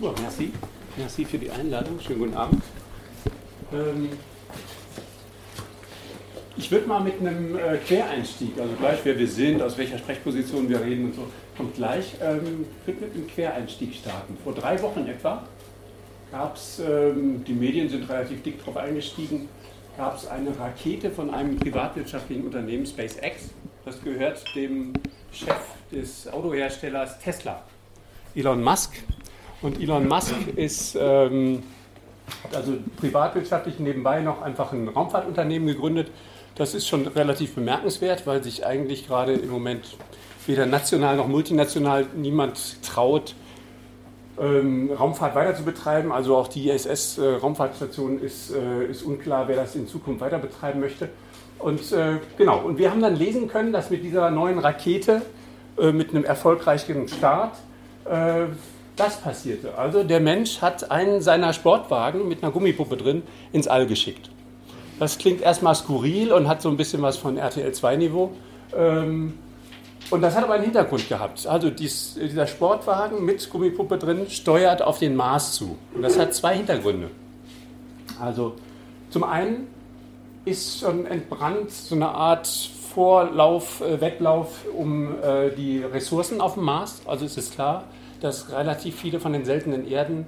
Super, merci. Merci für die Einladung. Schönen guten Abend. Ähm, ich würde mal mit einem äh, Quereinstieg, also gleich wer wir sind, aus welcher Sprechposition wir reden und so, kommt gleich, ähm, würde mit einem Quereinstieg starten. Vor drei Wochen etwa gab es, ähm, die Medien sind relativ dick drauf eingestiegen, gab es eine Rakete von einem privatwirtschaftlichen Unternehmen, SpaceX. Das gehört dem Chef des Autoherstellers Tesla, Elon Musk. Und Elon Musk ist ähm, also privatwirtschaftlich nebenbei noch einfach ein Raumfahrtunternehmen gegründet. Das ist schon relativ bemerkenswert, weil sich eigentlich gerade im Moment weder national noch multinational niemand traut, ähm, Raumfahrt weiter zu betreiben. Also auch die ISS-Raumfahrtstation äh, ist, äh, ist unklar, wer das in Zukunft weiter betreiben möchte. Und äh, genau, und wir haben dann lesen können, dass mit dieser neuen Rakete, äh, mit einem erfolgreichen Start, äh, das passierte. Also der Mensch hat einen seiner Sportwagen mit einer Gummipuppe drin ins All geschickt. Das klingt erstmal skurril und hat so ein bisschen was von RTL 2-Niveau. Ähm, und das hat aber einen Hintergrund gehabt. Also dies, dieser Sportwagen mit Gummipuppe drin steuert auf den Mars zu. Und das hat zwei Hintergründe. Also zum einen ist schon entbrannt so eine Art Vorlauf, äh, Wettlauf um äh, die Ressourcen auf dem Mars. Also ist es klar, dass relativ viele von den seltenen Erden,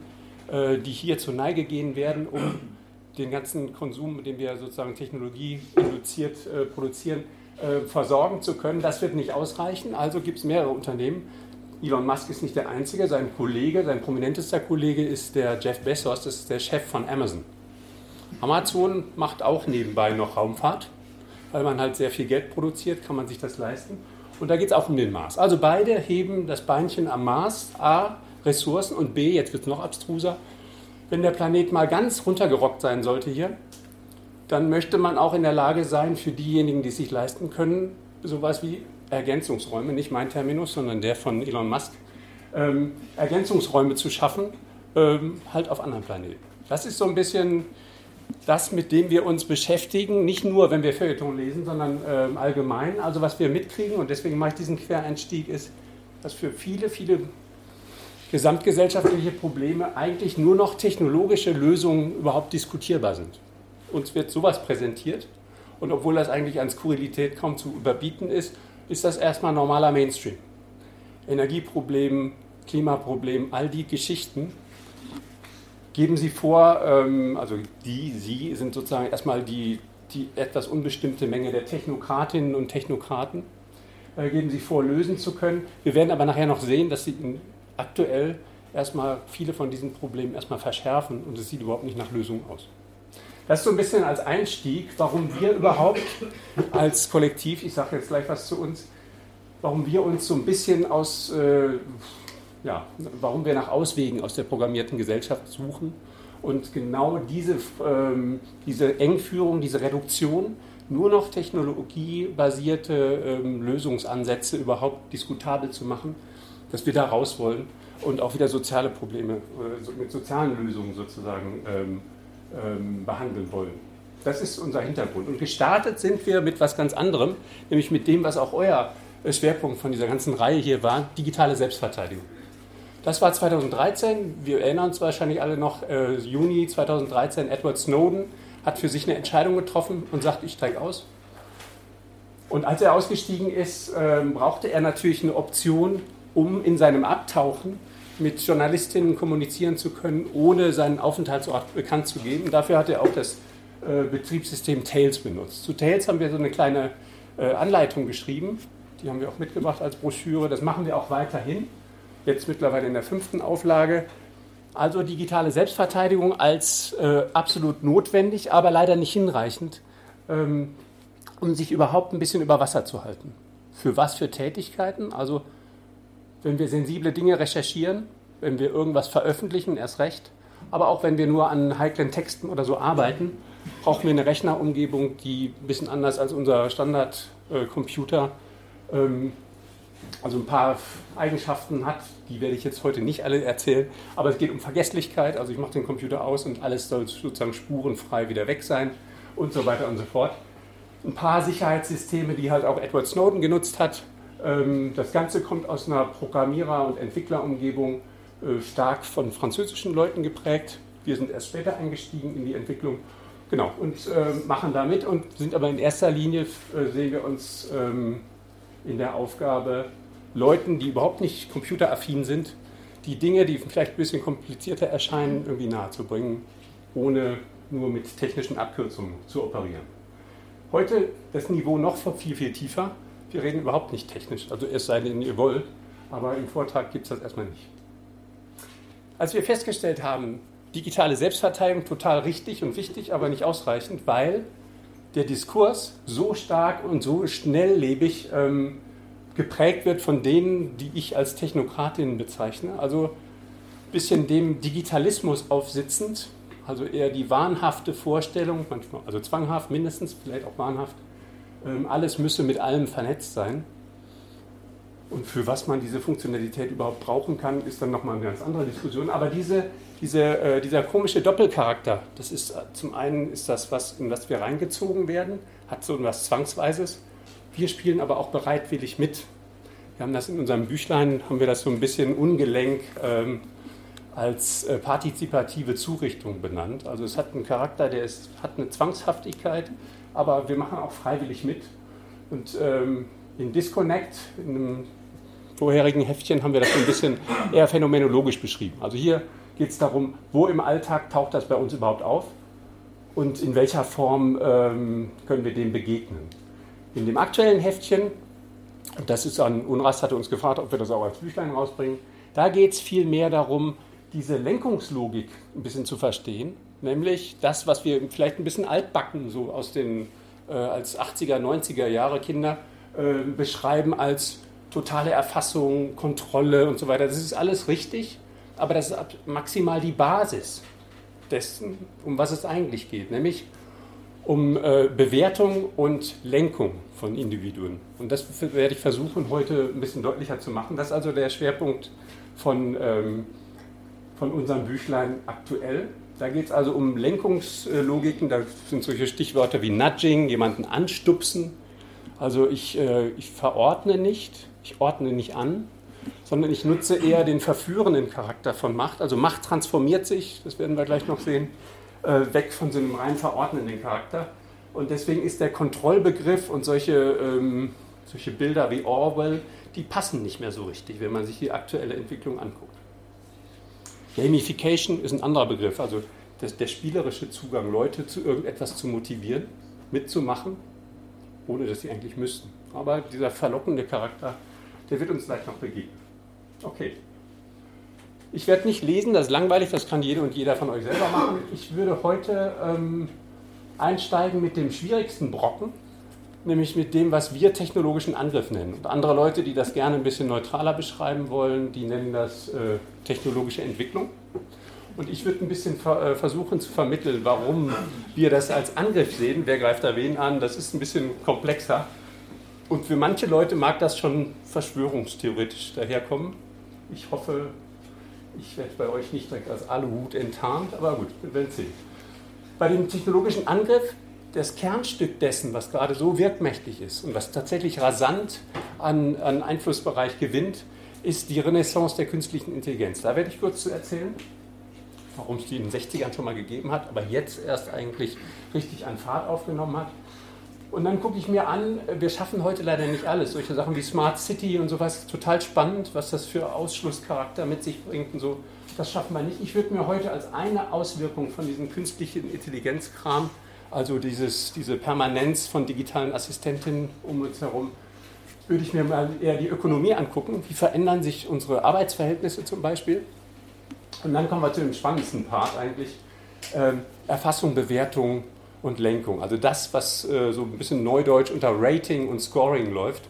äh, die hier zur Neige gehen werden, um den ganzen Konsum, den wir sozusagen Technologie induziert äh, produzieren, äh, versorgen zu können. Das wird nicht ausreichen. Also gibt es mehrere Unternehmen. Elon Musk ist nicht der einzige. Sein Kollege, sein prominentester Kollege ist der Jeff Bezos, das ist der Chef von Amazon. Amazon macht auch nebenbei noch Raumfahrt, weil man halt sehr viel Geld produziert, kann man sich das leisten. Und da geht es auch um den Mars. Also beide heben das Beinchen am Mars. A, Ressourcen und B, jetzt wird es noch abstruser, wenn der Planet mal ganz runtergerockt sein sollte hier, dann möchte man auch in der Lage sein, für diejenigen, die es sich leisten können, sowas wie Ergänzungsräume, nicht mein Terminus, sondern der von Elon Musk, ähm, Ergänzungsräume zu schaffen, ähm, halt auf anderen Planeten. Das ist so ein bisschen das, mit dem wir uns beschäftigen, nicht nur, wenn wir Feuilleton lesen, sondern ähm, allgemein. Also was wir mitkriegen, und deswegen mache ich diesen Quereinstieg, ist, dass für viele, viele gesamtgesellschaftliche Probleme eigentlich nur noch technologische Lösungen überhaupt diskutierbar sind. Uns wird sowas präsentiert und obwohl das eigentlich an Skurrilität kaum zu überbieten ist, ist das erstmal normaler Mainstream. Energieproblem, Klimaproblem, all die Geschichten geben Sie vor, ähm, also die, Sie sind sozusagen erstmal die, die etwas unbestimmte Menge der Technokratinnen und Technokraten, äh, geben Sie vor, lösen zu können. Wir werden aber nachher noch sehen, dass Sie aktuell erstmal viele von diesen Problemen erstmal verschärfen und es sieht überhaupt nicht nach Lösungen aus. Das ist so ein bisschen als Einstieg, warum wir überhaupt als Kollektiv, ich sage jetzt gleich was zu uns, warum wir uns so ein bisschen aus äh, ja, warum wir nach Auswegen aus der programmierten Gesellschaft suchen und genau diese, ähm, diese Engführung, diese Reduktion, nur noch technologiebasierte ähm, Lösungsansätze überhaupt diskutabel zu machen, dass wir da raus wollen und auch wieder soziale Probleme äh, mit sozialen Lösungen sozusagen ähm, ähm, behandeln wollen. Das ist unser Hintergrund. Und gestartet sind wir mit was ganz anderem, nämlich mit dem, was auch euer Schwerpunkt von dieser ganzen Reihe hier war, digitale Selbstverteidigung. Das war 2013. Wir erinnern uns wahrscheinlich alle noch, äh, Juni 2013, Edward Snowden hat für sich eine Entscheidung getroffen und sagt, ich steige aus. Und als er ausgestiegen ist, äh, brauchte er natürlich eine Option, um in seinem Abtauchen mit Journalistinnen kommunizieren zu können, ohne seinen Aufenthaltsort bekannt zu geben. Dafür hat er auch das äh, Betriebssystem Tails benutzt. Zu Tails haben wir so eine kleine äh, Anleitung geschrieben. Die haben wir auch mitgebracht als Broschüre. Das machen wir auch weiterhin jetzt mittlerweile in der fünften Auflage. Also digitale Selbstverteidigung als äh, absolut notwendig, aber leider nicht hinreichend, ähm, um sich überhaupt ein bisschen über Wasser zu halten. Für was für Tätigkeiten? Also wenn wir sensible Dinge recherchieren, wenn wir irgendwas veröffentlichen, erst recht, aber auch wenn wir nur an heiklen Texten oder so arbeiten, brauchen wir eine Rechnerumgebung, die ein bisschen anders als unser Standardcomputer äh, ähm, also ein paar Eigenschaften hat, die werde ich jetzt heute nicht alle erzählen, aber es geht um Vergesslichkeit, also ich mache den Computer aus und alles soll sozusagen spurenfrei wieder weg sein und so weiter und so fort. Ein paar Sicherheitssysteme, die halt auch Edward Snowden genutzt hat. Ähm, das Ganze kommt aus einer Programmierer- und Entwicklerumgebung, äh, stark von französischen Leuten geprägt. Wir sind erst später eingestiegen in die Entwicklung. Genau, und äh, machen da mit und sind aber in erster Linie, äh, sehen wir uns ähm, in der Aufgabe, Leuten, die überhaupt nicht computeraffin sind, die Dinge, die vielleicht ein bisschen komplizierter erscheinen, irgendwie nahezubringen, ohne nur mit technischen Abkürzungen zu operieren. Heute das Niveau noch viel, viel tiefer. Wir reden überhaupt nicht technisch, also es sei denn, ihr wollt, aber im Vortrag gibt es das erstmal nicht. Als wir festgestellt haben, digitale Selbstverteidigung total richtig und wichtig, aber nicht ausreichend, weil der Diskurs so stark und so schnelllebig ähm, geprägt wird von denen, die ich als Technokratinnen bezeichne. Also ein bisschen dem Digitalismus aufsitzend, also eher die wahnhafte Vorstellung, manchmal, also zwanghaft mindestens, vielleicht auch wahnhaft, ähm, alles müsse mit allem vernetzt sein. Und für was man diese Funktionalität überhaupt brauchen kann, ist dann nochmal eine ganz andere Diskussion. Aber diese, diese, äh, dieser komische Doppelcharakter, das ist zum einen ist das was, in was wir reingezogen werden, hat so etwas Zwangsweises. Wir spielen aber auch bereitwillig mit. Wir haben das in unserem Büchlein, haben wir das so ein bisschen ungelenk ähm, als äh, partizipative Zurichtung benannt. Also es hat einen Charakter, der ist, hat eine Zwangshaftigkeit, aber wir machen auch freiwillig mit. Und ähm, in Disconnect, in einem vorherigen Heftchen, haben wir das ein bisschen eher phänomenologisch beschrieben. Also hier geht es darum, wo im Alltag taucht das bei uns überhaupt auf und in welcher Form ähm, können wir dem begegnen. In dem aktuellen Heftchen, das ist an Unrast hatte uns gefragt, ob wir das auch als Büchlein rausbringen, da geht es viel mehr darum, diese Lenkungslogik ein bisschen zu verstehen, nämlich das, was wir vielleicht ein bisschen altbacken, so aus den äh, als 80er, 90er Jahre Kinder äh, beschreiben als totale Erfassung, Kontrolle und so weiter. Das ist alles richtig, aber das ist maximal die Basis dessen, um was es eigentlich geht, nämlich um äh, Bewertung und Lenkung von Individuen. Und das werde ich versuchen, heute ein bisschen deutlicher zu machen. Das ist also der Schwerpunkt von ähm, von unserem Büchlein aktuell. Da geht es also um Lenkungslogiken, da sind solche Stichwörter wie Nudging, jemanden anstupsen. Also ich, äh, ich verordne nicht, ich ordne nicht an, sondern ich nutze eher den verführenden Charakter von Macht. Also Macht transformiert sich, das werden wir gleich noch sehen, äh, weg von so einem rein verordnenden Charakter. Und deswegen ist der Kontrollbegriff und solche, ähm, solche Bilder wie Orwell, die passen nicht mehr so richtig, wenn man sich die aktuelle Entwicklung anguckt. Gamification ist ein anderer Begriff, also das, der spielerische Zugang, Leute zu irgendetwas zu motivieren, mitzumachen, ohne dass sie eigentlich müssten. Aber dieser verlockende Charakter, der wird uns gleich noch begegnen. Okay. Ich werde nicht lesen, das ist langweilig, das kann jede und jeder von euch selber machen. Ich würde heute ähm, einsteigen mit dem schwierigsten Brocken, nämlich mit dem, was wir technologischen Angriff nennen. Und andere Leute, die das gerne ein bisschen neutraler beschreiben wollen, die nennen das äh, technologische Entwicklung. Und ich würde ein bisschen ver äh, versuchen zu vermitteln, warum wir das als Angriff sehen. Wer greift da wen an? Das ist ein bisschen komplexer. Und für manche Leute mag das schon verschwörungstheoretisch daherkommen. Ich hoffe, ich werde bei euch nicht direkt als Aluhut enttarnt, aber gut, wir werden sehen. Bei dem technologischen Angriff das Kernstück dessen, was gerade so wirkmächtig ist und was tatsächlich rasant an, an Einflussbereich gewinnt, ist die Renaissance der künstlichen Intelligenz. Da werde ich kurz zu erzählen, warum es die in den 60ern schon mal gegeben hat, aber jetzt erst eigentlich richtig an Fahrt aufgenommen hat. Und dann gucke ich mir an, wir schaffen heute leider nicht alles. Solche Sachen wie Smart City und sowas, total spannend, was das für Ausschlusscharakter mit sich bringt und so. Das schaffen wir nicht. Ich würde mir heute als eine Auswirkung von diesem künstlichen Intelligenzkram also dieses, diese Permanenz von digitalen Assistentinnen um uns herum, würde ich mir mal eher die Ökonomie angucken. Wie verändern sich unsere Arbeitsverhältnisse zum Beispiel? Und dann kommen wir zu dem spannendsten Part eigentlich. Ähm, Erfassung, Bewertung und Lenkung. Also das, was äh, so ein bisschen neudeutsch unter Rating und Scoring läuft.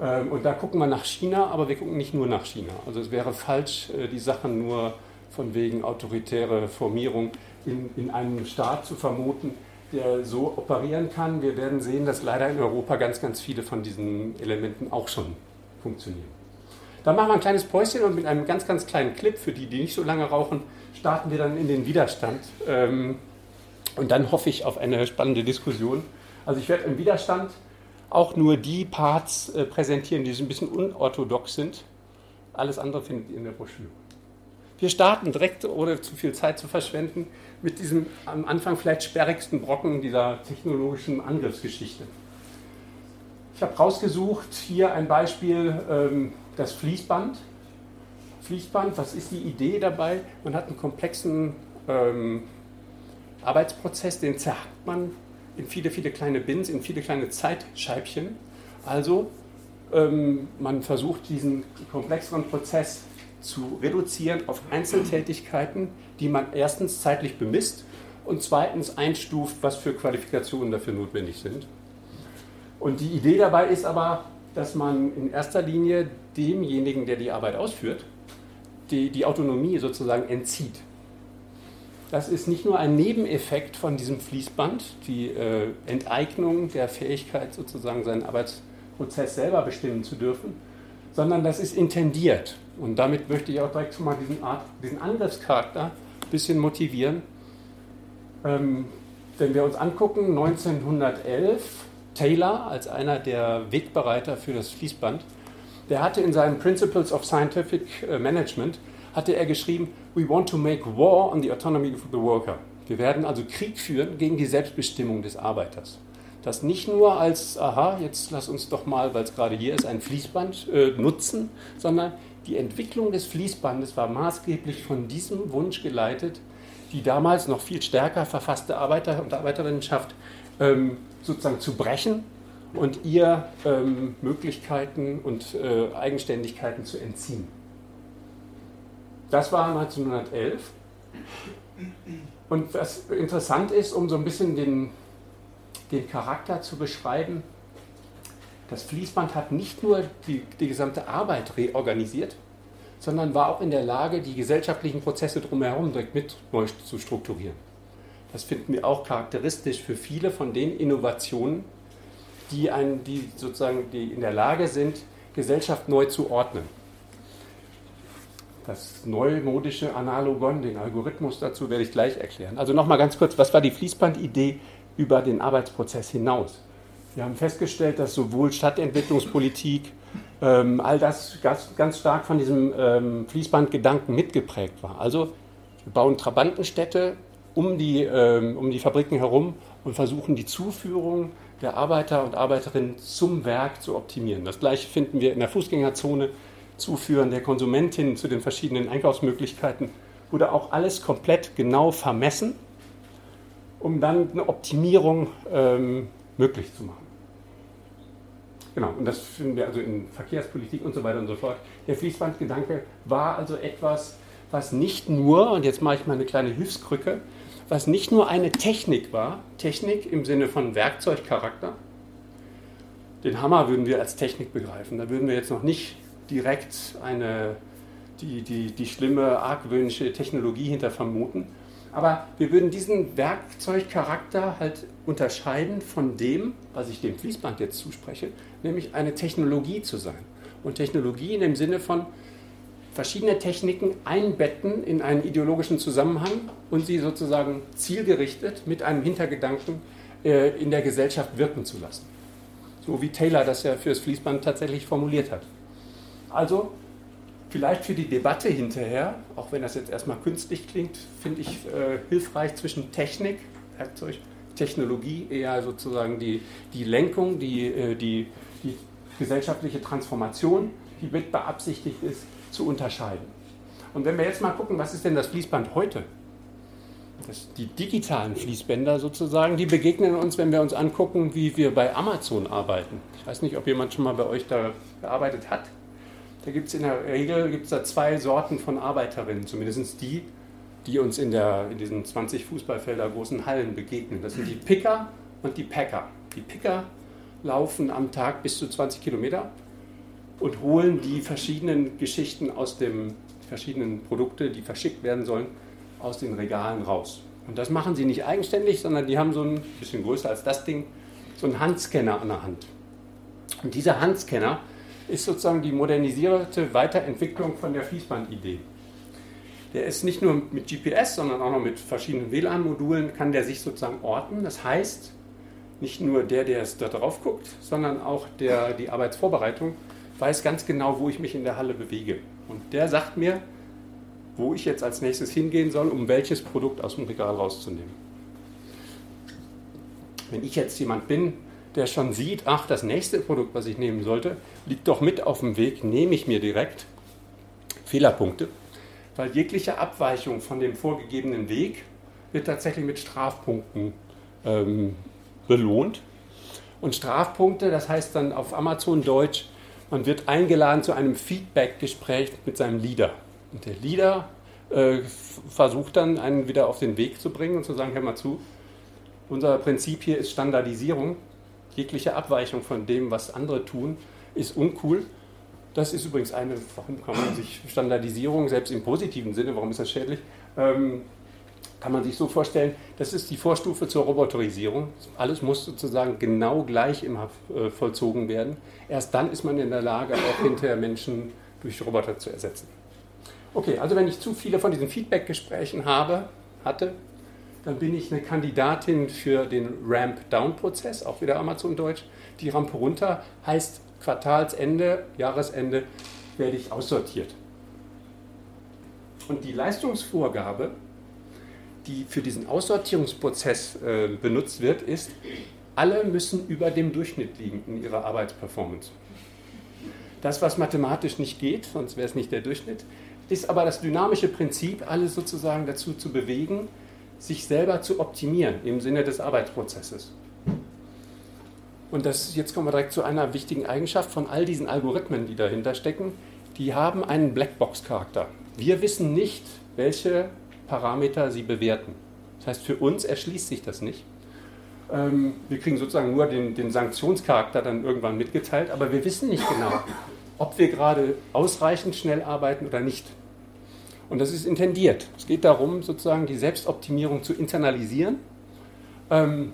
Ähm, und da gucken wir nach China, aber wir gucken nicht nur nach China. Also es wäre falsch, äh, die Sachen nur von wegen autoritäre Formierung in, in einem Staat zu vermuten, der so operieren kann. Wir werden sehen, dass leider in Europa ganz, ganz viele von diesen Elementen auch schon funktionieren. Dann machen wir ein kleines Päuschen und mit einem ganz, ganz kleinen Clip, für die, die nicht so lange rauchen, starten wir dann in den Widerstand. Ähm, und dann hoffe ich auf eine spannende Diskussion. Also ich werde im Widerstand auch nur die Parts äh, präsentieren, die so ein bisschen unorthodox sind. Alles andere findet ihr in der Broschüre. Wir starten direkt, ohne zu viel Zeit zu verschwenden, mit diesem am Anfang vielleicht sperrigsten Brocken dieser technologischen Angriffsgeschichte. Ich habe rausgesucht hier ein Beispiel, ähm, das Fließband. Fließband, was ist die Idee dabei? Man hat einen komplexen ähm, Arbeitsprozess, den zerhackt man in viele, viele kleine Bins, in viele kleine Zeitscheibchen. Also ähm, man versucht diesen komplexeren Prozess zu reduzieren auf Einzeltätigkeiten, die man erstens zeitlich bemisst und zweitens einstuft, was für Qualifikationen dafür notwendig sind. Und die Idee dabei ist aber, dass man in erster Linie demjenigen, der die Arbeit ausführt, die, die Autonomie sozusagen entzieht. Das ist nicht nur ein Nebeneffekt von diesem Fließband, die äh, Enteignung der Fähigkeit, sozusagen seinen Arbeitsprozess selber bestimmen zu dürfen, sondern das ist intendiert. Und damit möchte ich auch direkt schon mal diesen, Art, diesen Angriffscharakter ein bisschen motivieren. Ähm, wenn wir uns angucken, 1911, Taylor als einer der Wegbereiter für das Fließband, der hatte in seinen Principles of Scientific äh, Management, hatte er geschrieben, we want to make war on the autonomy of the worker. Wir werden also Krieg führen gegen die Selbstbestimmung des Arbeiters. Das nicht nur als, aha, jetzt lass uns doch mal, weil es gerade hier ist, ein Fließband äh, nutzen, sondern die Entwicklung des Fließbandes war maßgeblich von diesem Wunsch geleitet, die damals noch viel stärker verfasste Arbeiter- und Arbeiterinnenschaft ähm, sozusagen zu brechen und ihr ähm, Möglichkeiten und äh, Eigenständigkeiten zu entziehen. Das war 1911. Und was interessant ist, um so ein bisschen den, den Charakter zu beschreiben, das Fließband hat nicht nur die, die gesamte Arbeit reorganisiert, sondern war auch in der Lage, die gesellschaftlichen Prozesse drumherum direkt mit neu zu strukturieren. Das finden wir auch charakteristisch für viele von den Innovationen, die, ein, die sozusagen die in der Lage sind, Gesellschaft neu zu ordnen. Das neumodische Analogon, den Algorithmus dazu werde ich gleich erklären. Also nochmal ganz kurz, was war die Fließbandidee über den Arbeitsprozess hinaus? Wir haben festgestellt, dass sowohl Stadtentwicklungspolitik, ähm, all das ganz, ganz, stark von diesem ähm, Fließbandgedanken mitgeprägt war. Also wir bauen Trabantenstädte um die, ähm, um die Fabriken herum und versuchen die Zuführung der Arbeiter und Arbeiterinnen zum Werk zu optimieren. Das gleiche finden wir in der Fußgängerzone, Zuführen der Konsumentin zu den verschiedenen Einkaufsmöglichkeiten, wurde auch alles komplett genau vermessen, um dann eine Optimierung ähm, möglich zu machen. Genau, und das finden wir also in Verkehrspolitik und so weiter und so fort. Der Fließbandgedanke war also etwas, was nicht nur, und jetzt mache ich mal eine kleine Hilfskrücke, was nicht nur eine Technik war, Technik im Sinne von Werkzeugcharakter. Den Hammer würden wir als Technik begreifen. Da würden wir jetzt noch nicht direkt eine, die, die, die schlimme, argwöhnische Technologie hinter vermuten, aber wir würden diesen Werkzeugcharakter halt unterscheiden von dem, was ich dem Fließband jetzt zuspreche, nämlich eine Technologie zu sein. Und Technologie in dem Sinne von verschiedene Techniken einbetten in einen ideologischen Zusammenhang und sie sozusagen zielgerichtet mit einem Hintergedanken äh, in der Gesellschaft wirken zu lassen. So wie Taylor das ja für das Fließband tatsächlich formuliert hat. Also vielleicht für die Debatte hinterher, auch wenn das jetzt erstmal künstlich klingt, finde ich äh, hilfreich zwischen Technik, Werkzeug, Technologie, eher sozusagen die, die Lenkung, die, äh, die, die gesellschaftliche Transformation, die mit beabsichtigt ist, zu unterscheiden. Und wenn wir jetzt mal gucken, was ist denn das Fließband heute? Das, die digitalen Fließbänder sozusagen, die begegnen uns, wenn wir uns angucken, wie wir bei Amazon arbeiten. Ich weiß nicht, ob jemand schon mal bei euch da gearbeitet hat. Da gibt es in der Regel gibt's da zwei Sorten von Arbeiterinnen, zumindest die, die uns in, der, in diesen 20 Fußballfelder großen Hallen begegnen. Das sind die Picker und die Packer. Die Picker laufen am Tag bis zu 20 Kilometer und holen die verschiedenen Geschichten aus dem verschiedenen Produkte, die verschickt werden sollen, aus den Regalen raus. Und das machen sie nicht eigenständig, sondern die haben so ein bisschen größer als das Ding, so einen Handscanner an der Hand. Und dieser Handscanner ist sozusagen die modernisierte Weiterentwicklung von der Fließbandidee. Der ist nicht nur mit GPS, sondern auch noch mit verschiedenen WLAN-Modulen, kann der sich sozusagen orten. Das heißt, nicht nur der, der es da drauf guckt, sondern auch der, die Arbeitsvorbereitung weiß ganz genau, wo ich mich in der Halle bewege. Und der sagt mir, wo ich jetzt als nächstes hingehen soll, um welches Produkt aus dem Regal rauszunehmen. Wenn ich jetzt jemand bin, der schon sieht, ach, das nächste Produkt, was ich nehmen sollte, liegt doch mit auf dem Weg, nehme ich mir direkt Fehlerpunkte, weil jegliche Abweichung von dem vorgegebenen Weg wird tatsächlich mit Strafpunkten ähm, belohnt. Und Strafpunkte, das heißt dann auf Amazon Deutsch, man wird eingeladen zu einem Feedback-Gespräch mit seinem Leader. Und der Leader äh, versucht dann, einen wieder auf den Weg zu bringen und zu sagen, hör mal zu, unser Prinzip hier ist Standardisierung. Jegliche Abweichung von dem, was andere tun, ist uncool. Das ist übrigens eine, warum kann man sich Standardisierung, selbst im positiven Sinne, warum ist das schädlich, ähm, kann man sich so vorstellen, das ist die Vorstufe zur Roboterisierung. Alles muss sozusagen genau gleich immer äh, vollzogen werden. Erst dann ist man in der Lage, auch hinterher Menschen durch Roboter zu ersetzen. Okay, also wenn ich zu viele von diesen Feedback-Gesprächen habe, hatte, dann bin ich eine Kandidatin für den Ramp-Down-Prozess, auch wieder Amazon Deutsch. Die Rampe runter heißt Quartalsende, Jahresende werde ich aussortiert. Und die Leistungsvorgabe die für diesen Aussortierungsprozess äh, benutzt wird, ist, alle müssen über dem Durchschnitt liegen in ihrer Arbeitsperformance. Das, was mathematisch nicht geht, sonst wäre es nicht der Durchschnitt, ist aber das dynamische Prinzip, alle sozusagen dazu zu bewegen, sich selber zu optimieren im Sinne des Arbeitsprozesses. Und das, jetzt kommen wir direkt zu einer wichtigen Eigenschaft von all diesen Algorithmen, die dahinter stecken. Die haben einen Blackbox-Charakter. Wir wissen nicht, welche Parameter sie bewerten. Das heißt, für uns erschließt sich das nicht. Ähm, wir kriegen sozusagen nur den, den Sanktionscharakter dann irgendwann mitgeteilt, aber wir wissen nicht genau, ob wir gerade ausreichend schnell arbeiten oder nicht. Und das ist intendiert. Es geht darum, sozusagen die Selbstoptimierung zu internalisieren. Ähm,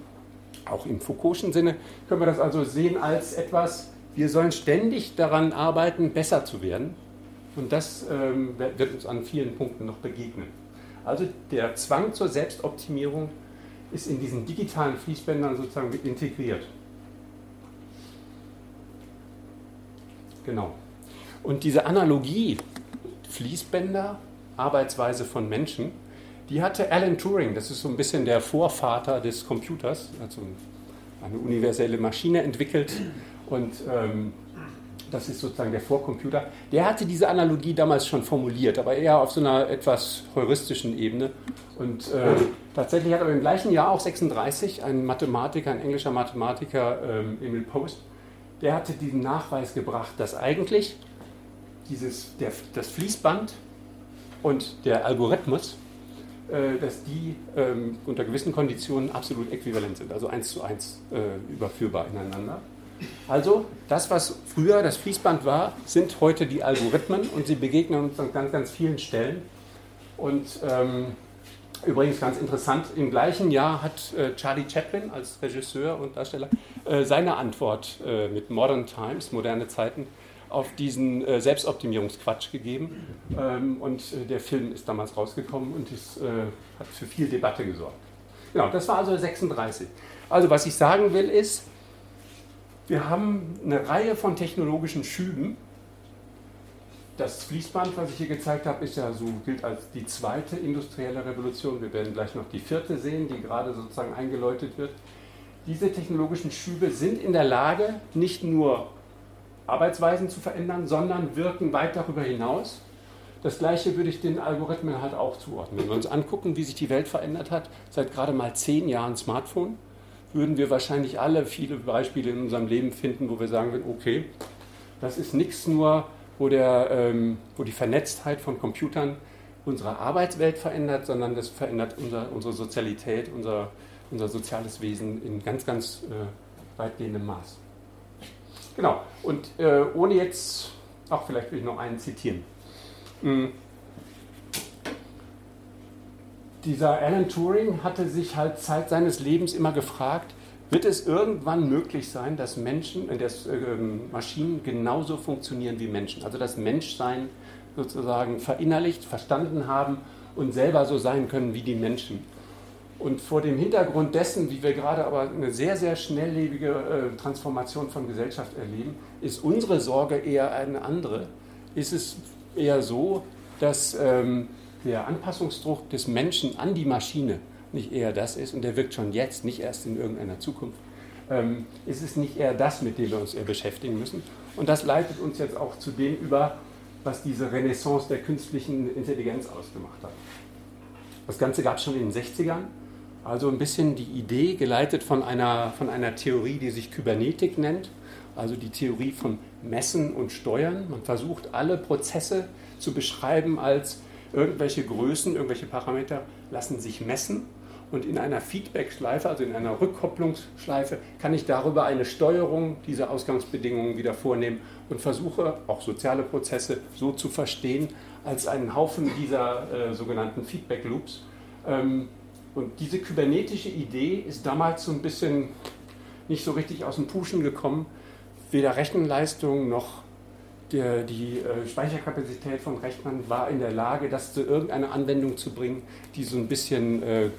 auch im Foucault'schen Sinne können wir das also sehen als etwas, wir sollen ständig daran arbeiten, besser zu werden. Und das ähm, wird uns an vielen Punkten noch begegnen. Also der Zwang zur Selbstoptimierung ist in diesen digitalen Fließbändern sozusagen mit integriert. Genau. Und diese Analogie, Fließbänder, Arbeitsweise von Menschen, die hatte Alan Turing, das ist so ein bisschen der Vorvater des Computers, also eine universelle Maschine entwickelt. Und ähm, das ist sozusagen der Vorcomputer, der hatte diese Analogie damals schon formuliert, aber eher auf so einer etwas heuristischen Ebene. Und äh, tatsächlich hat aber im gleichen Jahr, auch 36, ein Mathematiker, ein englischer Mathematiker, ähm, Emil Post, der hatte diesen Nachweis gebracht, dass eigentlich dieses, der, das Fließband und der Algorithmus, äh, dass die ähm, unter gewissen Konditionen absolut äquivalent sind, also eins zu eins äh, überführbar ineinander. Also das, was früher das Fließband war, sind heute die Algorithmen und sie begegnen uns an ganz, ganz vielen Stellen. Und ähm, übrigens ganz interessant, im gleichen Jahr hat äh, Charlie Chaplin als Regisseur und Darsteller äh, seine Antwort äh, mit Modern Times, moderne Zeiten, auf diesen äh, Selbstoptimierungsquatsch gegeben. Ähm, und äh, der Film ist damals rausgekommen und ist, äh, hat für viel Debatte gesorgt. Genau, das war also 36. Also was ich sagen will ist, wir haben eine Reihe von technologischen Schüben. Das Fließband, was ich hier gezeigt habe, ist ja so, gilt als die zweite industrielle Revolution. Wir werden gleich noch die vierte sehen, die gerade sozusagen eingeläutet wird. Diese technologischen Schübe sind in der Lage, nicht nur Arbeitsweisen zu verändern, sondern wirken weit darüber hinaus. Das gleiche würde ich den Algorithmen halt auch zuordnen. Wenn wir uns angucken, wie sich die Welt verändert hat, seit gerade mal zehn Jahren Smartphone, würden wir wahrscheinlich alle viele Beispiele in unserem Leben finden, wo wir sagen würden, okay, das ist nichts nur, wo, der, ähm, wo die Vernetztheit von Computern unsere Arbeitswelt verändert, sondern das verändert unser, unsere Sozialität, unser, unser soziales Wesen in ganz, ganz äh, weitgehendem Maß. Genau, und äh, ohne jetzt, auch vielleicht will ich noch einen zitieren. Mhm. dieser Alan Turing hatte sich halt Zeit seines Lebens immer gefragt, wird es irgendwann möglich sein, dass Menschen, äh, dass äh, Maschinen genauso funktionieren wie Menschen? Also das Menschsein sozusagen verinnerlicht, verstanden haben und selber so sein können wie die Menschen. Und vor dem Hintergrund dessen, wie wir gerade aber eine sehr, sehr schnelllebige äh, Transformation von Gesellschaft erleben, ist unsere Sorge eher eine andere. Ist es eher so, dass ähm, der Anpassungsdruck des Menschen an die Maschine nicht eher das ist, und der wirkt schon jetzt, nicht erst in irgendeiner Zukunft, ähm, ist es nicht eher das, mit dem wir uns eher beschäftigen müssen. Und das leitet uns jetzt auch zu dem über, was diese Renaissance der künstlichen Intelligenz ausgemacht hat. Das Ganze gab es schon in den 60ern. Also ein bisschen die Idee, geleitet von einer, von einer Theorie, die sich Kybernetik nennt, also die Theorie von Messen und Steuern. Man versucht alle Prozesse zu beschreiben als irgendwelche Größen, irgendwelche Parameter lassen sich messen und in einer Feedback-Schleife, also in einer Rückkopplungsschleife, kann ich darüber eine Steuerung dieser Ausgangsbedingungen wieder vornehmen und versuche auch soziale Prozesse so zu verstehen als einen Haufen dieser äh, sogenannten Feedback-Loops. Ähm, und diese kybernetische Idee ist damals so ein bisschen nicht so richtig aus dem Puschen gekommen. Weder Rechenleistung noch der, die äh, Speicherkapazität von Rechnern war in der Lage, das zu irgendeiner Anwendung zu bringen, die so ein bisschen, äh,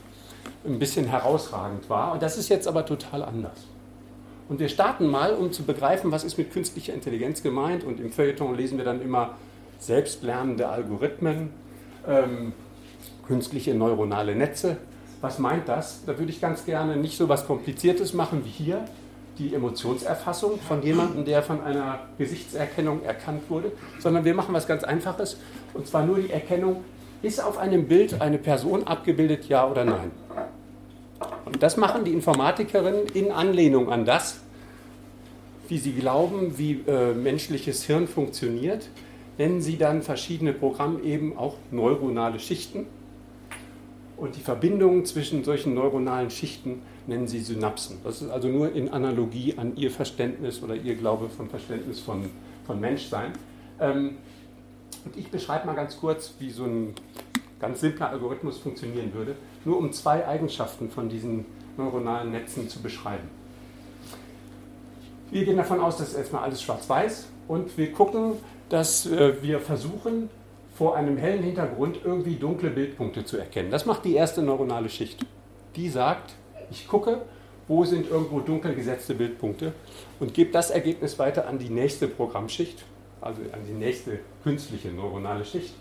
ein bisschen herausragend war. Und das ist jetzt aber total anders. Und wir starten mal, um zu begreifen, was ist mit künstlicher Intelligenz gemeint. Und im Feuilleton lesen wir dann immer selbstlernende Algorithmen, ähm, künstliche neuronale Netze. Was meint das? Da würde ich ganz gerne nicht so was Kompliziertes machen wie hier, die Emotionserfassung von jemandem, der von einer Gesichtserkennung erkannt wurde, sondern wir machen was ganz Einfaches, und zwar nur die Erkennung, ist auf einem Bild eine Person abgebildet, ja oder nein? Und das machen die Informatikerinnen in Anlehnung an das, wie sie glauben, wie äh, menschliches Hirn funktioniert, nennen sie dann verschiedene Programme eben auch neuronale Schichten. Und die Verbindungen zwischen solchen neuronalen Schichten nennen sie Synapsen. Das ist also nur in Analogie an ihr Verständnis oder ihr Glaube vom Verständnis von, von Menschsein. Ähm, und ich beschreibe mal ganz kurz, wie so ein ganz simpler Algorithmus funktionieren würde, nur um zwei Eigenschaften von diesen neuronalen Netzen zu beschreiben. Wir gehen davon aus, dass erstmal alles schwarz-weiß und wir gucken, dass äh, wir versuchen, vor einem hellen Hintergrund irgendwie dunkle Bildpunkte zu erkennen. Das macht die erste neuronale Schicht. Die sagt, ich gucke, wo sind irgendwo dunkel gesetzte Bildpunkte und gebe das Ergebnis weiter an die nächste Programmschicht, also an die nächste künstliche neuronale Schicht.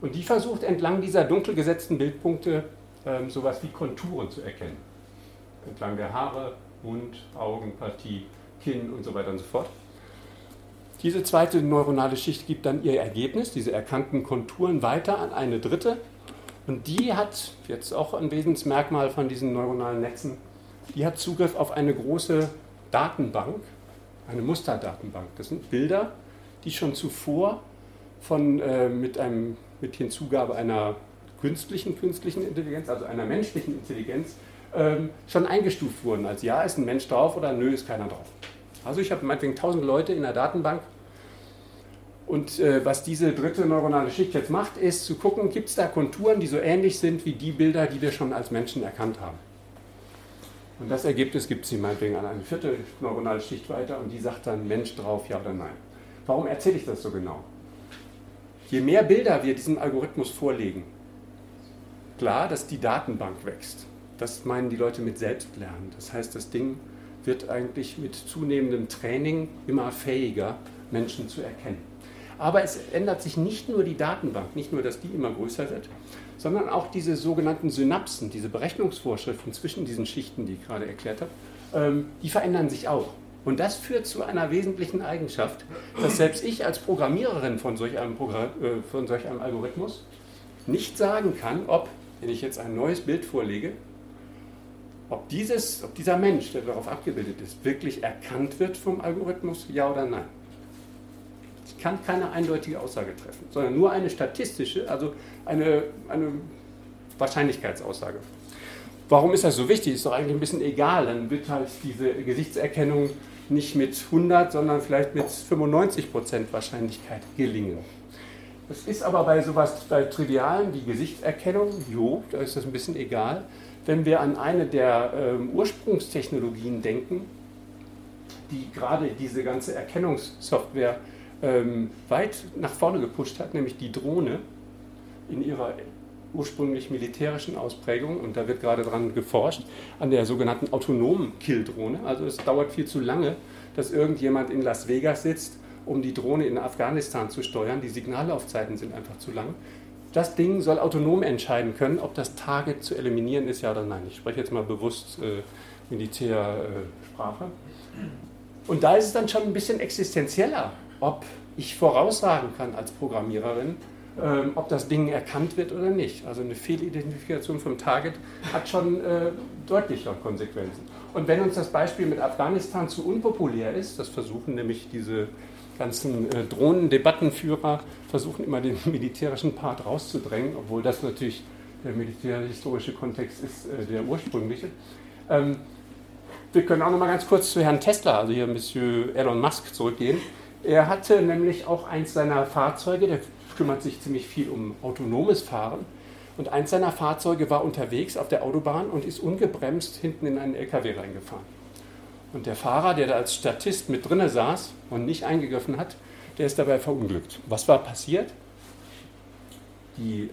Und die versucht entlang dieser dunkel gesetzten Bildpunkte ähm, sowas wie Konturen zu erkennen. Entlang der Haare, Mund, Augenpartie, Kinn und so weiter und so fort. Diese zweite neuronale Schicht gibt dann ihr Ergebnis, diese erkannten Konturen, weiter an eine dritte. Und die hat, jetzt auch ein Wesensmerkmal von diesen neuronalen Netzen, die hat Zugriff auf eine große Datenbank, eine Musterdatenbank. Das sind Bilder, die schon zuvor von, äh, mit, einem, mit Hinzugabe einer künstlichen künstlichen Intelligenz, also einer menschlichen Intelligenz, ähm, schon eingestuft wurden. Als ja ist ein Mensch drauf oder nö ist keiner drauf. Also ich habe meinetwegen 1000 Leute in der Datenbank und äh, was diese dritte neuronale Schicht jetzt macht, ist zu gucken, gibt es da Konturen, die so ähnlich sind wie die Bilder, die wir schon als Menschen erkannt haben. Und das Ergebnis gibt sie meinetwegen an eine vierte neuronale Schicht weiter und die sagt dann Mensch drauf, ja oder nein. Warum erzähle ich das so genau? Je mehr Bilder wir diesem Algorithmus vorlegen, klar, dass die Datenbank wächst. Das meinen die Leute mit Selbstlernen. Das heißt, das Ding wird eigentlich mit zunehmendem Training immer fähiger, Menschen zu erkennen. Aber es ändert sich nicht nur die Datenbank, nicht nur, dass die immer größer wird, sondern auch diese sogenannten Synapsen, diese Berechnungsvorschriften zwischen diesen Schichten, die ich gerade erklärt habe, ähm, die verändern sich auch. Und das führt zu einer wesentlichen Eigenschaft, dass selbst ich als Programmiererin von solch einem, Programm, äh, von solch einem Algorithmus nicht sagen kann, ob, wenn ich jetzt ein neues Bild vorlege, ob, dieses, ob dieser Mensch, der darauf abgebildet ist, wirklich erkannt wird vom Algorithmus, ja oder nein. Ich kann keine eindeutige Aussage treffen, sondern nur eine statistische, also eine, eine Wahrscheinlichkeitsaussage. Warum ist das so wichtig? Ist doch eigentlich ein bisschen egal. Dann wird halt diese Gesichtserkennung nicht mit 100, sondern vielleicht mit 95 Prozent Wahrscheinlichkeit gelingen. Das ist aber bei sowas, bei Trivialen wie Gesichtserkennung, jo, da ist das ein bisschen egal wenn wir an eine der ähm, Ursprungstechnologien denken, die gerade diese ganze Erkennungssoftware ähm, weit nach vorne gepusht hat, nämlich die Drohne in ihrer ursprünglich militärischen Ausprägung, und da wird gerade dran geforscht, an der sogenannten autonomen Killdrohne. Also es dauert viel zu lange, dass irgendjemand in Las Vegas sitzt, um die Drohne in Afghanistan zu steuern. Die Signallaufzeiten sind einfach zu lang das Ding soll autonom entscheiden können, ob das Target zu eliminieren ist, ja oder nein. Ich spreche jetzt mal bewusst äh, Militärsprache. Und da ist es dann schon ein bisschen existenzieller, ob ich voraussagen kann als Programmiererin, ähm, ob das Ding erkannt wird oder nicht. Also eine Fehlidentifikation vom Target hat schon äh, deutlichere Konsequenzen. Und wenn uns das Beispiel mit Afghanistan zu unpopulär ist, das versuchen nämlich diese ganzen äh, Drohnendebattenführer, versuchen immer den militärischen Part rauszudrängen, obwohl das natürlich der militärhistorische Kontext ist, äh, der ursprüngliche. Ähm, wir können auch noch mal ganz kurz zu Herrn Tesla, also hier Monsieur Elon Musk, zurückgehen. Er hatte nämlich auch eins seiner Fahrzeuge, der kümmert sich ziemlich viel um autonomes Fahren. Und eins seiner Fahrzeuge war unterwegs auf der Autobahn und ist ungebremst hinten in einen LKW reingefahren. Und der Fahrer, der da als Statist mit drinne saß und nicht eingegriffen hat, der ist dabei verunglückt. Was war passiert? Die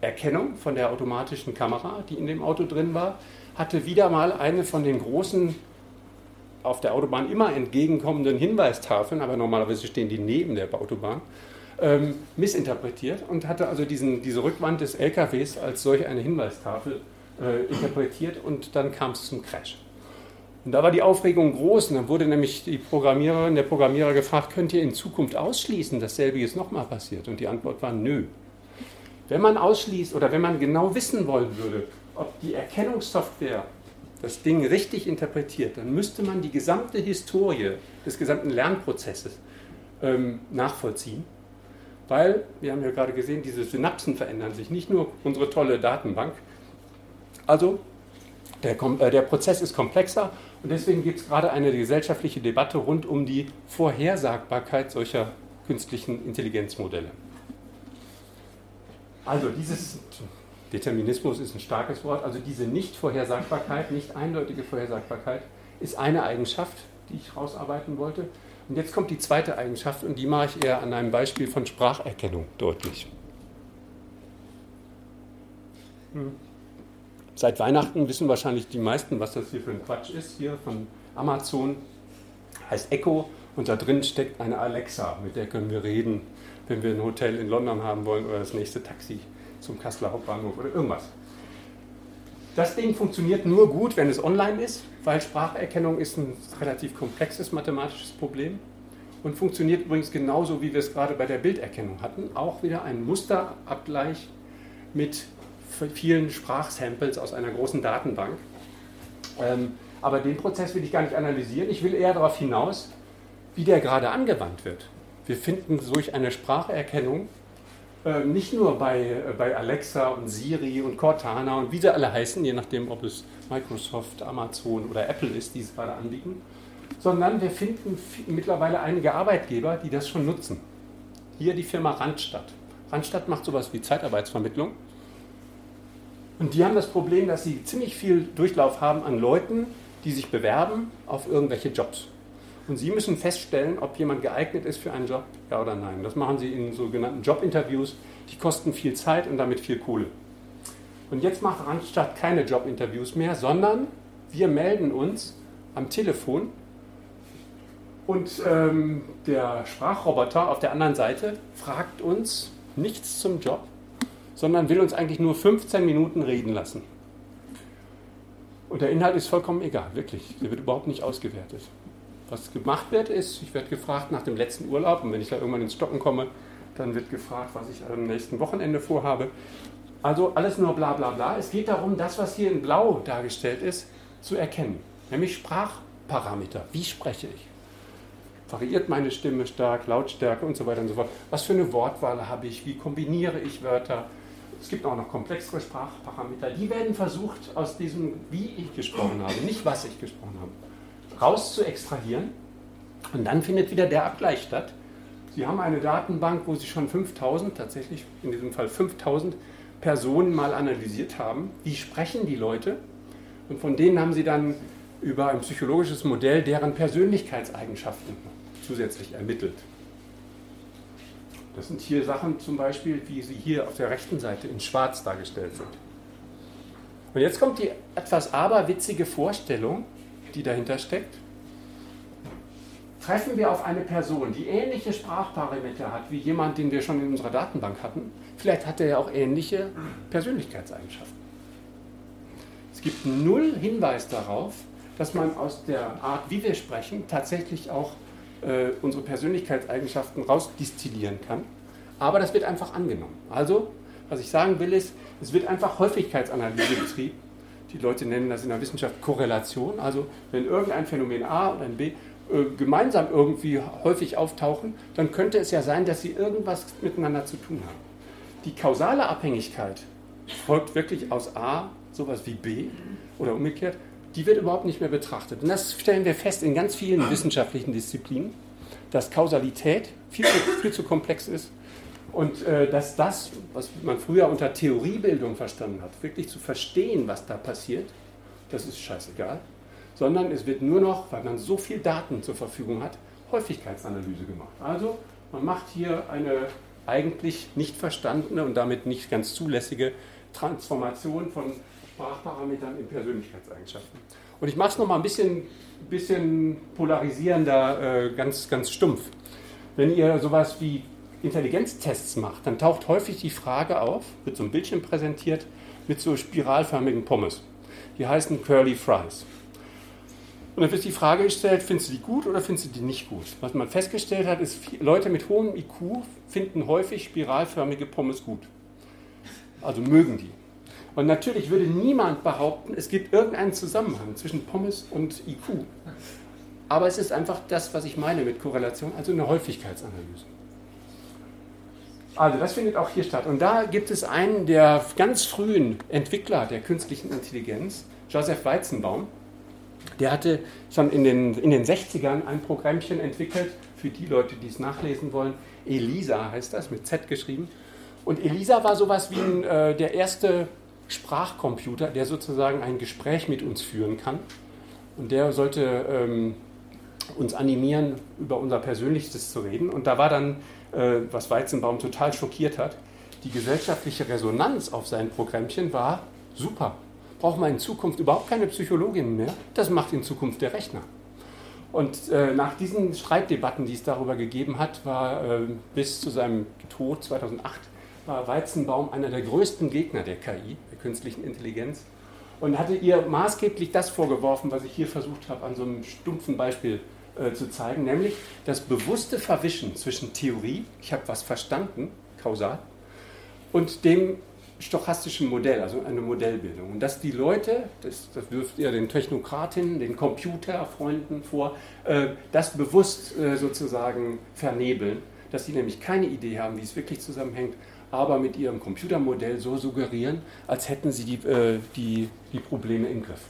Erkennung von der automatischen Kamera, die in dem Auto drin war, hatte wieder mal eine von den großen auf der Autobahn immer entgegenkommenden Hinweistafeln, aber normalerweise stehen die neben der Autobahn, ähm, missinterpretiert und hatte also diesen, diese Rückwand des LKWs als solch eine Hinweistafel äh, interpretiert und dann kam es zum Crash. Und da war die Aufregung groß und dann wurde nämlich die Programmiererin, der Programmierer gefragt, könnt ihr in Zukunft ausschließen, dass selbiges nochmal passiert? Und die Antwort war nö. Wenn man ausschließt oder wenn man genau wissen wollen würde, ob die Erkennungssoftware das Ding richtig interpretiert, dann müsste man die gesamte Historie des gesamten Lernprozesses ähm, nachvollziehen. Weil, wir haben ja gerade gesehen, diese Synapsen verändern sich, nicht nur unsere tolle Datenbank. Also, der, äh, der Prozess ist komplexer und deswegen gibt es gerade eine gesellschaftliche Debatte rund um die Vorhersagbarkeit solcher künstlichen Intelligenzmodelle. Also dieses Determinismus ist ein starkes Wort, also diese Nicht-Vorhersagbarkeit, nicht eindeutige Vorhersagbarkeit ist eine Eigenschaft, die ich rausarbeiten wollte. Und jetzt kommt die zweite Eigenschaft und die mache ich eher an einem Beispiel von Spracherkennung deutlich. Hm. Seit Weihnachten wissen wahrscheinlich die meisten, was das hier für ein Quatsch ist. Hier von Amazon heißt Echo und da drin steckt eine Alexa, mit der können wir reden, wenn wir ein Hotel in London haben wollen oder das nächste Taxi zum Kasseler Hauptbahnhof oder irgendwas. Das Ding funktioniert nur gut, wenn es online ist, weil Spracherkennung ist ein relativ komplexes mathematisches Problem und funktioniert übrigens genauso, wie wir es gerade bei der Bilderkennung hatten. Auch wieder ein Musterabgleich mit vielen Sprachsamples aus einer großen Datenbank. Ähm, aber den Prozess will ich gar nicht analysieren. Ich will eher darauf hinaus, wie der gerade angewandt wird. Wir finden durch eine Spracherkennung äh, nicht nur bei, äh, bei Alexa und Siri und Cortana und wie sie alle heißen, je nachdem, ob es Microsoft, Amazon oder Apple ist, die es gerade anbieten, sondern wir finden mittlerweile einige Arbeitgeber, die das schon nutzen. Hier die Firma Randstadt. Randstadt macht sowas wie Zeitarbeitsvermittlung. Und die haben das Problem, dass sie ziemlich viel Durchlauf haben an Leuten, die sich bewerben auf irgendwelche Jobs. Und Sie müssen feststellen, ob jemand geeignet ist für einen Job, ja oder nein. Das machen Sie in sogenannten Jobinterviews. Die kosten viel Zeit und damit viel Kohle. Und jetzt macht Randstadt keine Jobinterviews mehr, sondern wir melden uns am Telefon und ähm, der Sprachroboter auf der anderen Seite fragt uns nichts zum Job, sondern will uns eigentlich nur 15 Minuten reden lassen. Und der Inhalt ist vollkommen egal, wirklich. Der wird überhaupt nicht ausgewertet. Was gemacht wird, ist, ich werde gefragt nach dem letzten Urlaub und wenn ich da irgendwann ins Stocken komme, dann wird gefragt, was ich am nächsten Wochenende vorhabe. Also alles nur bla bla bla. Es geht darum, das, was hier in Blau dargestellt ist, zu erkennen. Nämlich Sprachparameter. Wie spreche ich? Variiert meine Stimme stark, Lautstärke und so weiter und so fort? Was für eine Wortwahl habe ich? Wie kombiniere ich Wörter? Es gibt auch noch komplexere Sprachparameter. Die werden versucht, aus diesem, wie ich gesprochen habe, nicht was ich gesprochen habe, raus zu extrahieren. Und dann findet wieder der Abgleich statt. Sie haben eine Datenbank, wo Sie schon 5000, tatsächlich in diesem Fall 5000 Personen mal analysiert haben. Wie sprechen die Leute? Und von denen haben Sie dann über ein psychologisches Modell deren Persönlichkeitseigenschaften zusätzlich ermittelt. Das sind hier Sachen zum Beispiel, wie sie hier auf der rechten Seite in Schwarz dargestellt sind. Und jetzt kommt die etwas aberwitzige Vorstellung, die dahinter steckt. treffen wir auf eine Person, die ähnliche Sprachparameter hat wie jemand, den wir schon in unserer Datenbank hatten, vielleicht hat er ja auch ähnliche Persönlichkeitseigenschaften. Es gibt null Hinweis darauf, dass man aus der Art, wie wir sprechen, tatsächlich auch äh, unsere Persönlichkeitseigenschaften rausdistillieren kann. Aber das wird einfach angenommen. Also, was ich sagen will, ist, es wird einfach Häufigkeitsanalyse betrieben. Die Leute nennen das in der Wissenschaft Korrelation. Also, wenn irgendein Phänomen A oder ein B äh, gemeinsam irgendwie häufig auftauchen, dann könnte es ja sein, dass sie irgendwas miteinander zu tun haben. Die kausale Abhängigkeit folgt wirklich aus A, sowas wie B oder umgekehrt, die wird überhaupt nicht mehr betrachtet. Und das stellen wir fest in ganz vielen wissenschaftlichen Disziplinen, dass Kausalität viel zu, viel zu komplex ist und äh, dass das, was man früher unter Theoriebildung verstanden hat, wirklich zu verstehen, was da passiert, das ist scheißegal, sondern es wird nur noch, weil man so viel Daten zur Verfügung hat, Häufigkeitsanalyse gemacht. Also man macht hier eine eigentlich nicht verstandene und damit nicht ganz zulässige Transformation von Sprachparametern in Persönlichkeitseigenschaften. Und ich mache es nochmal ein bisschen, bisschen polarisierender, äh, ganz, ganz stumpf. Wenn ihr sowas wie Intelligenztests macht, dann taucht häufig die Frage auf, wird so ein Bildschirm präsentiert mit so spiralförmigen Pommes. Die heißen Curly Fries. Und dann wird die Frage gestellt, findest du die gut oder findest du die nicht gut? Was man festgestellt hat, ist, Leute mit hohem IQ finden häufig spiralförmige Pommes gut. Also mögen die. Und natürlich würde niemand behaupten, es gibt irgendeinen Zusammenhang zwischen Pommes und IQ. Aber es ist einfach das, was ich meine mit Korrelation, also eine Häufigkeitsanalyse. Also das findet auch hier statt. Und da gibt es einen der ganz frühen Entwickler der künstlichen Intelligenz, Joseph Weizenbaum. Der hatte schon in den, in den 60ern ein Programmchen entwickelt, für die Leute, die es nachlesen wollen. ELISA heißt das, mit Z geschrieben. Und ELISA war sowas wie ein, äh, der erste Sprachcomputer, der sozusagen ein Gespräch mit uns führen kann. Und der sollte ähm, uns animieren, über unser Persönlichstes zu reden. Und da war dann, äh, was Weizenbaum total schockiert hat, die gesellschaftliche Resonanz auf sein Programmchen war super. Brauchen wir in Zukunft überhaupt keine Psychologin mehr? Das macht in Zukunft der Rechner. Und äh, nach diesen Streitdebatten, die es darüber gegeben hat, war äh, bis zu seinem Tod 2008 war Weizenbaum einer der größten Gegner der KI, künstlichen Intelligenz, und hatte ihr maßgeblich das vorgeworfen, was ich hier versucht habe, an so einem stumpfen Beispiel äh, zu zeigen, nämlich das bewusste Verwischen zwischen Theorie, ich habe was verstanden, kausal, und dem stochastischen Modell, also eine Modellbildung. Und dass die Leute, das, das wirft ihr den Technokratinnen, den Computerfreunden vor, äh, das bewusst äh, sozusagen vernebeln, dass sie nämlich keine Idee haben, wie es wirklich zusammenhängt aber mit ihrem Computermodell so suggerieren, als hätten sie die, äh, die, die Probleme im Griff.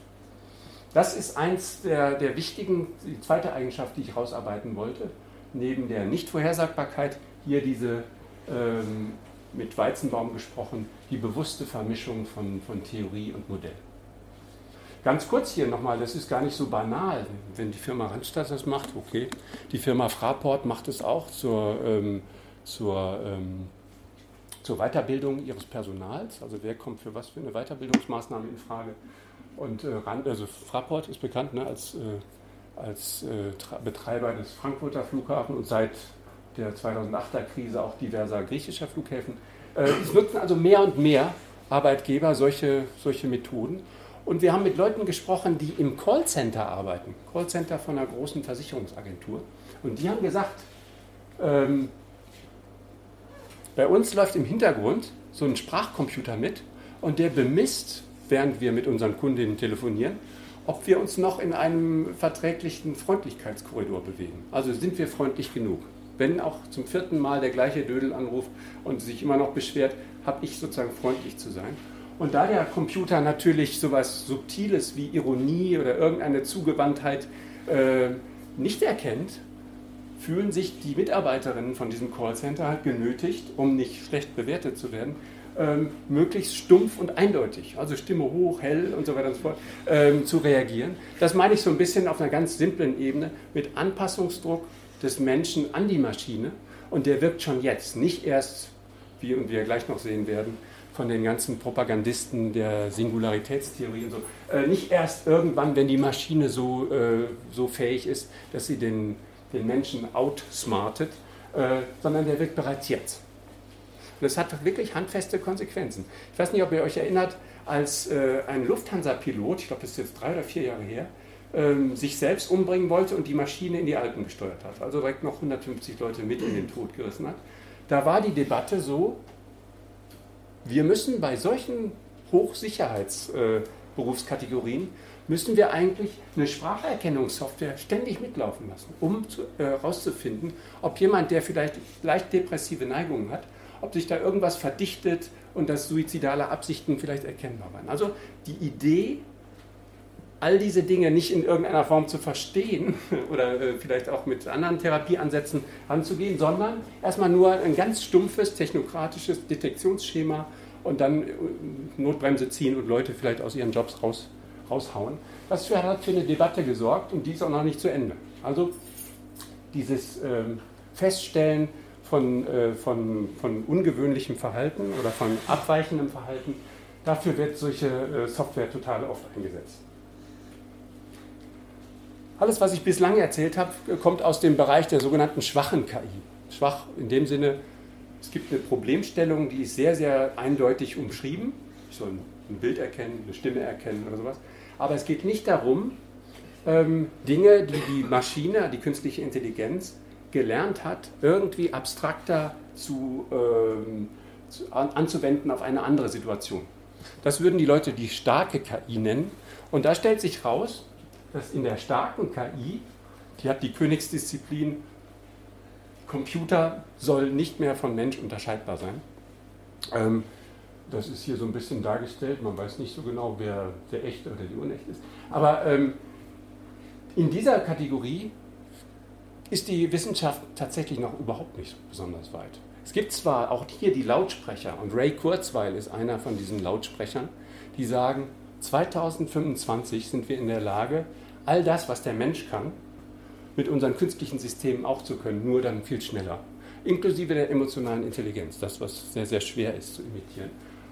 Das ist eins der, der wichtigen, die zweite Eigenschaft, die ich herausarbeiten wollte, neben der Nichtvorhersagbarkeit, hier diese, ähm, mit Weizenbaum gesprochen, die bewusste Vermischung von, von Theorie und Modell. Ganz kurz hier nochmal, das ist gar nicht so banal, wenn die Firma Randstadt das macht, okay. Die Firma Fraport macht es auch zur, ähm, zur ähm, zur Weiterbildung ihres Personals. Also wer kommt für was für eine Weiterbildungsmaßnahme in Frage. Und äh, also Fraport ist bekannt ne, als, äh, als äh, Betreiber des Frankfurter Flughafens und seit der 2008er Krise auch diverser griechischer Flughäfen. Äh, es nutzen also mehr und mehr Arbeitgeber solche, solche Methoden. Und wir haben mit Leuten gesprochen, die im Callcenter arbeiten, Callcenter von einer großen Versicherungsagentur. Und die haben gesagt, ähm, bei uns läuft im Hintergrund so ein Sprachcomputer mit und der bemisst, während wir mit unseren Kundinnen telefonieren, ob wir uns noch in einem verträglichen Freundlichkeitskorridor bewegen. Also sind wir freundlich genug. Wenn auch zum vierten Mal der gleiche Dödel anruft und sich immer noch beschwert, habe ich sozusagen freundlich zu sein. Und da der Computer natürlich sowas Subtiles wie Ironie oder irgendeine Zugewandtheit äh, nicht erkennt, fühlen sich die Mitarbeiterinnen von diesem Callcenter halt genötigt, um nicht schlecht bewertet zu werden, ähm, möglichst stumpf und eindeutig, also Stimme hoch, hell und so weiter und so fort, ähm, zu reagieren. Das meine ich so ein bisschen auf einer ganz simplen Ebene mit Anpassungsdruck des Menschen an die Maschine und der wirkt schon jetzt, nicht erst, wie und wir gleich noch sehen werden, von den ganzen Propagandisten der Singularitätstheorie und so, äh, nicht erst irgendwann, wenn die Maschine so, äh, so fähig ist, dass sie den den Menschen outsmartet, äh, sondern der wird bereits jetzt. Und das hat wirklich handfeste Konsequenzen. Ich weiß nicht, ob ihr euch erinnert, als äh, ein Lufthansa-Pilot, ich glaube, das ist jetzt drei oder vier Jahre her, ähm, sich selbst umbringen wollte und die Maschine in die Alpen gesteuert hat. Also direkt noch 150 Leute mit in den Tod gerissen hat. Da war die Debatte so, wir müssen bei solchen Hochsicherheitsberufskategorien, äh, müssen wir eigentlich eine Spracherkennungssoftware ständig mitlaufen lassen, um herauszufinden, äh, ob jemand, der vielleicht leicht depressive Neigungen hat, ob sich da irgendwas verdichtet und dass suizidale Absichten vielleicht erkennbar waren. Also die Idee, all diese Dinge nicht in irgendeiner Form zu verstehen oder äh, vielleicht auch mit anderen Therapieansätzen anzugehen, sondern erstmal nur ein ganz stumpfes technokratisches Detektionsschema und dann äh, Notbremse ziehen und Leute vielleicht aus ihren Jobs raus, raushauen. Das hat für eine Debatte gesorgt und die ist auch noch nicht zu Ende. Also dieses ähm, Feststellen von, äh, von, von ungewöhnlichem Verhalten oder von abweichendem Verhalten, dafür wird solche äh, Software total oft eingesetzt. Alles, was ich bislang erzählt habe, kommt aus dem Bereich der sogenannten schwachen KI. Schwach in dem Sinne, es gibt eine Problemstellung, die ist sehr, sehr eindeutig umschrieben. Ich soll ein Bild erkennen, eine Stimme erkennen oder sowas. Aber es geht nicht darum, ähm, Dinge, die die Maschine, die künstliche Intelligenz gelernt hat, irgendwie abstrakter zu, ähm, zu, an, anzuwenden auf eine andere Situation. Das würden die Leute die starke KI nennen. Und da stellt sich raus, dass in der starken KI, die hat die Königsdisziplin, Computer soll nicht mehr von Mensch unterscheidbar sein. Ähm, das ist hier so ein bisschen dargestellt, man weiß nicht so genau, wer der echte oder die unecht ist. Aber ähm, in dieser Kategorie ist die Wissenschaft tatsächlich noch überhaupt nicht besonders weit. Es gibt zwar auch hier die Lautsprecher, und Ray Kurzweil ist einer von diesen Lautsprechern, die sagen, 2025 sind wir in der Lage, all das, was der Mensch kann, mit unseren künstlichen Systemen auch zu können, nur dann viel schneller. Inklusive der emotionalen Intelligenz, das, was sehr, sehr schwer ist zu imitieren.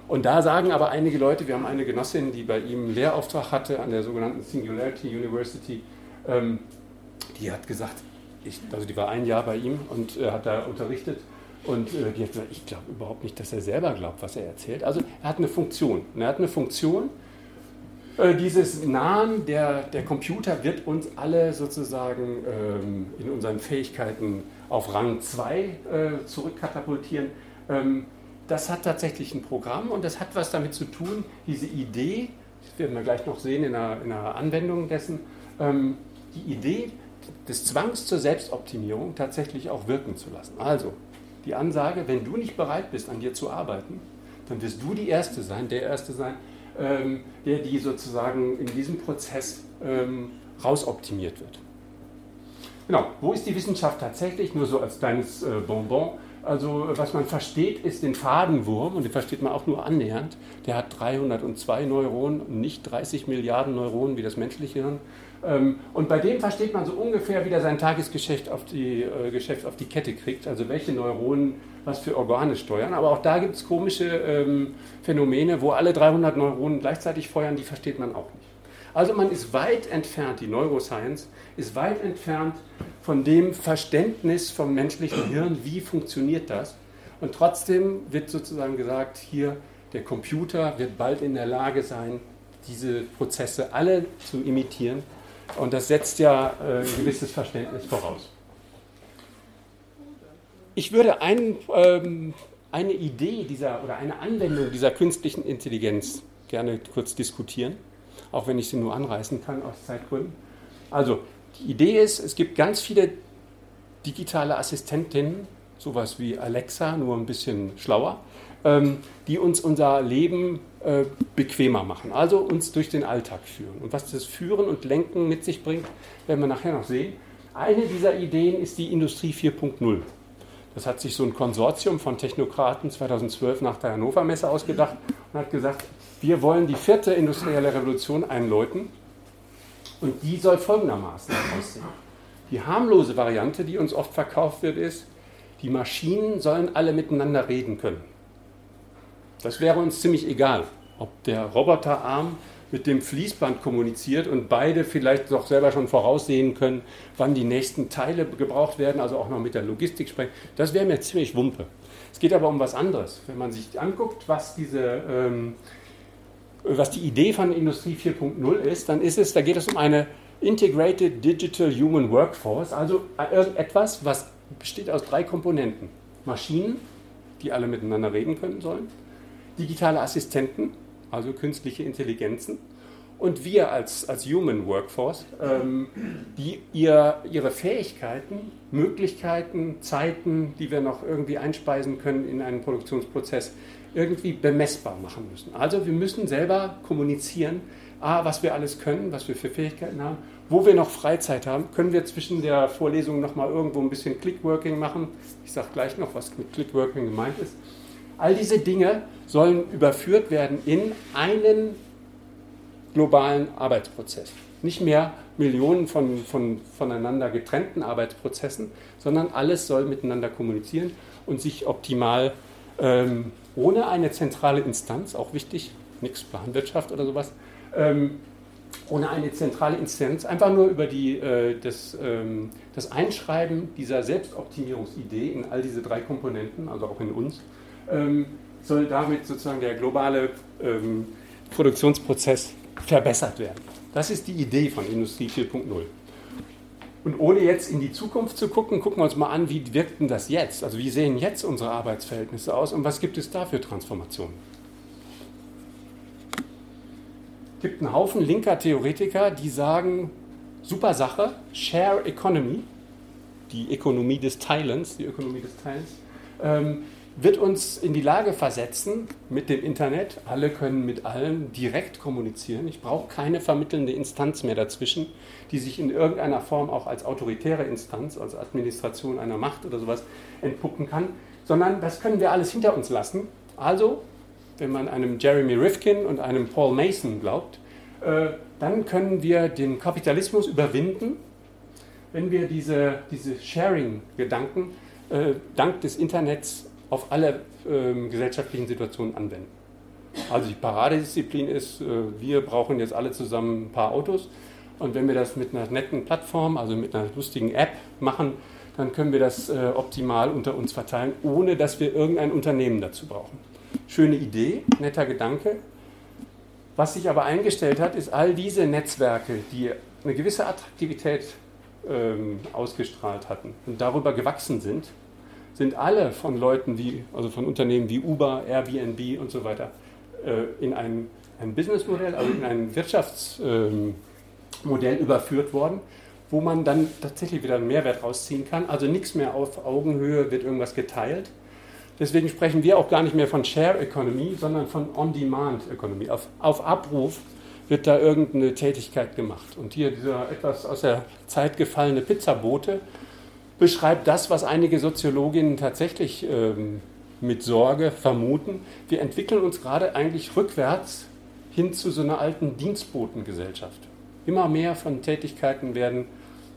Und da sagen aber einige Leute, wir haben eine Genossin, die bei ihm einen Lehrauftrag hatte an der sogenannten Singularity University, ähm, die hat gesagt, ich, also die war ein Jahr bei ihm und äh, hat da unterrichtet. Und äh, die hat gesagt, ich glaube überhaupt nicht, dass er selber glaubt, was er erzählt. Also er hat eine Funktion. Und er hat eine Funktion, äh, dieses Nahen der, der Computer wird uns alle sozusagen ähm, in unseren Fähigkeiten auf Rang 2 äh, zurückkatapultieren. Ähm, das hat tatsächlich ein Programm und das hat was damit zu tun, diese Idee, das werden wir gleich noch sehen in einer, in einer Anwendung dessen, ähm, die Idee des Zwangs zur Selbstoptimierung tatsächlich auch wirken zu lassen. Also die Ansage, wenn du nicht bereit bist, an dir zu arbeiten, dann wirst du die Erste sein, der Erste sein, ähm, der die sozusagen in diesem Prozess ähm, rausoptimiert wird. Genau, wo ist die Wissenschaft tatsächlich? Nur so als kleines äh, Bonbon. Also was man versteht, ist den Fadenwurm, und den versteht man auch nur annähernd. Der hat 302 Neuronen, nicht 30 Milliarden Neuronen wie das menschliche Hirn. Ähm, und bei dem versteht man so ungefähr, wie der sein Tagesgeschäft auf die, äh, Geschäft auf die Kette kriegt, also welche Neuronen was für Organe steuern. Aber auch da gibt es komische ähm, Phänomene, wo alle 300 Neuronen gleichzeitig feuern, die versteht man auch nicht. Also man ist weit entfernt, die Neuroscience ist weit entfernt von dem Verständnis vom menschlichen Hirn, wie funktioniert das. Und trotzdem wird sozusagen gesagt, hier der Computer wird bald in der Lage sein, diese Prozesse alle zu imitieren. Und das setzt ja äh, ein gewisses Verständnis voraus. Ich würde ein, ähm, eine Idee dieser oder eine Anwendung dieser künstlichen Intelligenz gerne kurz diskutieren, auch wenn ich sie nur anreißen kann aus Zeitgründen. Also, die Idee ist, es gibt ganz viele digitale Assistentinnen, sowas wie Alexa, nur ein bisschen schlauer, ähm, die uns unser Leben äh, bequemer machen, also uns durch den Alltag führen. Und was das Führen und Lenken mit sich bringt, werden wir nachher noch sehen. Eine dieser Ideen ist die Industrie 4.0. Das hat sich so ein Konsortium von Technokraten 2012 nach der Hannover Messe ausgedacht und hat gesagt, wir wollen die vierte industrielle Revolution einläuten und die soll folgendermaßen aussehen. Die harmlose Variante, die uns oft verkauft wird, ist, die Maschinen sollen alle miteinander reden können. Das wäre uns ziemlich egal, ob der Roboterarm mit dem Fließband kommuniziert und beide vielleicht doch selber schon voraussehen können, wann die nächsten Teile gebraucht werden, also auch noch mit der Logistik sprechen. Das wäre mir ziemlich Wumpe. Es geht aber um was anderes. Wenn man sich anguckt, was diese ähm, was die Idee von Industrie 4.0 ist, dann ist es, da geht es um eine Integrated Digital Human Workforce, also irgendetwas, was besteht aus drei Komponenten. Maschinen, die alle miteinander reden können sollen, digitale Assistenten, also künstliche Intelligenzen, und wir als, als Human Workforce, ähm, die ihr, ihre Fähigkeiten, Möglichkeiten, Zeiten, die wir noch irgendwie einspeisen können in einen Produktionsprozess, irgendwie bemessbar machen müssen. Also wir müssen selber kommunizieren, A, was wir alles können, was wir für Fähigkeiten haben, wo wir noch Freizeit haben, können wir zwischen der Vorlesung nochmal irgendwo ein bisschen Clickworking machen. Ich sage gleich noch, was mit Clickworking gemeint ist. All diese Dinge sollen überführt werden in einen globalen Arbeitsprozess. Nicht mehr Millionen von, von voneinander getrennten Arbeitsprozessen, sondern alles soll miteinander kommunizieren und sich optimal ähm, ohne eine zentrale Instanz, auch wichtig, nichts Planwirtschaft oder sowas, ähm, ohne eine zentrale Instanz, einfach nur über die, äh, das, ähm, das Einschreiben dieser Selbstoptimierungsidee in all diese drei Komponenten, also auch in uns, ähm, soll damit sozusagen der globale ähm, Produktionsprozess verbessert werden. Das ist die Idee von Industrie 4.0. Und ohne jetzt in die Zukunft zu gucken, gucken wir uns mal an, wie wirkt denn das jetzt? Also wie sehen jetzt unsere Arbeitsverhältnisse aus und was gibt es da für Transformationen? Es gibt einen Haufen linker Theoretiker, die sagen, super Sache, Share Economy, die Ökonomie des Teilens, die Ökonomie des Teilens, ähm, wird uns in die Lage versetzen, mit dem Internet, alle können mit allen direkt kommunizieren. Ich brauche keine vermittelnde Instanz mehr dazwischen, die sich in irgendeiner Form auch als autoritäre Instanz, als Administration einer Macht oder sowas entpuppen kann, sondern das können wir alles hinter uns lassen. Also, wenn man einem Jeremy Rifkin und einem Paul Mason glaubt, äh, dann können wir den Kapitalismus überwinden, wenn wir diese, diese Sharing-Gedanken äh, dank des Internets auf alle ähm, gesellschaftlichen Situationen anwenden. Also die Paradedisziplin ist, äh, wir brauchen jetzt alle zusammen ein paar Autos und wenn wir das mit einer netten Plattform, also mit einer lustigen App machen, dann können wir das äh, optimal unter uns verteilen, ohne dass wir irgendein Unternehmen dazu brauchen. Schöne Idee, netter Gedanke. Was sich aber eingestellt hat, ist all diese Netzwerke, die eine gewisse Attraktivität ähm, ausgestrahlt hatten und darüber gewachsen sind, sind alle von Leuten wie, also von Unternehmen wie Uber, Airbnb und so weiter, äh, in ein, ein Businessmodell, also in ein Wirtschaftsmodell ähm, überführt worden, wo man dann tatsächlich wieder einen Mehrwert rausziehen kann. Also nichts mehr auf Augenhöhe wird irgendwas geteilt. Deswegen sprechen wir auch gar nicht mehr von Share Economy, sondern von On-Demand Economy. Auf, auf Abruf wird da irgendeine Tätigkeit gemacht. Und hier dieser etwas aus der Zeit gefallene Pizzabote beschreibt das, was einige Soziologinnen tatsächlich ähm, mit Sorge vermuten. Wir entwickeln uns gerade eigentlich rückwärts hin zu so einer alten Dienstbotengesellschaft. Immer mehr von Tätigkeiten werden,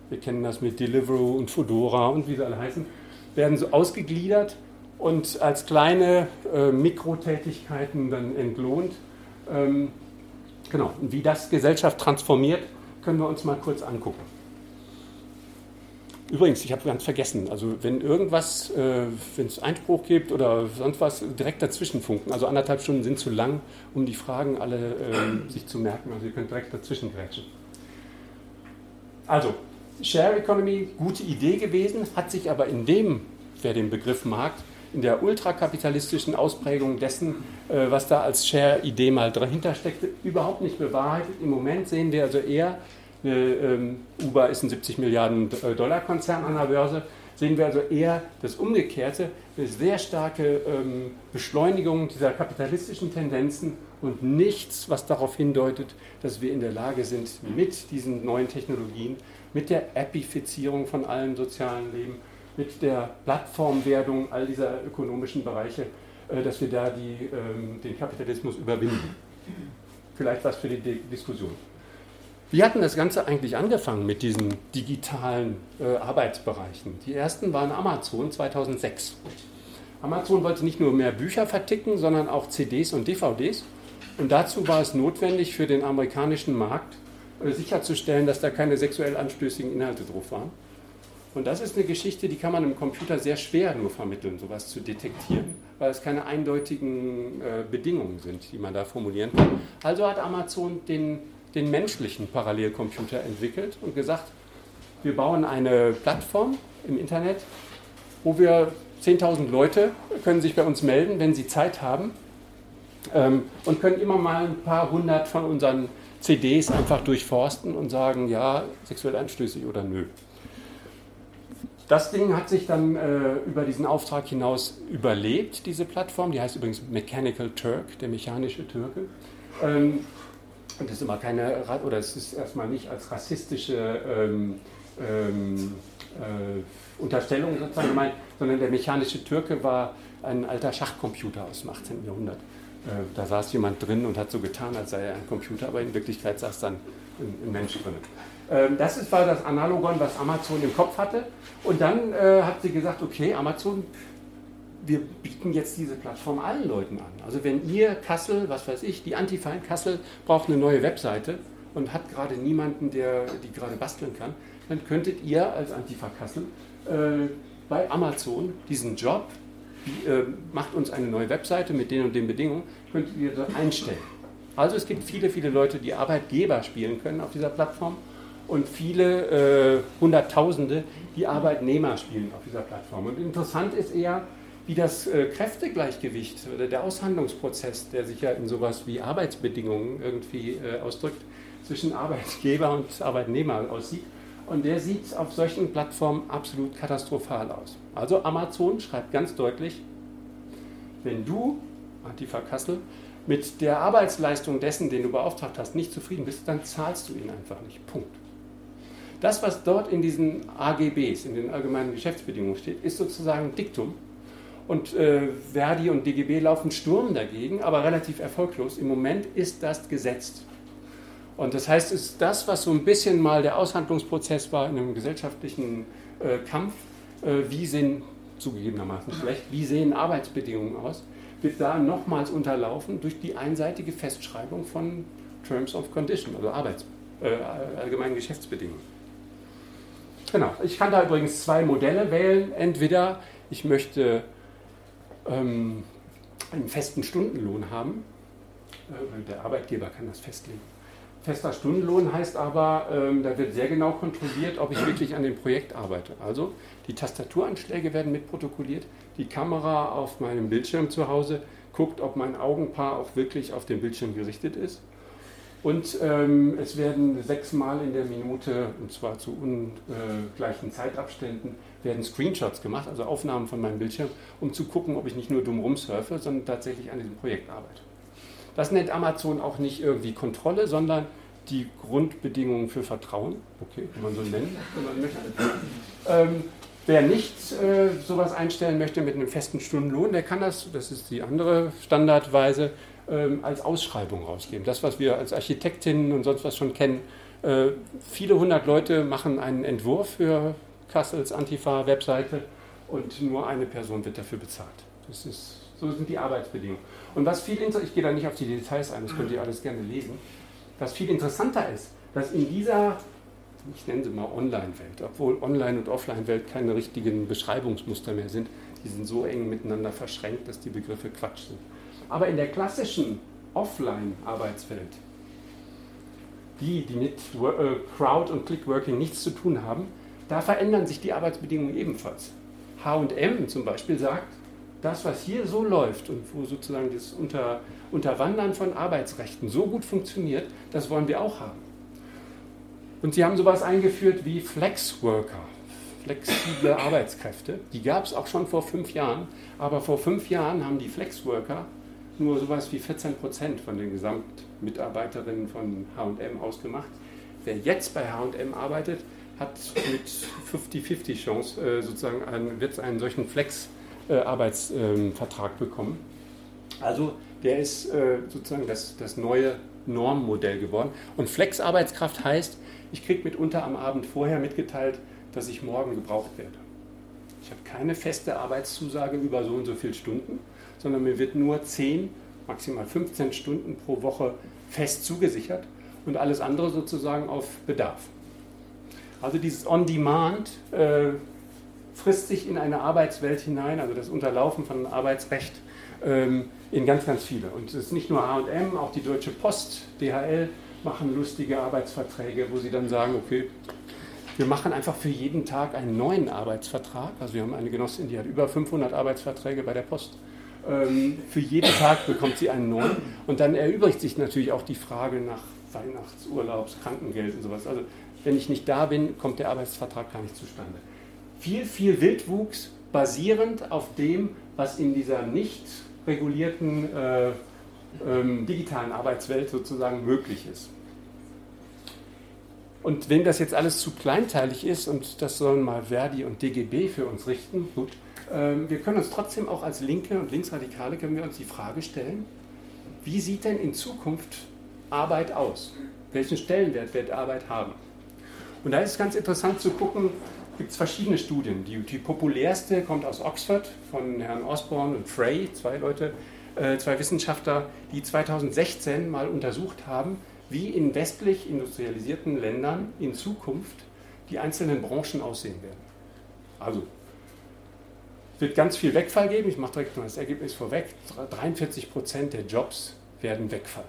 wir kennen das mit Deliveroo und Fedora und wie sie alle heißen, werden so ausgegliedert und als kleine äh, Mikrotätigkeiten dann entlohnt. Ähm, genau, und wie das Gesellschaft transformiert, können wir uns mal kurz angucken. Übrigens, ich habe ganz vergessen, also wenn irgendwas, äh, wenn es Einspruch gibt oder sonst was, direkt dazwischen funken. Also anderthalb Stunden sind zu lang, um die Fragen alle äh, sich zu merken. Also ihr könnt direkt dazwischen grätschen. Also, Share Economy, gute Idee gewesen, hat sich aber in dem, wer den Begriff mag, in der ultrakapitalistischen Ausprägung dessen, äh, was da als Share-Idee mal dahinter steckte, überhaupt nicht bewahrheitet. Im Moment sehen wir also eher Uber ist ein 70 Milliarden äh, Dollar Konzern an der Börse, sehen wir also eher das Umgekehrte, eine sehr starke ähm, Beschleunigung dieser kapitalistischen Tendenzen und nichts, was darauf hindeutet, dass wir in der Lage sind, mit diesen neuen Technologien, mit der Appifizierung von allem sozialen Leben, mit der Plattformwerdung all dieser ökonomischen Bereiche, äh, dass wir da die, ähm, den Kapitalismus überwinden. Vielleicht was für die Diskussion. Wie hatten das Ganze eigentlich angefangen mit diesen digitalen äh, Arbeitsbereichen? Die ersten waren Amazon 2006. Amazon wollte nicht nur mehr Bücher verticken, sondern auch CDs und DVDs Und dazu war es notwendig für den amerikanischen Markt äh, sicherzustellen, dass da keine sexuell anstößigen Inhalte drauf waren. Und das ist eine Geschichte, die kann man im Computer sehr schwer nur vermitteln, sowas zu detektieren, weil es keine eindeutigen äh, Bedingungen sind, die man da formulieren kann. Also hat Amazon den, den menschlichen Parallelcomputer entwickelt und gesagt, wir bauen eine Plattform im Internet, wo wir 10.000 Leute können sich bei uns melden, wenn sie Zeit haben ähm, und können immer mal ein paar hundert von unseren CDs einfach durchforsten und sagen, ja, sexuell anstößig oder nö. Das Ding hat sich dann äh, über diesen Auftrag hinaus überlebt, diese Plattform. Die heißt übrigens Mechanical Turk, der mechanische Türke. Ähm, und das ist immer keine, oder es ist erstmal nicht als rassistische ähm, ähm, äh, Unterstellung sozusagen gemeint, sondern der mechanische Türke war ein alter Schachcomputer aus dem 18. Jahrhundert. Äh, da saß jemand drin und hat so getan, als sei er ein Computer, aber in Wirklichkeit saß dann ein, Mensch drin. Ähm, das war das Analogon, was Amazon im Kopf hatte. Und dann äh, hat sie gesagt, okay, Amazon, wir bieten jetzt diese Plattform allen Leuten an. Also wenn ihr Kassel, was weiß ich, die Antifa in Kassel braucht eine neue Webseite und hat gerade niemanden, der die gerade basteln kann, dann könntet ihr als Antifa Kassel äh, bei Amazon diesen Job, die, äh, macht uns eine neue Webseite mit den und den Bedingungen, könntet ihr da einstellen. Also es gibt viele, viele Leute, die Arbeitgeber spielen können auf dieser Plattform und viele äh, Hunderttausende, die Arbeitnehmer spielen auf dieser Plattform. Und interessant ist eher, wie das äh, Kräftegleichgewicht oder der Aushandlungsprozess, der sich ja in sowas wie Arbeitsbedingungen irgendwie äh, ausdrückt, zwischen Arbeitgeber und Arbeitnehmer aussieht. Und der sieht auf solchen Plattformen absolut katastrophal aus. Also Amazon schreibt ganz deutlich, wenn du, Antifa Kassel, mit der Arbeitsleistung dessen, den du beauftragt hast, nicht zufrieden bist, dann zahlst du ihn einfach nicht. Punkt. Das, was dort in diesen AGBs, in den allgemeinen Geschäftsbedingungen steht, ist sozusagen Diktum. Und äh, Verdi und DGB laufen Sturm dagegen, aber relativ erfolglos. Im Moment ist das gesetzt. Und das heißt, ist das, was so ein bisschen mal der Aushandlungsprozess war in einem gesellschaftlichen äh, Kampf, äh, wie sehen, zugegebenermaßen schlecht, wie sehen Arbeitsbedingungen aus, wird da nochmals unterlaufen durch die einseitige Festschreibung von Terms of Condition, also Arbeits, äh, allgemeinen Geschäftsbedingungen. Genau, ich kann da übrigens zwei Modelle wählen. Entweder ich möchte ähm, einen festen Stundenlohn haben, äh, der Arbeitgeber kann das festlegen. Fester Stundenlohn heißt aber, ähm, da wird sehr genau kontrolliert, ob ich wirklich an dem Projekt arbeite. Also die Tastaturanschläge werden mitprotokolliert, die Kamera auf meinem Bildschirm zu Hause guckt, ob mein Augenpaar auch wirklich auf den Bildschirm gerichtet ist und ähm, es werden sechsmal in der Minute, und zwar zu ungleichen Zeitabständen, werden Screenshots gemacht, also Aufnahmen von meinem Bildschirm, um zu gucken, ob ich nicht nur dumm rumsurfe, sondern tatsächlich an diesem Projekt arbeite. Das nennt Amazon auch nicht irgendwie Kontrolle, sondern die Grundbedingungen für Vertrauen. Okay, kann man so nennen, wenn man möchte. Ähm, wer nicht äh, sowas einstellen möchte mit einem festen Stundenlohn, der kann das, das ist die andere Standardweise, ähm, als Ausschreibung rausgeben. Das, was wir als Architektinnen und sonst was schon kennen. Äh, viele hundert Leute machen einen Entwurf für Kassels Antifa-Webseite und nur eine Person wird dafür bezahlt. Das ist, so sind die Arbeitsbedingungen. Und was viel ich gehe da nicht auf die Details ein, das könnt ihr alles gerne lesen. Was viel interessanter ist, dass in dieser, ich nenne sie mal Online-Welt, obwohl Online- und Offline-Welt keine richtigen Beschreibungsmuster mehr sind, die sind so eng miteinander verschränkt, dass die Begriffe Quatsch sind. Aber in der klassischen Offline-Arbeitswelt, die, die mit äh, Crowd- und Click-Working nichts zu tun haben, da verändern sich die Arbeitsbedingungen ebenfalls. HM zum Beispiel sagt, das, was hier so läuft und wo sozusagen das Unter, Unterwandern von Arbeitsrechten so gut funktioniert, das wollen wir auch haben. Und sie haben sowas eingeführt wie Flexworker, flexible Arbeitskräfte. Die gab es auch schon vor fünf Jahren, aber vor fünf Jahren haben die Flexworker nur sowas wie 14 Prozent von den Gesamtmitarbeiterinnen von HM ausgemacht. Wer jetzt bei HM arbeitet, hat mit 50-50 Chance äh, sozusagen einen, wird einen solchen Flex-Arbeitsvertrag bekommen. Also der ist äh, sozusagen das, das neue Normmodell geworden. Und Flex-Arbeitskraft heißt, ich kriege mitunter am Abend vorher mitgeteilt, dass ich morgen gebraucht werde. Ich habe keine feste Arbeitszusage über so und so viele Stunden, sondern mir wird nur 10 maximal 15 Stunden pro Woche fest zugesichert und alles andere sozusagen auf Bedarf. Also dieses On-Demand äh, frisst sich in eine Arbeitswelt hinein, also das Unterlaufen von Arbeitsrecht ähm, in ganz, ganz viele. Und es ist nicht nur HM, auch die Deutsche Post, DHL machen lustige Arbeitsverträge, wo sie dann sagen, okay, wir machen einfach für jeden Tag einen neuen Arbeitsvertrag. Also wir haben eine Genossin, die hat über 500 Arbeitsverträge bei der Post. Ähm, für jeden Tag bekommt sie einen neuen. Und dann erübrigt sich natürlich auch die Frage nach Weihnachtsurlaubs, Krankengeld und sowas. Also wenn ich nicht da bin, kommt der Arbeitsvertrag gar nicht zustande. Viel, viel Wildwuchs basierend auf dem, was in dieser nicht regulierten äh, ähm, digitalen Arbeitswelt sozusagen möglich ist. Und wenn das jetzt alles zu kleinteilig ist, und das sollen mal Verdi und DGB für uns richten, gut, ähm, wir können uns trotzdem auch als Linke und Linksradikale können wir uns die Frage stellen, wie sieht denn in Zukunft Arbeit aus? Welchen Stellenwert wird Arbeit haben? Und da ist es ganz interessant zu gucken, gibt es verschiedene Studien. Die, die, populärste kommt aus Oxford von Herrn Osborne und Frey, zwei Leute, äh, zwei Wissenschaftler, die 2016 mal untersucht haben, wie in westlich industrialisierten Ländern in Zukunft die einzelnen Branchen aussehen werden. Also, es wird ganz viel Wegfall geben. Ich mache direkt mal das Ergebnis vorweg. 43 Prozent der Jobs werden wegfallen.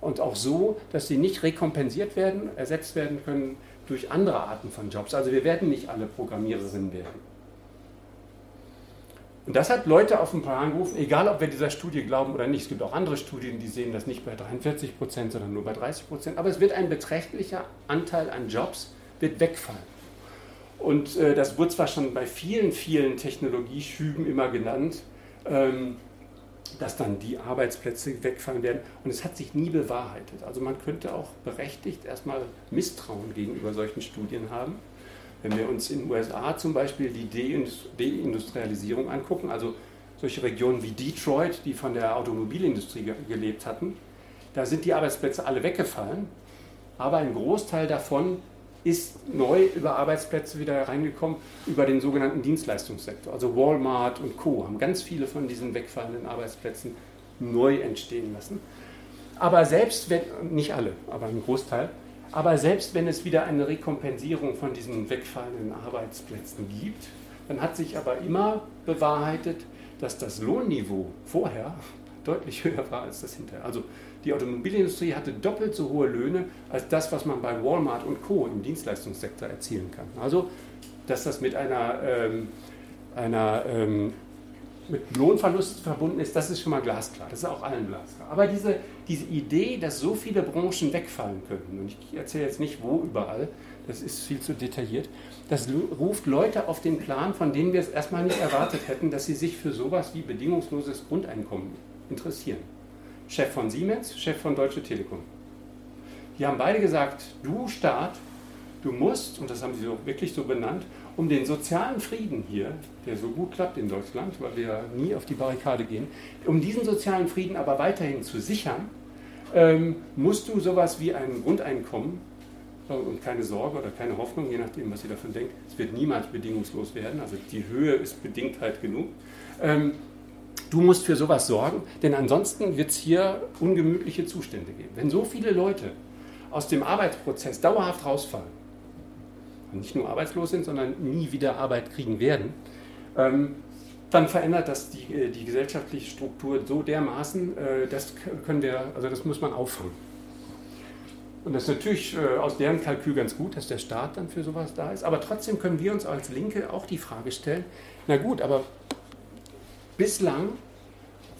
Und auch so, dass sie nicht rekompensiert werden, ersetzt werden können durch andere Arten von Jobs. Also wir werden nicht alle Programmiererinnen werden. Und das hat Leute auf den Plan gerufen, egal ob wir dieser Studie glauben oder nicht. Es gibt auch andere Studien, die sehen das nicht bei 43 Prozent, sondern nur bei 30 Prozent. Aber es wird ein beträchtlicher Anteil an Jobs wird wegfallen. Und äh, das wurde zwar schon bei vielen, vielen Technologieschüben immer genannt, ähm, dass dann die Arbeitsplätze wegfallen werden. Und es hat sich nie bewahrheitet. Also man könnte auch berechtigt erstmal Misstrauen gegenüber solchen Studien haben. Wenn wir uns in den USA zum Beispiel die Deindustrialisierung angucken, also solche Regionen wie Detroit, die von der Automobilindustrie gelebt hatten, da sind die Arbeitsplätze alle weggefallen, aber ein Großteil davon ist neu über Arbeitsplätze wieder reingekommen, über den sogenannten Dienstleistungssektor. Also Walmart und Co. haben ganz viele von diesen wegfallenden Arbeitsplätzen neu entstehen lassen. Aber selbst wenn, nicht alle, aber ein Großteil, aber selbst wenn es wieder eine Rekompensierung von diesen wegfallenden Arbeitsplätzen gibt, dann hat sich aber immer bewahrheitet, dass das Lohnniveau vorher deutlich höher war als das hinterher. Also die Automobilindustrie hatte doppelt so hohe Löhne als das, was man bei Walmart und Co. im Dienstleistungssektor erzielen kann. Also, dass das mit einer, ähm, einer ähm, mit Lohnverlust verbunden ist, das ist schon mal glasklar. Das ist auch allen glasklar. Aber diese, diese Idee, dass so viele Branchen wegfallen könnten, und ich erzähle jetzt nicht wo überall, das ist viel zu detailliert, das ruft Leute auf den Plan, von denen wir es erstmal nicht erwartet hätten, dass sie sich für sowas wie bedingungsloses Grundeinkommen interessieren. Chef von Siemens, Chef von Deutsche Telekom. Die haben beide gesagt, du Staat, du musst, und das haben sie auch wirklich so benannt, um den sozialen Frieden hier, der so gut klappt in Deutschland, weil wir nie auf die Barrikade gehen, um diesen sozialen Frieden aber weiterhin zu sichern, ähm, musst du sowas wie ein Grundeinkommen äh, und keine Sorge oder keine Hoffnung, je nachdem, was ihr davon denkt, es wird niemals bedingungslos werden, also die Höhe ist Bedingtheit genug. Ähm, du musst für sowas sorgen, denn ansonsten wird es hier ungemütliche Zustände geben. Wenn so viele Leute aus dem Arbeitsprozess dauerhaft rausfallen, und nicht nur arbeitslos sind, sondern nie wieder Arbeit kriegen werden, ähm, dann verändert das die, äh, die gesellschaftliche Struktur so dermaßen, äh, das können wir, also das muss man auffangen. Und das ist natürlich äh, aus deren Kalkül ganz gut, dass der Staat dann für sowas da ist. Aber trotzdem können wir uns als Linke auch die Frage stellen, na gut, aber bislang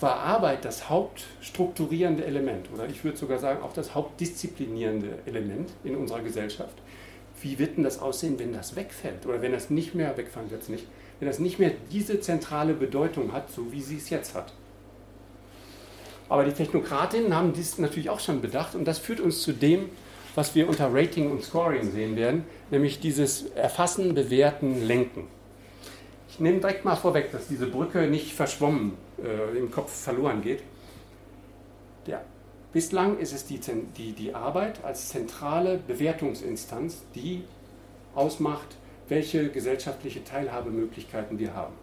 war Arbeit das hauptstrukturierende Element oder ich würde sogar sagen auch das hauptdisziplinierende Element in unserer Gesellschaft wie wird denn das aussehen, wenn das wegfällt? Oder wenn das nicht mehr, wegfallen wird nicht, wenn das nicht mehr diese zentrale Bedeutung hat, so wie sie es jetzt hat. Aber die Technokratinnen haben dies natürlich auch schon bedacht und das führt uns zu dem, was wir unter Rating und Scoring sehen werden, nämlich dieses Erfassen, Bewerten, Lenken. Ich nehme direkt mal vorweg, dass diese Brücke nicht verschwommen äh, im Kopf verloren geht. Der Bislang ist es die, die, die Arbeit als zentrale Bewertungsinstanz, die ausmacht, welche gesellschaftliche Teilhabemöglichkeiten wir haben.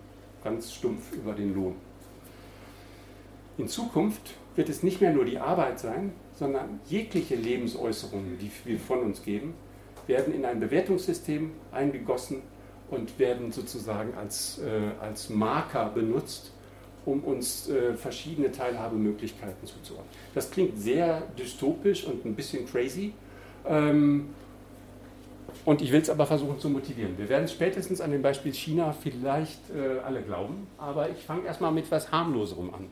Ganz stumpf über den Lohn. In Zukunft wird es nicht mehr nur die Arbeit sein, sondern jegliche Lebensäußerungen, die wir von uns geben, werden in ein Bewertungssystem eingegossen und werden sozusagen als, äh, als Marker benutzt, um uns äh, verschiedene Teilhabemöglichkeiten zuzuordnen. Das klingt sehr dystopisch und ein bisschen crazy. Ähm, und ich will es aber versuchen zu motivieren. Wir werden spätestens an dem Beispiel China vielleicht äh, alle glauben, aber ich fange erstmal mit etwas harmloserem an.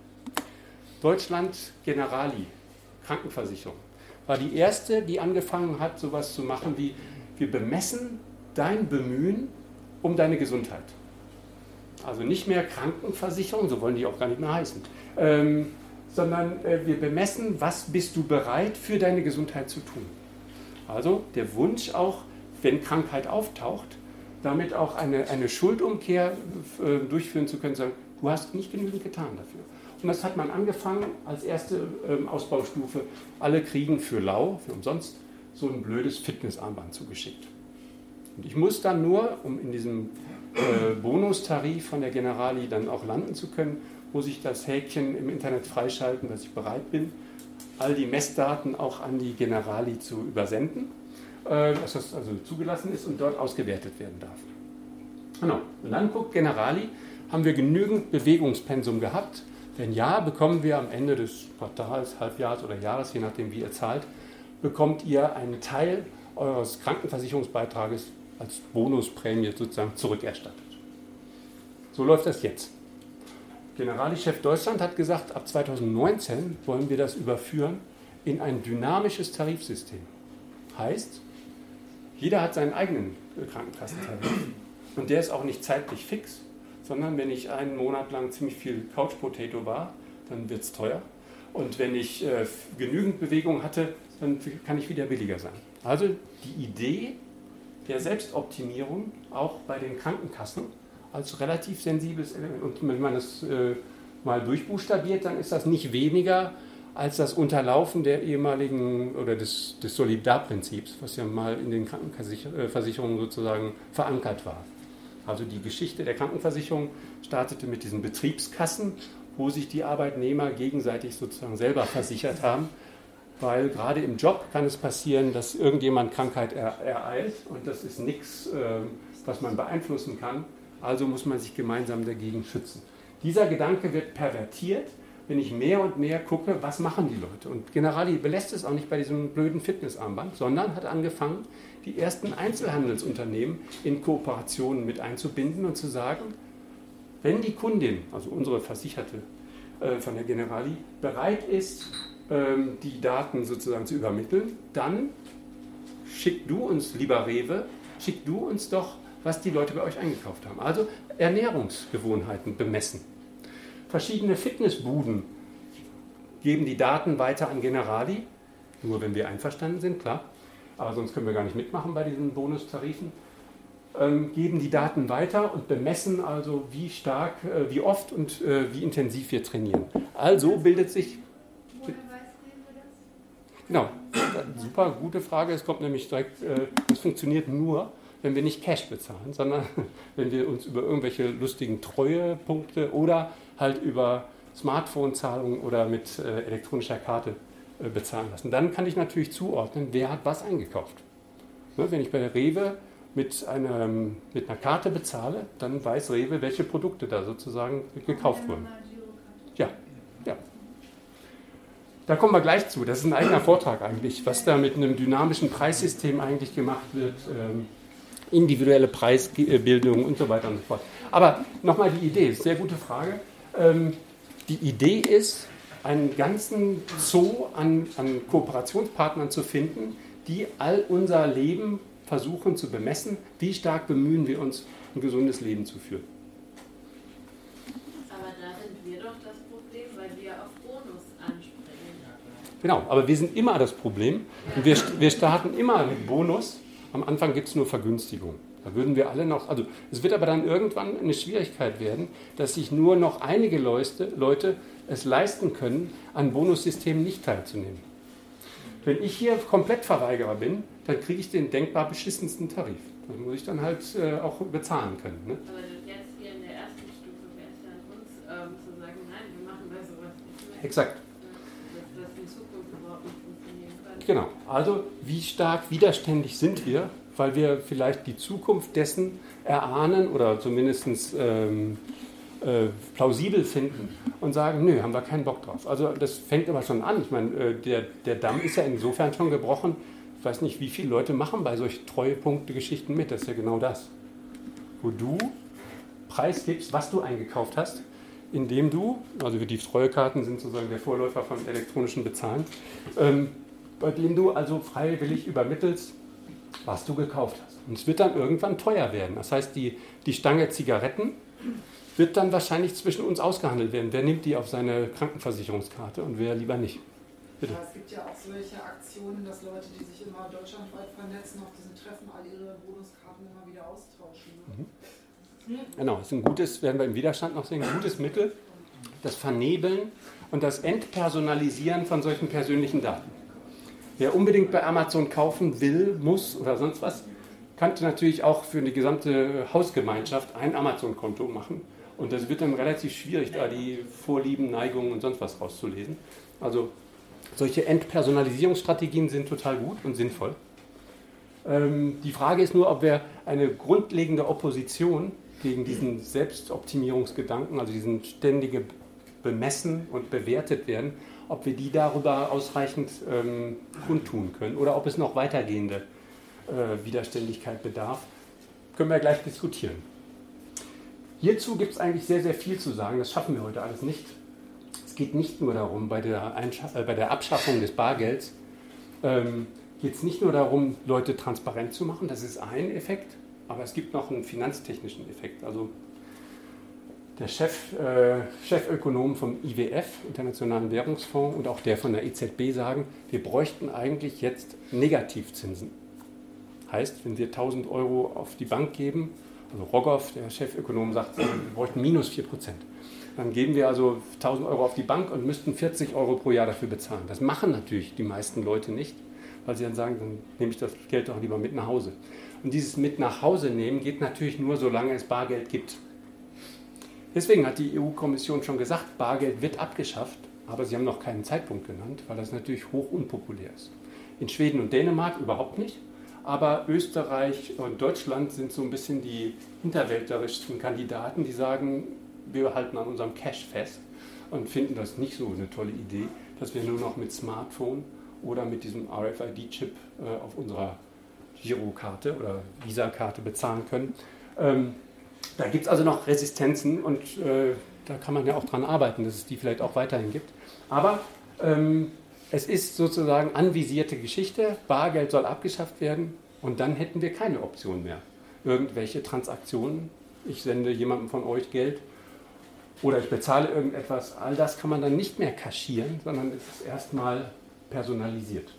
Deutschland Generali, Krankenversicherung, war die erste, die angefangen hat, sowas zu machen wie, wir bemessen dein Bemühen um deine Gesundheit. Also nicht mehr Krankenversicherung, so wollen die auch gar nicht mehr heißen, ähm, sondern äh, wir bemessen, was bist du bereit für deine Gesundheit zu tun. Also der Wunsch auch, wenn Krankheit auftaucht, damit auch eine, eine Schuldumkehr äh, durchführen zu können, sagen, du hast nicht genügend getan dafür. Und das hat man angefangen als erste ähm, Ausbaustufe. Alle kriegen für lau, für umsonst, so ein blödes Fitnessarmband zugeschickt. Und ich muss dann nur, um in diesem äh, Bonustarif von der Generali dann auch landen zu können, muss ich das Häkchen im Internet freischalten, dass ich bereit bin, all die Messdaten auch an die Generali zu übersenden, äh, dass das also zugelassen ist und dort ausgewertet werden darf. Genau. Und dann guckt Generali, haben wir genügend Bewegungspensum gehabt? Wenn ja, bekommen wir am Ende des Quartals, Halbjahres oder Jahres, je nachdem wie ihr zahlt, bekommt ihr einen Teil eures Krankenversicherungsbeitrages als Bonusprämie sozusagen zurückerstattet. So läuft das jetzt. Generalchef Deutschland hat gesagt, ab 2019 wollen wir das überführen in ein dynamisches Tarifsystem. Heißt, jeder hat seinen eigenen Krankenkassentarif. Und der ist auch nicht zeitlich fix, sondern wenn ich einen Monat lang ziemlich viel Couch Potato war, dann wird es teuer. Und wenn ich äh, genügend Bewegung hatte, dann kann ich wieder billiger sein. Also die Idee der Selbstoptimierung auch bei den Krankenkassen als relativ sensibles Element. Und wenn man das äh, mal durchbuchstabiert, dann ist das nicht weniger als das Unterlaufen der ehemaligen oder des, des Solidarprinzips, was ja mal in den Krankenversicherungen sozusagen verankert war. Also die Geschichte der Krankenversicherung startete mit diesen Betriebskassen, wo sich die Arbeitnehmer gegenseitig sozusagen selber versichert haben weil gerade im Job kann es passieren, dass irgendjemand Krankheit ereilt und das ist nichts, äh, was man beeinflussen kann. Also muss man sich gemeinsam dagegen schützen. Dieser Gedanke wird pervertiert, wenn ich mehr und mehr gucke, was machen die Leute. Und Generali belässt es auch nicht bei diesem blöden Fitnessarmband, sondern hat angefangen, die ersten Einzelhandelsunternehmen in Kooperationen mit einzubinden und zu sagen, wenn die Kundin, also unsere Versicherte äh, von der Generali, bereit ist, die Daten sozusagen zu übermitteln, dann schick du uns, lieber Rewe, schick du uns doch, was die Leute bei euch eingekauft haben. Also Ernährungsgewohnheiten bemessen. Verschiedene Fitnessbuden geben die Daten weiter an Generali, nur wenn wir einverstanden sind, klar, aber sonst können wir gar nicht mitmachen bei diesen Bonustarifen. Ähm, geben die Daten weiter und bemessen also, wie stark, äh, wie oft und äh, wie intensiv wir trainieren. Also bildet sich Genau, super gute Frage. Es kommt nämlich direkt, äh, das funktioniert nur, wenn wir nicht Cash bezahlen, sondern wenn wir uns über irgendwelche lustigen Treuepunkte oder halt über Smartphone-Zahlungen oder mit äh, elektronischer Karte äh, bezahlen lassen. Dann kann ich natürlich zuordnen, wer hat was eingekauft. Ne, wenn ich bei der Rewe mit, einem, mit einer Karte bezahle, dann weiß Rewe, welche Produkte da sozusagen gekauft wurden. Ja, ja. Da kommen wir gleich zu. Das ist ein eigener Vortrag eigentlich, was da mit einem dynamischen Preissystem eigentlich gemacht wird. Ähm, individuelle Preisbildung und so weiter und so fort. Aber nochmal die Idee, sehr gute Frage. Ähm, die Idee ist, einen ganzen Zoo an, an Kooperationspartnern zu finden, die all unser Leben versuchen zu bemessen. Wie stark bemühen wir uns, ein gesundes Leben zu führen? Genau, aber wir sind immer das Problem. Und wir, wir starten immer mit Bonus. Am Anfang gibt es nur Vergünstigung. Da würden wir alle noch, also es wird aber dann irgendwann eine Schwierigkeit werden, dass sich nur noch einige Leute, Leute es leisten können, an Bonussystemen nicht teilzunehmen. Wenn ich hier komplett Verweigerer bin, dann kriege ich den denkbar beschissensten Tarif. Das muss ich dann halt äh, auch bezahlen können. Ne? Aber jetzt hier in der ersten Stufe wäre es ja an uns ähm, zu sagen, nein, wir machen bei sowas nicht mehr. Exakt. Genau. Also wie stark widerständig sind wir, weil wir vielleicht die Zukunft dessen erahnen oder zumindest ähm, äh, plausibel finden und sagen, nö, haben wir keinen Bock drauf. Also das fängt aber schon an. Ich meine, äh, der, der Damm ist ja insofern schon gebrochen. Ich weiß nicht, wie viele Leute machen bei solchen Treuepunkte-Geschichten mit. Das ist ja genau das. Wo du preisgibst, was du eingekauft hast, indem du, also die Treuekarten sind sozusagen der Vorläufer von elektronischen Bezahlen, ähm, bei dem du also freiwillig übermittelst, was du gekauft hast. Und es wird dann irgendwann teuer werden. Das heißt, die, die Stange Zigaretten wird dann wahrscheinlich zwischen uns ausgehandelt werden. Wer nimmt die auf seine Krankenversicherungskarte und wer lieber nicht? Bitte. Ja, es gibt ja auch solche Aktionen, dass Leute, die sich immer deutschlandweit vernetzen, auf diesen Treffen alle ihre Bonuskarten immer wieder austauschen. Ne? Mhm. Genau, das ist ein gutes, werden wir im Widerstand noch sehen, ein gutes Mittel, das Vernebeln und das Entpersonalisieren von solchen persönlichen Daten. Wer unbedingt bei Amazon kaufen will, muss oder sonst was, könnte natürlich auch für eine gesamte Hausgemeinschaft ein Amazon-Konto machen und das wird dann relativ schwierig, da die Vorlieben, Neigungen und sonst was rauszulesen. Also solche Entpersonalisierungsstrategien sind total gut und sinnvoll. Ähm, die Frage ist nur, ob wir eine grundlegende Opposition gegen diesen Selbstoptimierungsgedanken, also diesen ständige Bemessen und bewertet werden, ob wir die darüber ausreichend ähm, kundtun können oder ob es noch weitergehende äh, Widerständigkeit bedarf. Können wir gleich diskutieren. Hierzu gibt es eigentlich sehr, sehr viel zu sagen. Das schaffen wir heute alles nicht. Es geht nicht nur darum, bei der, äh, bei der Abschaffung des Bargelds ähm, geht es nicht nur darum, Leute transparent zu machen. Das ist ein Effekt. Aber es gibt noch einen finanztechnischen Effekt. Also der Chef, äh, Chefökonom vom IWF, Internationalen Währungsfonds, und auch der von der EZB sagen, wir bräuchten eigentlich jetzt Negativzinsen. Heißt, wenn wir 1000 Euro auf die Bank geben also Rogoff, der Chefökonom, sagt, wir bräuchten minus 4 Prozent. Dann geben wir also 1000 Euro auf die Bank und müssten 40 Euro pro Jahr dafür bezahlen. Das machen natürlich die meisten Leute nicht, weil sie dann sagen, dann nehme ich das Geld doch lieber mit nach Hause. Und dieses mit nach Hause nehmen geht natürlich nur, solange es Bargeld gibt. Deswegen hat die EU-Kommission schon gesagt, Bargeld wird abgeschafft, aber sie haben noch keinen Zeitpunkt genannt, weil das natürlich hoch unpopulär ist. In Schweden und Dänemark überhaupt nicht. Aber Österreich und Deutschland sind so ein bisschen die hinterwäldlerischsten Kandidaten, die sagen, wir halten an unserem Cash fest und finden das nicht so eine tolle Idee, dass wir nur noch mit Smartphone oder mit diesem RFID-Chip äh, auf unserer Girokarte oder Visa-Karte bezahlen können. Da gibt es also noch Resistenzen und äh, da kann man ja auch dran arbeiten, dass es die vielleicht auch weiterhin gibt. Aber ähm, es ist sozusagen anvisierte Geschichte, Bargeld soll abgeschafft werden und dann hätten wir keine Option mehr. Irgendwelche Transaktionen, ich sende jemandem von euch Geld oder ich bezahle irgendetwas, all das kann man dann nicht mehr kaschieren, sondern es ist erstmal personalisiert.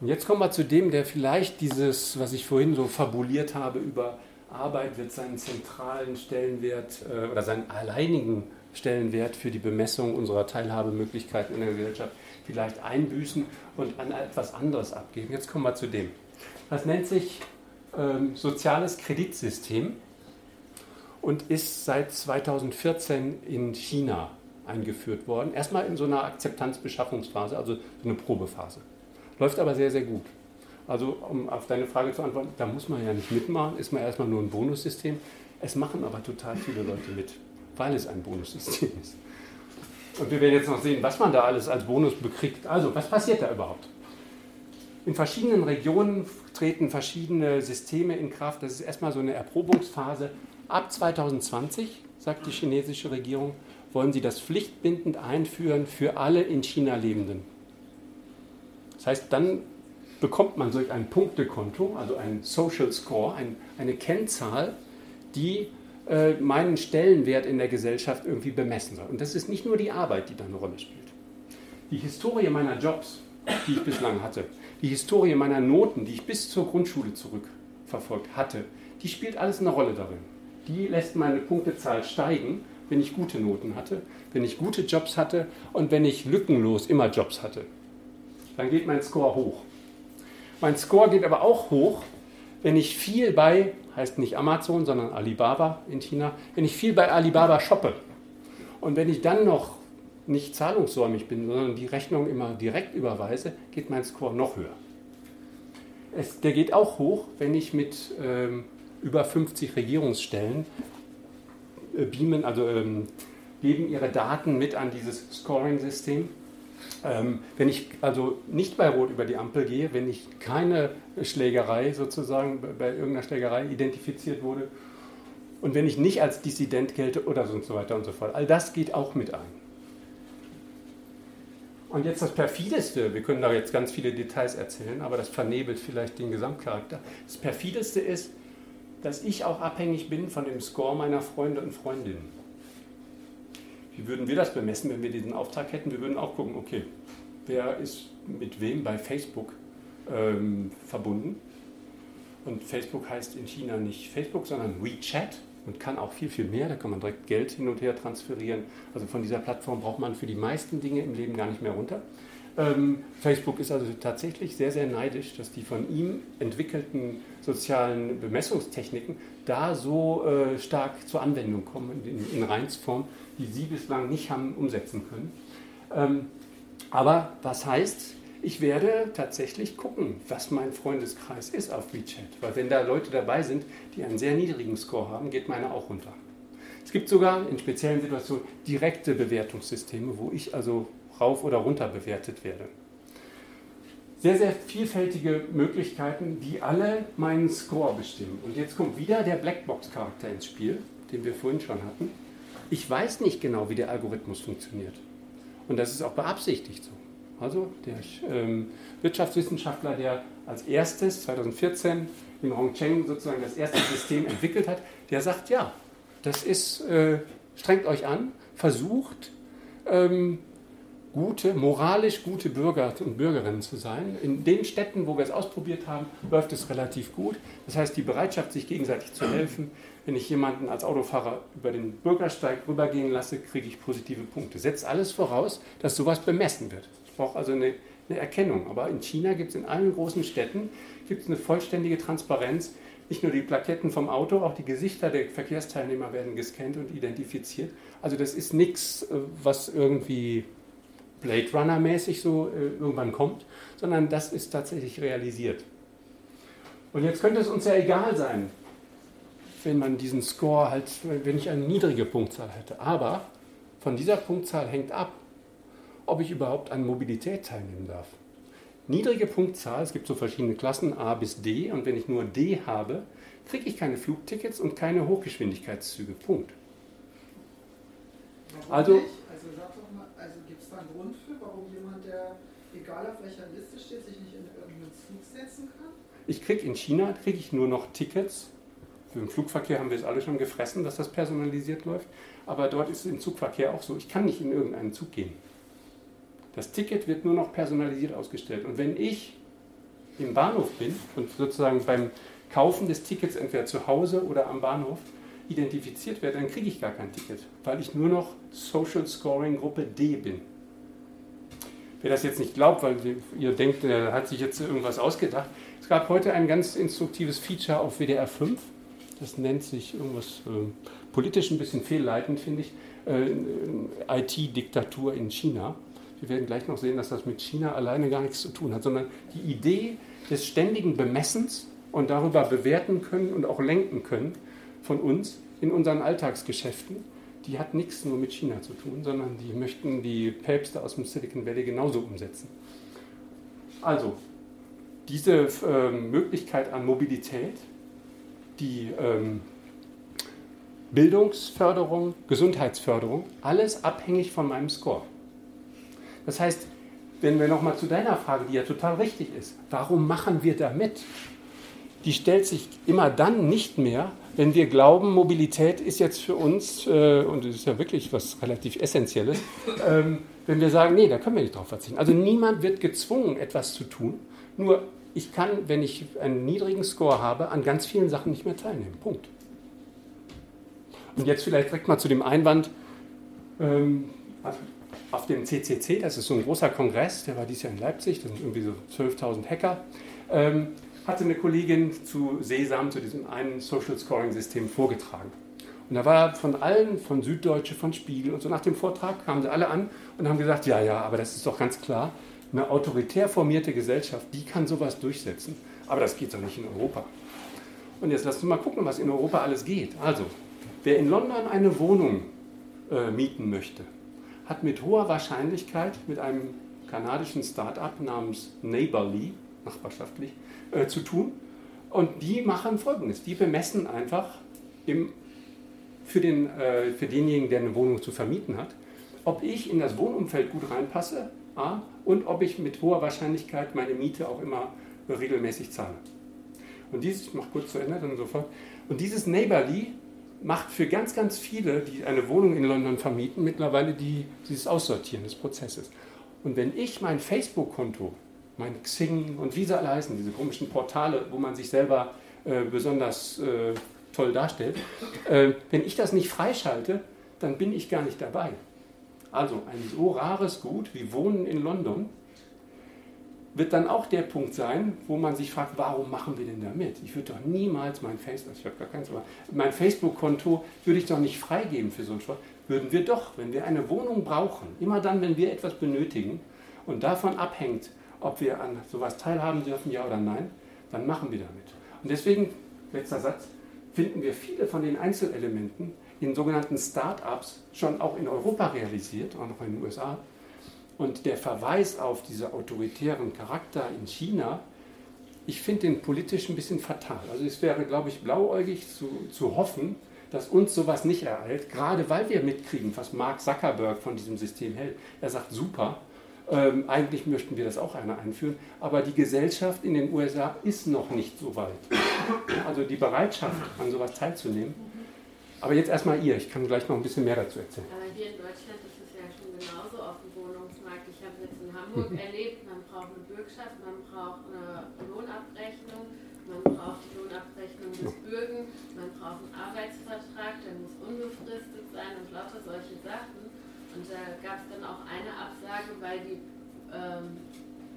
Und jetzt kommen wir zu dem, der vielleicht dieses, was ich vorhin so fabuliert habe über Arbeit wird seinen zentralen Stellenwert äh, oder seinen alleinigen Stellenwert für die Bemessung unserer Teilhabemöglichkeiten in der Gesellschaft vielleicht einbüßen und an etwas anderes abgeben. Jetzt kommen wir zu dem. Das nennt sich ähm, soziales Kreditsystem und ist seit 2014 in China eingeführt worden. Erstmal in so einer Akzeptanzbeschaffungsphase, also so eine Probephase. Läuft aber sehr, sehr gut. Also um auf deine Frage zu antworten, da muss man ja nicht mitmachen, ist man erstmal nur ein Bonussystem. Es machen aber total viele Leute mit weil es ein Bonussystem ist. Und wir werden jetzt noch sehen, was man da alles als Bonus bekriegt. Also, was passiert da überhaupt? In verschiedenen Regionen treten verschiedene Systeme in Kraft. Das ist erstmal so eine Erprobungsphase. Ab 2020, sagt die chinesische Regierung, wollen sie das pflichtbindend einführen für alle in China Lebenden. Das heißt, dann bekommt man solch ein Punktekonto, also ein Social Score, ein, eine Kennzahl, die äh, meinen Stellenwert in der Gesellschaft irgendwie bemessen soll. Und das ist nicht nur die Arbeit, die da eine Rolle spielt. Die Historie meiner Jobs, die ich bislang hatte, die Historie meiner Noten, die ich bis zur Grundschule zurückverfolgt hatte, die spielt alles eine Rolle darin. Die lässt meine Punktezahl steigen, wenn ich gute Noten hatte, wenn ich gute Jobs hatte und wenn ich lückenlos immer Jobs hatte. Dann geht mein Score hoch. Mein Score geht aber auch hoch, wenn ich viel bei heißt nicht Amazon, sondern Alibaba in China, wenn ich viel bei Alibaba shoppe und wenn ich dann noch nicht zahlungssäumig bin, sondern die Rechnung immer direkt überweise, geht mein Score noch höher. Es, der geht auch hoch, wenn ich mit ähm, über 50 Regierungsstellen äh, beamen, also ähm, geben ihre Daten mit an dieses Scoring-System. Ähm, wenn ich also nicht bei Rot über die Ampel gehe, wenn ich keine Schlägerei sozusagen bei irgendeiner Schlägerei identifiziert wurde und wenn ich nicht als Dissident gelte oder so und so weiter und so fort, all das geht auch mit ein. Und jetzt das perfideste, wir können da jetzt ganz viele Details erzählen, aber das vernebelt vielleicht den Gesamtcharakter. Das perfideste ist, dass ich auch abhängig bin von dem Score meiner Freunde und Freundinnen. Wie würden wir das bemessen, wenn wir diesen Auftrag hätten? Wir würden auch gucken, okay, wer ist mit wem bei Facebook ähm, verbunden? Und Facebook heißt in China nicht Facebook, sondern WeChat und kann auch viel, viel mehr. Da kann man direkt Geld hin und her transferieren. Also von dieser Plattform braucht man für die meisten Dinge im Leben gar nicht mehr runter. Ähm, Facebook ist also tatsächlich sehr, sehr neidisch, dass die von ihm entwickelten sozialen Bemessungstechniken da so äh, stark zur Anwendung kommen in, in Reinsform, die sie bislang nicht haben umsetzen können. Ähm, aber was heißt, ich werde tatsächlich gucken, was mein Freundeskreis ist auf WeChat. Weil wenn da Leute dabei sind, die einen sehr niedrigen Score haben, geht meine auch runter. Es gibt sogar in speziellen Situationen direkte Bewertungssysteme, wo ich also rauf oder runter bewertet werde. Sehr, sehr vielfältige Möglichkeiten, die alle meinen Score bestimmen. Und jetzt kommt wieder der Blackbox-Charakter ins Spiel, den wir vorhin schon hatten. Ich weiß nicht genau, wie der Algorithmus funktioniert. Und das ist auch beabsichtigt so. Also der ähm, Wirtschaftswissenschaftler, der als erstes 2014 in Hongcheng sozusagen das erste System entwickelt hat, der sagt, ja, das ist, äh, strengt euch an, versucht ähm, gute, moralisch gute Bürger und Bürgerinnen zu sein. In den Städten, wo wir es ausprobiert haben, läuft es relativ gut. Das heißt, die Bereitschaft, sich gegenseitig zu helfen, wenn ich jemanden als Autofahrer über den Bürgersteig rübergehen lasse, kriege ich positive Punkte. Setzt alles voraus, dass sowas bemessen wird braucht also eine, eine Erkennung. Aber in China gibt es in allen großen Städten gibt eine vollständige Transparenz. Nicht nur die Plaketten vom Auto, auch die Gesichter der Verkehrsteilnehmer werden gescannt und identifiziert. Also das ist nichts, äh, was irgendwie Blade Runner-mäßig so äh, irgendwann kommt, sondern das ist tatsächlich realisiert. Und jetzt könnte es uns ja egal sein, wenn man diesen Score halt, wenn ich eine niedrige Punktzahl hätte. Aber von dieser Punktzahl hängt ab, ob ich überhaupt an Mobilität teilnehmen darf. Niedrige Punktzahl, es gibt so verschiedene Klassen A bis D und wenn ich nur D habe, kriege ich keine Flugtickets und keine Hochgeschwindigkeitszüge. Punkt. Also, nicht? also, also gibt es da Grund für, warum jemand, der egal auf welcher Liste steht, sich nicht in irgendeinen Zug setzen kann? Ich kriege in China kriege ich nur noch Tickets. Für den Flugverkehr haben wir es alle schon gefressen, dass das personalisiert läuft. Aber dort ist es im Zugverkehr auch so. Ich kann nicht in irgendeinen Zug gehen. Das Ticket wird nur noch personalisiert ausgestellt. Und wenn ich im Bahnhof bin und sozusagen beim Kaufen des Tickets entweder zu Hause oder am Bahnhof identifiziert werde, dann kriege ich gar kein Ticket, weil ich nur noch Social Scoring Gruppe D bin. Wer das jetzt nicht glaubt, weil ihr denkt, er hat sich jetzt irgendwas ausgedacht, es gab heute ein ganz instruktives Feature auf WDR 5. Das nennt sich irgendwas äh, politisch ein bisschen fehlleitend, finde ich, äh, IT-Diktatur in China. Wir werden gleich noch sehen, dass das mit China alleine gar nichts zu tun hat, sondern die Idee des ständigen Bemessens und darüber bewerten können und auch lenken können von uns in unseren Alltagsgeschäften, die hat nichts nur mit China zu tun, sondern die möchten die Päpste aus dem Silicon Valley genauso umsetzen. Also, diese äh, Möglichkeit an Mobilität, die ähm, Bildungsförderung, Gesundheitsförderung, alles abhängig von meinem Score. Das heißt, wenn wir nochmal zu deiner Frage, die ja total richtig ist, warum machen wir da mit? Die stellt sich immer dann nicht mehr, wenn wir glauben, Mobilität ist jetzt für uns, äh, und das ist ja wirklich was relativ Essentielles, ähm, wenn wir sagen, nee, da können wir nicht drauf verzichten. Also niemand wird gezwungen, etwas zu tun. Nur ich kann, wenn ich einen niedrigen Score habe, an ganz vielen Sachen nicht mehr teilnehmen. Punkt. Und jetzt vielleicht direkt mal zu dem Einwand. Ähm, auf dem CCC, das ist so ein großer Kongress, der war dieses Jahr in Leipzig, das sind irgendwie so 12.000 Hacker, ähm, hatte eine Kollegin zu Sesam, zu diesem einen Social Scoring System vorgetragen. Und da war von allen, von Süddeutsche, von Spiegel und so nach dem Vortrag kamen sie alle an und haben gesagt, ja, ja, aber das ist doch ganz klar, eine autoritär formierte Gesellschaft, die kann sowas durchsetzen. Aber das geht doch nicht in Europa. Und jetzt lasst uns mal gucken, was in Europa alles geht. Also, wer in London eine Wohnung äh, mieten möchte, hat mit hoher Wahrscheinlichkeit mit einem kanadischen Start-up namens Neighborly, nachbarschaftlich, äh, zu tun. Und die machen Folgendes. Die bemessen einfach im, für, den, äh, für denjenigen, der eine Wohnung zu vermieten hat, ob ich in das Wohnumfeld gut reinpasse A, und ob ich mit hoher Wahrscheinlichkeit meine Miete auch immer regelmäßig zahle. Und dieses, ich mache kurz zu Ende, dann sofort. Und dieses Neighborly macht für ganz, ganz viele, die eine Wohnung in London vermieten, mittlerweile die, dieses Aussortieren des Prozesses. Und wenn ich mein Facebook-Konto, mein Xing und wie sie alle heißen, diese komischen Portale, wo man sich selber äh, besonders äh, toll darstellt, äh, wenn ich das nicht freischalte, dann bin ich gar nicht dabei. Also ein so rares Gut wie Wohnen in London wird dann auch der Punkt sein, wo man sich fragt, warum machen wir denn da mit? Ich würde doch niemals mein Facebook, ich habe gar keins, aber mein Facebook-Konto würde ich doch nicht freigeben für so einen Sport. Würden wir doch, wenn wir eine Wohnung brauchen, immer dann, wenn wir etwas benötigen und davon abhängt, ob wir an sowas teilhaben dürfen, ja oder nein, dann machen wir damit. Und deswegen, letzter Satz, finden wir viele von den Einzelelementen in sogenannten Start-ups schon auch in Europa realisiert, auch noch in den USA, und der Verweis auf diesen autoritären Charakter in China, ich finde den politisch ein bisschen fatal. Also es wäre, glaube ich, blauäugig zu, zu hoffen, dass uns sowas nicht ereilt, gerade weil wir mitkriegen, was Mark Zuckerberg von diesem System hält. Er sagt, super, ähm, eigentlich möchten wir das auch einer einführen, aber die Gesellschaft in den USA ist noch nicht so weit. Also die Bereitschaft, an sowas teilzunehmen. Aber jetzt erstmal ihr, ich kann gleich noch ein bisschen mehr dazu erzählen. Aber hier in Deutschland Hamburg mhm. erlebt, man braucht eine Bürgschaft, man braucht eine Lohnabrechnung, man braucht die Lohnabrechnung des Bürgen, man braucht einen Arbeitsvertrag, der muss unbefristet sein und lauter solche Sachen. Und da gab es dann auch eine Absage, weil die, ähm,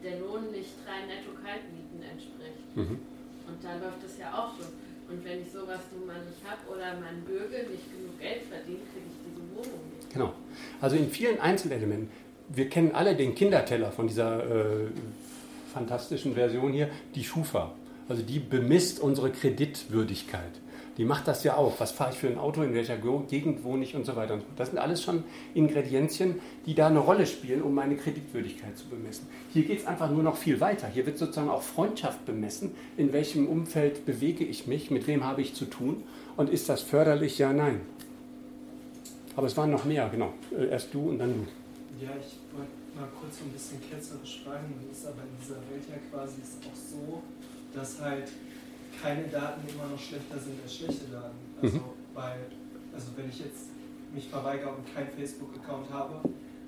der Lohn nicht drei Netto-Kaltmieten entspricht. Mhm. Und da läuft es ja auch so. Und wenn ich sowas nun mal nicht habe oder mein Bürger nicht genug Geld verdient, kriege ich diese Wohnung nicht. Genau. Also in vielen Einzelelementen wir kennen alle den Kinderteller von dieser äh, fantastischen Version hier, die Schufa. Also die bemisst unsere Kreditwürdigkeit. Die macht das ja auch. Was fahre ich für ein Auto, in welcher Gegend wohne ich und so weiter. Das sind alles schon Ingredienzien, die da eine Rolle spielen, um meine Kreditwürdigkeit zu bemessen. Hier geht es einfach nur noch viel weiter. Hier wird sozusagen auch Freundschaft bemessen. In welchem Umfeld bewege ich mich? Mit wem habe ich zu tun? Und ist das förderlich? Ja, nein. Aber es waren noch mehr, genau. Äh, erst du und dann du. Ja, ich wollte mal kurz so ein bisschen ketzerisch fragen. Das ist aber in dieser Welt ja quasi auch so, dass halt keine Daten immer noch schlechter sind als schlechte Daten. Also, mhm. bei, also wenn ich jetzt mich verweigere und keinen Facebook-Account habe,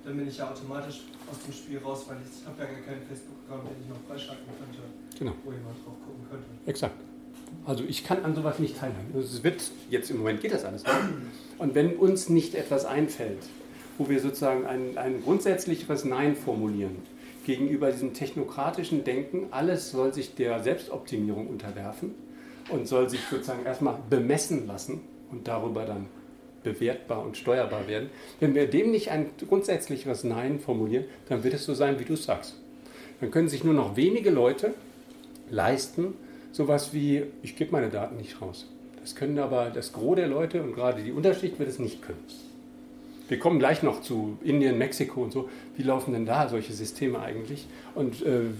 dann bin ich ja automatisch aus dem Spiel raus, weil ich, ich habe ja gar keinen Facebook-Account, den ich noch freischalten könnte, genau. wo jemand drauf gucken könnte. Exakt. Also ich kann an sowas nicht teilnehmen. Es wird, jetzt im Moment geht das alles nicht. Und wenn uns nicht etwas einfällt, wo wir sozusagen ein, ein grundsätzlicheres Nein formulieren gegenüber diesem technokratischen Denken. Alles soll sich der Selbstoptimierung unterwerfen und soll sich sozusagen erstmal bemessen lassen und darüber dann bewertbar und steuerbar werden. Wenn wir dem nicht ein grundsätzlicheres Nein formulieren, dann wird es so sein, wie du sagst. Dann können sich nur noch wenige Leute leisten, sowas wie, ich gebe meine Daten nicht raus. Das können aber das Gros der Leute und gerade die Unterschicht wird es nicht können. Wir kommen gleich noch zu Indien, Mexiko und so. Wie laufen denn da solche Systeme eigentlich? Und äh,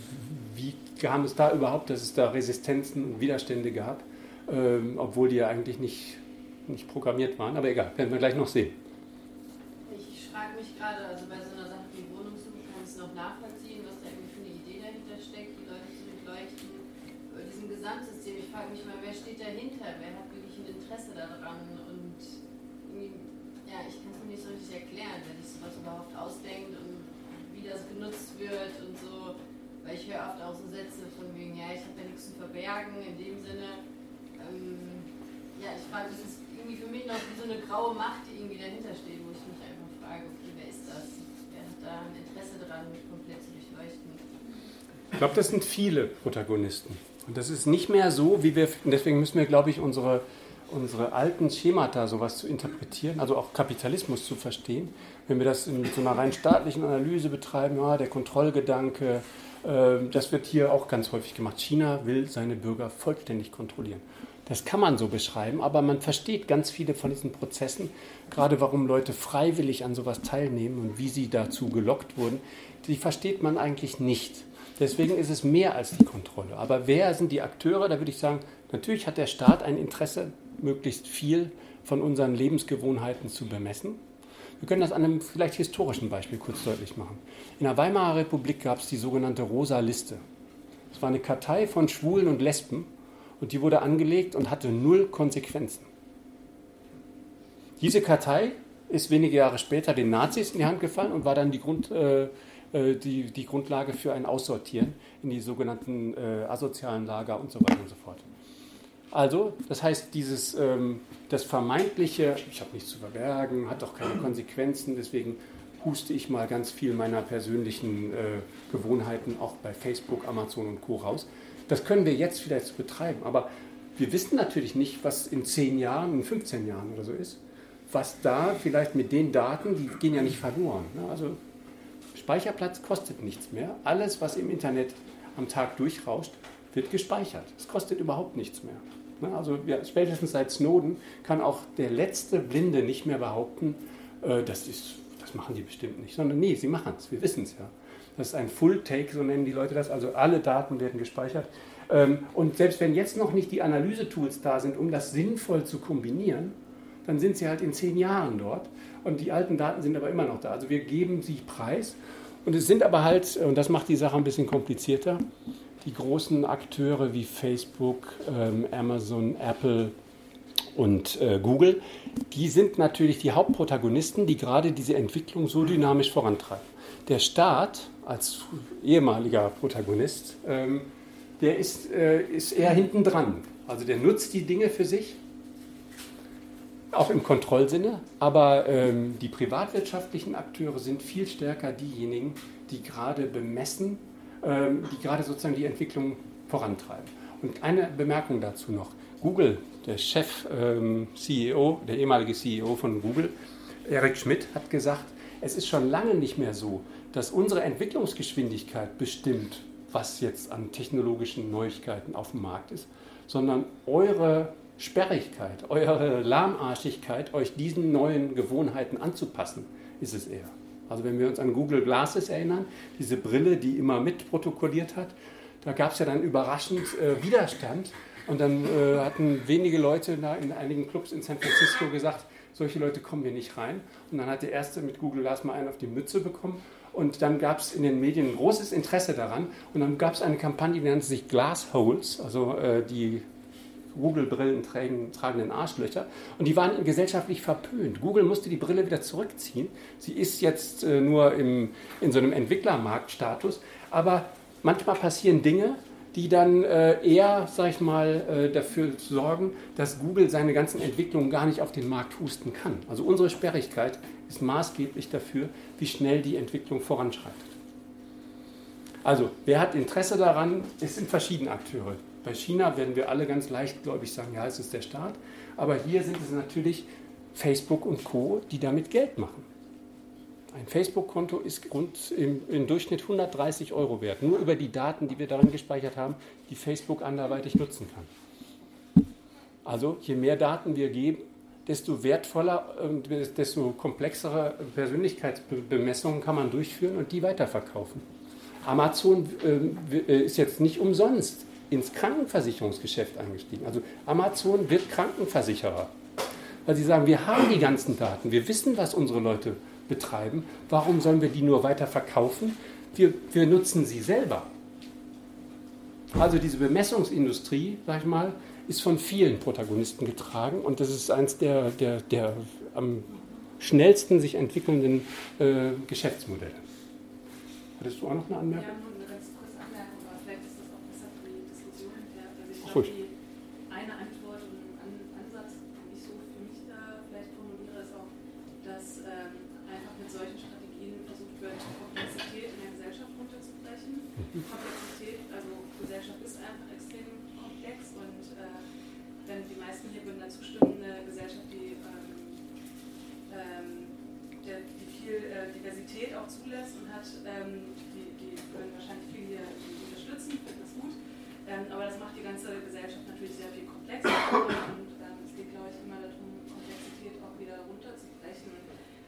wie kam es da überhaupt, dass es da Resistenzen und Widerstände gab, ähm, obwohl die ja eigentlich nicht, nicht programmiert waren? Aber egal, werden wir gleich noch sehen. Ich frage mich gerade, also bei so einer Sache wie Wohnungssuche kann es noch nachvollziehen, was da irgendwie für eine Idee dahinter steckt, die Leute zu durchleuchten. Diesem Gesamtsystem, ich frage mich mal, wer steht dahinter? Wer hat wirklich ein Interesse daran? Ja, ich kann nicht so richtig erklären, wer sich sowas überhaupt ausdenkt und wie das genutzt wird und so. Weil ich höre oft auch so Sätze von wegen, ja, ich habe ja nichts zu verbergen, in dem Sinne. Ähm, ja, ich frage, das ist irgendwie für mich noch wie so eine graue Macht, die irgendwie dahinter steht, wo ich mich einfach frage, okay, wer ist das? Wer hat da ein Interesse daran, mich komplett zu durchleuchten? Ich glaube, das sind viele Protagonisten. Und das ist nicht mehr so, wie wir, deswegen müssen wir, glaube ich, unsere unsere alten Schemata, sowas zu interpretieren, also auch Kapitalismus zu verstehen. Wenn wir das mit so einer rein staatlichen Analyse betreiben, ja, der Kontrollgedanke, äh, das wird hier auch ganz häufig gemacht. China will seine Bürger vollständig kontrollieren. Das kann man so beschreiben, aber man versteht ganz viele von diesen Prozessen, gerade warum Leute freiwillig an sowas teilnehmen und wie sie dazu gelockt wurden, die versteht man eigentlich nicht. Deswegen ist es mehr als die Kontrolle. Aber wer sind die Akteure? Da würde ich sagen, natürlich hat der Staat ein Interesse, möglichst viel von unseren Lebensgewohnheiten zu bemessen. Wir können das an einem vielleicht historischen Beispiel kurz deutlich machen. In der Weimarer Republik gab es die sogenannte Rosa Liste. Es war eine Kartei von Schwulen und Lesben und die wurde angelegt und hatte null Konsequenzen. Diese Kartei ist wenige Jahre später den Nazis in die Hand gefallen und war dann die, Grund, äh, äh die, die Grundlage für ein Aussortieren in die sogenannten äh, asozialen Lager und so weiter und so fort. Also, das heißt, dieses, ähm, das vermeintliche, ich habe nichts zu verbergen, hat doch keine Konsequenzen, deswegen huste ich mal ganz viel meiner persönlichen äh, Gewohnheiten auch bei Facebook, Amazon und Co. raus. Das können wir jetzt vielleicht betreiben, aber wir wissen natürlich nicht, was in 10 Jahren, in 15 Jahren oder so ist, was da vielleicht mit den Daten, die gehen ja nicht verloren. Ne? Also Speicherplatz kostet nichts mehr. Alles, was im Internet am Tag durchrauscht, wird gespeichert. Es kostet überhaupt nichts mehr. Ne? Also spätestens seit Snowden kann auch der letzte Blinde nicht mehr behaupten, äh, das, ist, das machen die bestimmt nicht, sondern nee, sie machen es, wir wissen es ja. Das ist ein Full Take, so nennen die Leute das, also alle Daten werden gespeichert. Ähm, und selbst wenn jetzt noch nicht die Analysetools da sind, um das sinnvoll zu kombinieren, dann sind sie halt in zehn Jahren dort und die alten Daten sind aber immer noch da. Also wir geben sie preis und es sind aber halt, und das macht die Sache ein bisschen komplizierter, die großen Akteure wie Facebook, ähm, Amazon, Apple und äh, Google, die sind natürlich die Hauptprotagonisten, die gerade diese Entwicklung so dynamisch vorantreiben. Der Staat als ehemaliger Protagonist, ähm, der ist, äh, ist eher hinten dran. Also der nutzt die Dinge für sich, auch im Kontrollsinne, aber ähm, die privatwirtschaftlichen Akteure sind viel stärker diejenigen, die gerade bemessen, die gerade sozusagen die Entwicklung vorantreiben. Und eine Bemerkung dazu noch. Google, der Chef ähm, CEO, der ehemalige CEO von Google, Eric Schmidt, hat gesagt, es ist schon lange nicht mehr so, dass unsere Entwicklungsgeschwindigkeit bestimmt, was jetzt an technologischen Neuigkeiten auf dem Markt ist, sondern eure Sperrigkeit, eure Lahmarschigkeit, euch diesen neuen Gewohnheiten anzupassen, ist es eher. Also wenn wir uns an Google Glasses erinnern, diese Brille, die immer mitprotokolliert hat, da gab es ja dann überraschend äh, Widerstand. Und dann äh, hatten wenige Leute in einigen Clubs in San Francisco gesagt, solche Leute kommen hier nicht rein. Und dann hat der erste mit Google Glass mal einen auf die Mütze bekommen. Und dann gab es in den Medien ein großes Interesse daran. Und dann gab es eine Kampagne, die nannte sich Glassholes, also äh, die Google-Brillen tragenden Arschlöcher. Und die waren gesellschaftlich verpönt. Google musste die Brille wieder zurückziehen. Sie ist jetzt äh, nur im, in so einem Entwicklermarktstatus. Aber manchmal passieren Dinge, die dann äh, eher, sag ich mal, äh, dafür sorgen, dass Google seine ganzen Entwicklungen gar nicht auf den Markt husten kann. Also unsere Sperrigkeit ist maßgeblich dafür, wie schnell die Entwicklung voranschreitet. Also, wer hat Interesse daran? Es sind verschiedene Akteure. Bei China werden wir alle ganz leichtgläubig sagen, ja, es ist der Staat. Aber hier sind es natürlich Facebook und Co., die damit Geld machen. Ein Facebook-Konto ist rund im, im, Durchschnitt 130 Euro wert, nur über die Daten, die wir darin gespeichert haben, die Facebook anderweitig nutzen kann. Also je mehr Daten wir geben, desto wertvoller und desto komplexere Persönlichkeitsbemessungen kann man durchführen und die weiterverkaufen. Amazon äh, ist jetzt nicht umsonst ins Krankenversicherungsgeschäft eingestiegen. Also Amazon wird Krankenversicherer, weil sie sagen, wir haben die ganzen Daten, wir wissen, was unsere Leute betreiben, warum sollen wir die nur weiter verkaufen? Wir, wir nutzen sie selber. Also diese Bemessungsindustrie, sag ich mal, ist von vielen Protagonisten getragen und das ist eines der, der, der am schnellsten sich entwickelnden äh, Geschäftsmodelle. Hattest du auch noch eine Anmerkung? Ja, ruhig. Eine Antwort und ein Ansatz, den ich so für mich da vielleicht formuliere, ist auch, dass ähm, einfach mit solchen Strategien versucht wird, Komplexität in der Gesellschaft runterzubrechen. Mhm. Komplexität, also Gesellschaft ist einfach extrem komplex und äh, wenn die meisten hier würden da zustimmen, eine Gesellschaft, die, ähm, ähm, der, die viel äh, Diversität auch zulässt und hat, aber das macht die ganze Gesellschaft natürlich sehr viel komplexer und ähm, es geht, glaube ich, immer darum, Komplexität auch wieder runterzubrechen.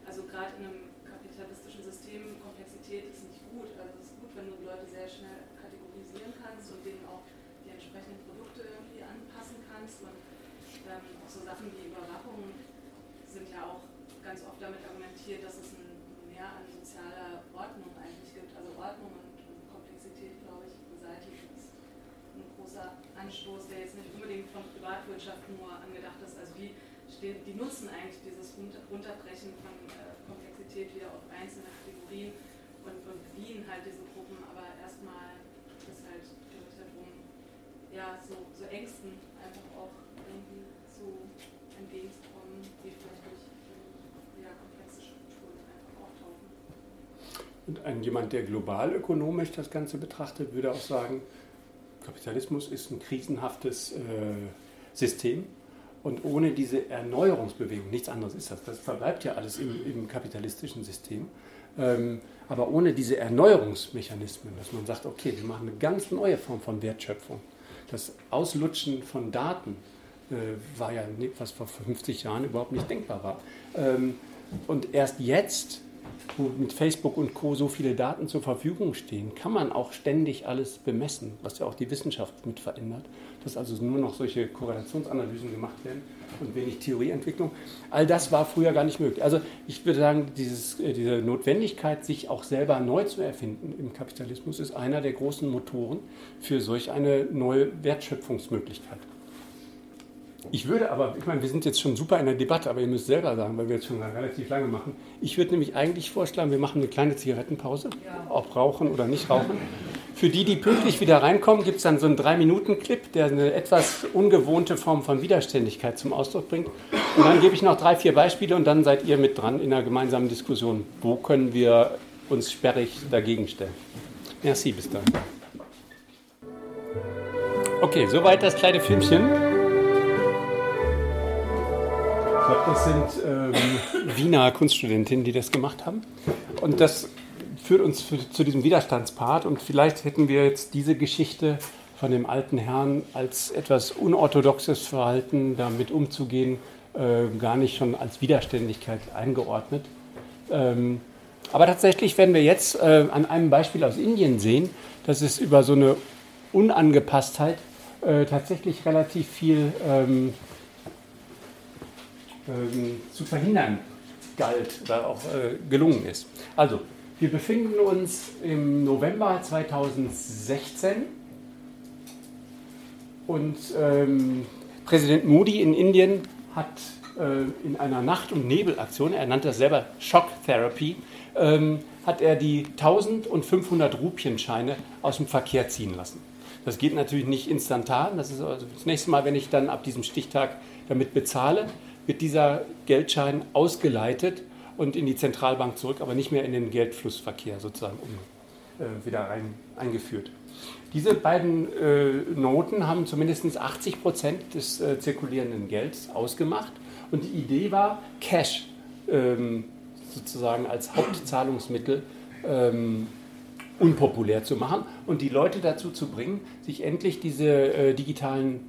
Also gerade in einem kapitalistischen System, Komplexität ist nicht gut. Also es ist gut, wenn du Leute sehr schnell kategorisieren kannst und denen auch die entsprechenden Produkte irgendwie anpassen kannst. Und ähm, auch so Sachen wie Überwachung sind ja auch ganz oft damit argumentiert, dass es ein Mehr an sozialer Ordnung eigentlich gibt. Also Ordnung und, und Komplexität, glaube ich, ein großer Anstoß, der jetzt nicht unbedingt von Privatwirtschaft nur angedacht ist. Also wie stehen, die nutzen eigentlich dieses Runterbrechen von äh, Komplexität wieder auf einzelne Kategorien und, und bedienen halt diese Gruppen, aber erstmal ist halt, glaube ich, darum, ja, so, so Ängsten einfach auch irgendwie zu entgegenzukommen, die vielleicht durch ähm, ja, komplexe Strukturen einfach auftauchen. Und ein, jemand, der global ökonomisch das Ganze betrachtet, würde auch sagen, Kapitalismus ist ein krisenhaftes äh, System. Und ohne diese Erneuerungsbewegung, nichts anderes ist das, das verbleibt ja alles im, im kapitalistischen System, ähm, aber ohne diese Erneuerungsmechanismen, dass man sagt, okay, wir machen eine ganz neue Form von Wertschöpfung. Das Auslutschen von Daten äh, war ja, was vor 50 Jahren überhaupt nicht denkbar war. Ähm, und erst jetzt wo mit Facebook und Co. so viele Daten zur Verfügung stehen, kann man auch ständig alles bemessen, was ja auch die Wissenschaft mit verändert, dass also nur noch solche Korrelationsanalysen gemacht werden und wenig Theorieentwicklung. All das war früher gar nicht möglich. Also ich würde sagen, dieses, äh, diese Notwendigkeit, sich auch selber neu zu erfinden im Kapitalismus, ist einer der großen Motoren für solch eine neue Wertschöpfungsmöglichkeit. Ich würde aber, ich meine, wir sind jetzt schon super in der Debatte, aber ihr müsst selber sagen, weil wir jetzt schon relativ lange machen. Ich würde nämlich eigentlich vorschlagen, wir machen eine kleine Zigarettenpause, ja. ob rauchen oder nicht rauchen. Für die, die pünktlich wieder reinkommen, gibt es dann so einen Drei-Minuten-Clip, der eine etwas ungewohnte Form von Widerständigkeit zum Ausdruck bringt. Und dann gebe ich noch drei, vier Beispiele und dann seid ihr mit dran in einer gemeinsamen Diskussion. Wo können wir uns sperrig dagegen stellen? Merci, bis dann. Okay, soweit das kleine Filmchen glaube, das sind ähm, Wiener Kunststudentinnen, die das gemacht haben. Und das führt uns für, zu diesem Widerstandspart. Und vielleicht hätten wir jetzt diese Geschichte von dem alten Herrn als etwas unorthodoxes Verhalten, damit umzugehen, äh, gar nicht schon als Widerständigkeit eingeordnet. Ähm, aber tatsächlich werden wir jetzt äh, an einem Beispiel aus Indien sehen, dass es über so eine Unangepasstheit äh, tatsächlich relativ viel ähm, ähm, zu verhindern galt oder auch äh, gelungen ist. Also, wir befinden uns im November 2016 und ähm, Präsident Modi in Indien hat äh, in einer Nacht- und Nebelaktion, er nannte das selber Shock Therapy, ähm, hat er die 1500 Rupienscheine aus dem Verkehr ziehen lassen. Das geht natürlich nicht instantan. Das ist also das nächste Mal, wenn ich dann ab diesem Stichtag damit bezahle, wird dieser Geldschein ausgeleitet und in die Zentralbank zurück, aber nicht mehr in den Geldflussverkehr sozusagen um, äh, wieder rein, eingeführt. Diese beiden äh, Noten haben zumindest 80 Prozent des äh, zirkulierenden Gelds ausgemacht und die Idee war, Cash ähm, sozusagen als Hauptzahlungsmittel ähm, unpopulär zu machen und die Leute dazu zu bringen, sich endlich diese äh, digitalen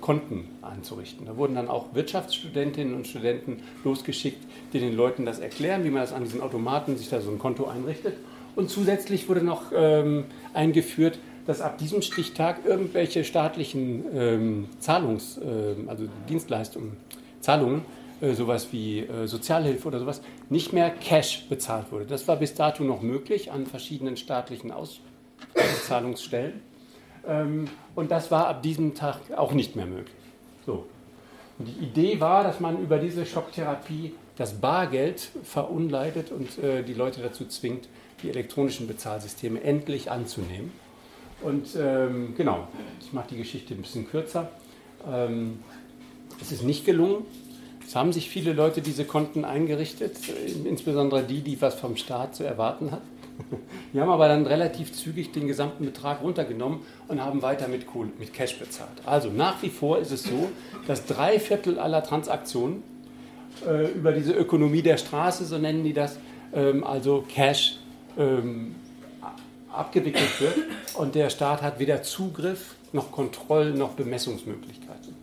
Konten einzurichten. Da wurden dann auch Wirtschaftsstudentinnen und Studenten losgeschickt, die den Leuten das erklären, wie man das an diesen Automaten sich da so ein Konto einrichtet. Und zusätzlich wurde noch ähm, eingeführt, dass ab diesem Stichtag irgendwelche staatlichen ähm, Zahlungs-, äh, also Dienstleistungen, Zahlungen, äh, sowas wie äh, Sozialhilfe oder sowas, nicht mehr Cash bezahlt wurde. Das war bis dato noch möglich an verschiedenen staatlichen Auszahlungsstellen. Ähm, und das war ab diesem Tag auch nicht mehr möglich. So. Und die Idee war, dass man über diese Schocktherapie das Bargeld verunleitet und äh, die Leute dazu zwingt, die elektronischen Bezahlsysteme endlich anzunehmen. Und ähm, genau, ich mache die Geschichte ein bisschen kürzer. Ähm, es ist nicht gelungen. Es haben sich viele Leute diese Konten eingerichtet, insbesondere die, die was vom Staat zu erwarten hatten Die haben aber dann relativ zügig den gesamten Betrag runtergenommen und haben weiter mit, Kohle, mit Cash bezahlt. Also nach wie vor ist es so, dass drei Viertel aller Transaktionen äh, über diese Ökonomie der Straße, so nennen die das, ähm, also Cash, ähm, abgewickelt wird und der Staat hat weder Zugriff noch Kontroll noch Bemessungsmöglichkeiten.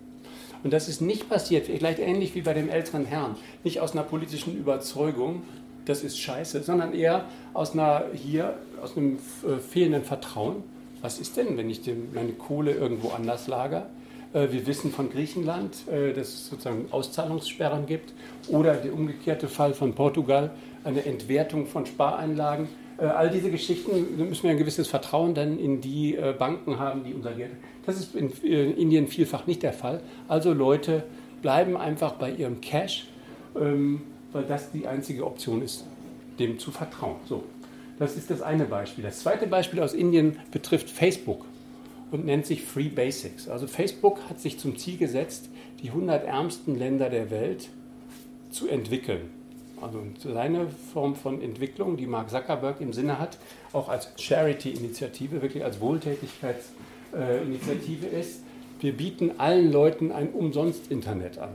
Und das ist nicht passiert, vielleicht ähnlich wie bei dem älteren Herrn, nicht aus einer politischen Überzeugung, das ist scheiße, sondern eher aus einer hier, aus einem äh, fehlenden Vertrauen. Was ist denn, wenn ich meine Kohle irgendwo anders lager? Äh, wir wissen von Griechenland, äh, dass es sozusagen Auszahlungssperren gibt oder der umgekehrte Fall von Portugal, eine Entwertung von Spareinlagen. All diese Geschichten müssen wir ein gewisses Vertrauen dann in die Banken haben, die unser Geld. Das ist in Indien vielfach nicht der Fall. Also Leute bleiben einfach bei ihrem Cash, ähm, weil das die einzige Option ist, dem zu vertrauen. So, das ist das eine Beispiel. Das zweite Beispiel aus Indien betrifft Facebook und nennt sich Free Basics. Also Facebook hat sich zum Ziel gesetzt, die 100 ärmsten Länder der Welt zu entwickeln. Also seine Form von Entwicklung, die Mark Zuckerberg im Sinne hat, auch als Charity-Initiative, wirklich als Wohltätigkeitsinitiative ist, wir bieten allen Leuten ein Umsonst-Internet an.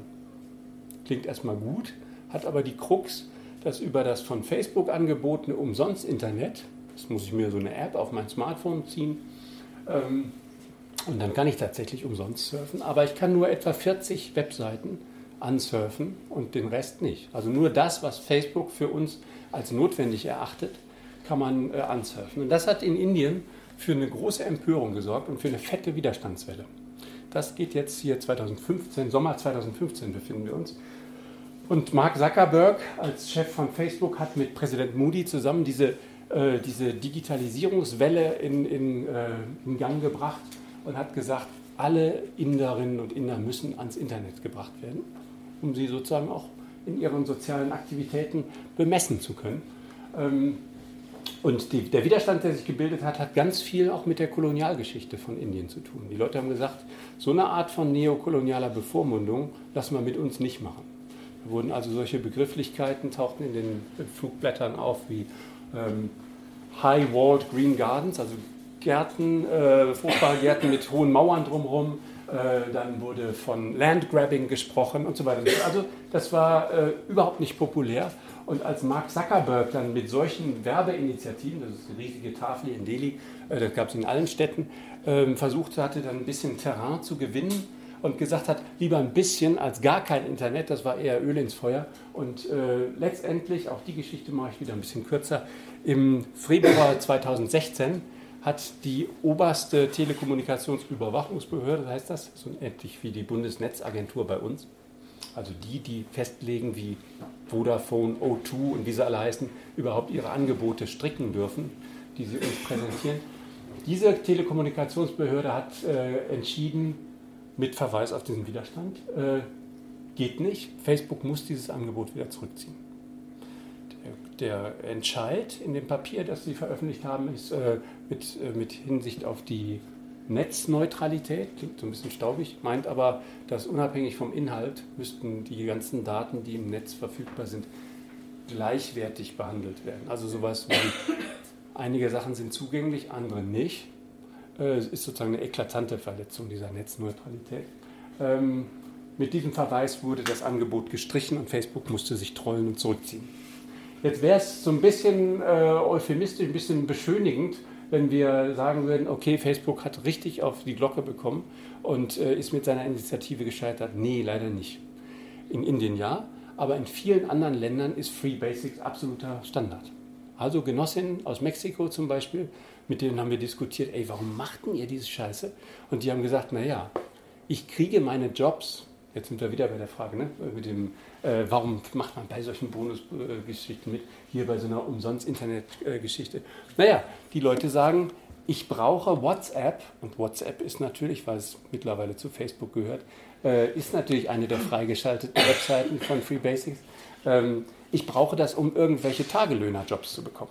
Klingt erstmal gut, hat aber die Krux, dass über das von Facebook angebotene Umsonst-Internet, das muss ich mir so eine App auf mein Smartphone ziehen, ähm, und dann kann ich tatsächlich umsonst surfen, aber ich kann nur etwa 40 Webseiten ansurfen und den Rest nicht. Also nur das, was Facebook für uns als notwendig erachtet, kann man äh, ansurfen. Und das hat in Indien für eine große Empörung gesorgt und für eine fette Widerstandswelle. Das geht jetzt hier 2015, Sommer 2015 befinden wir uns. Und Mark Zuckerberg als Chef von Facebook hat mit Präsident Moody zusammen diese, äh, diese Digitalisierungswelle in, in, äh, in Gang gebracht und hat gesagt, alle Inderinnen und Inder müssen ans Internet gebracht werden um sie sozusagen auch in ihren sozialen Aktivitäten bemessen zu können. Ähm, und die, der Widerstand, der sich gebildet hat, hat ganz viel auch mit der Kolonialgeschichte von Indien zu tun. Die Leute haben gesagt, so eine Art von neokolonialer Bevormundung lassen wir mit uns nicht machen. Wurden also solche Begrifflichkeiten, tauchten in den Flugblättern auf wie ähm, High-Walled Green Gardens, also Gärten, äh, Fruchtbargärten mit hohen Mauern drumherum, äh, dann wurde von Landgrabbing gesprochen und so weiter. Also das war äh, überhaupt nicht populär. Und als Mark Zuckerberg dann mit solchen Werbeinitiativen, das ist eine riesige Tafel in Delhi, äh, das gab es in allen Städten, äh, versucht hatte, dann ein bisschen Terrain zu gewinnen und gesagt hat, lieber ein bisschen als gar kein Internet, das war eher Öl ins Feuer. Und äh, letztendlich, auch die Geschichte mache ich wieder ein bisschen kürzer, im Februar 2016 hat die oberste Telekommunikationsüberwachungsbehörde, heißt das, so ähnlich wie die Bundesnetzagentur bei uns, also die, die festlegen, wie Vodafone, O2 und wie sie alle heißen, überhaupt ihre Angebote stricken dürfen, die sie uns präsentieren. Diese Telekommunikationsbehörde hat äh, entschieden, mit Verweis auf diesen Widerstand, äh, geht nicht, Facebook muss dieses Angebot wieder zurückziehen der Entscheid in dem Papier, das Sie veröffentlicht haben, ist äh, mit, äh, mit Hinsicht auf die Netzneutralität, klingt so ein bisschen staubig, meint aber, dass unabhängig vom Inhalt müssten die ganzen Daten, die im Netz verfügbar sind, gleichwertig behandelt werden. Also sowas wie einige Sachen sind zugänglich, andere nicht. Äh, ist sozusagen eine eklatante Verletzung dieser Netzneutralität. Ähm, mit diesem Verweis wurde das Angebot gestrichen und Facebook musste sich trollen und zurückziehen. Jetzt wäre es so ein bisschen äh, euphemistisch, ein bisschen beschönigend, wenn wir sagen würden, okay, Facebook hat richtig auf die Glocke bekommen und äh, ist mit seiner Initiative gescheitert. Nee, leider nicht. In Indien ja, aber in vielen anderen Ländern ist Free Basics absoluter Standard. Also Genossinnen aus Mexiko zum Beispiel, mit denen haben wir diskutiert, ey, warum machten ihr diese Scheiße? Und die haben gesagt, naja, ich kriege meine Jobs Jetzt sind wir wieder bei der Frage, ne? mit dem, äh, warum macht man bei solchen Bonusgeschichten mit, hier bei so einer Umsonst-Internet-Geschichte. Naja, die Leute sagen, ich brauche WhatsApp, und WhatsApp ist natürlich, weil es mittlerweile zu Facebook gehört, äh, ist natürlich eine der freigeschalteten Webseiten von Free Basics. Ähm, ich brauche das, um irgendwelche Tagelöhnerjobs zu bekommen.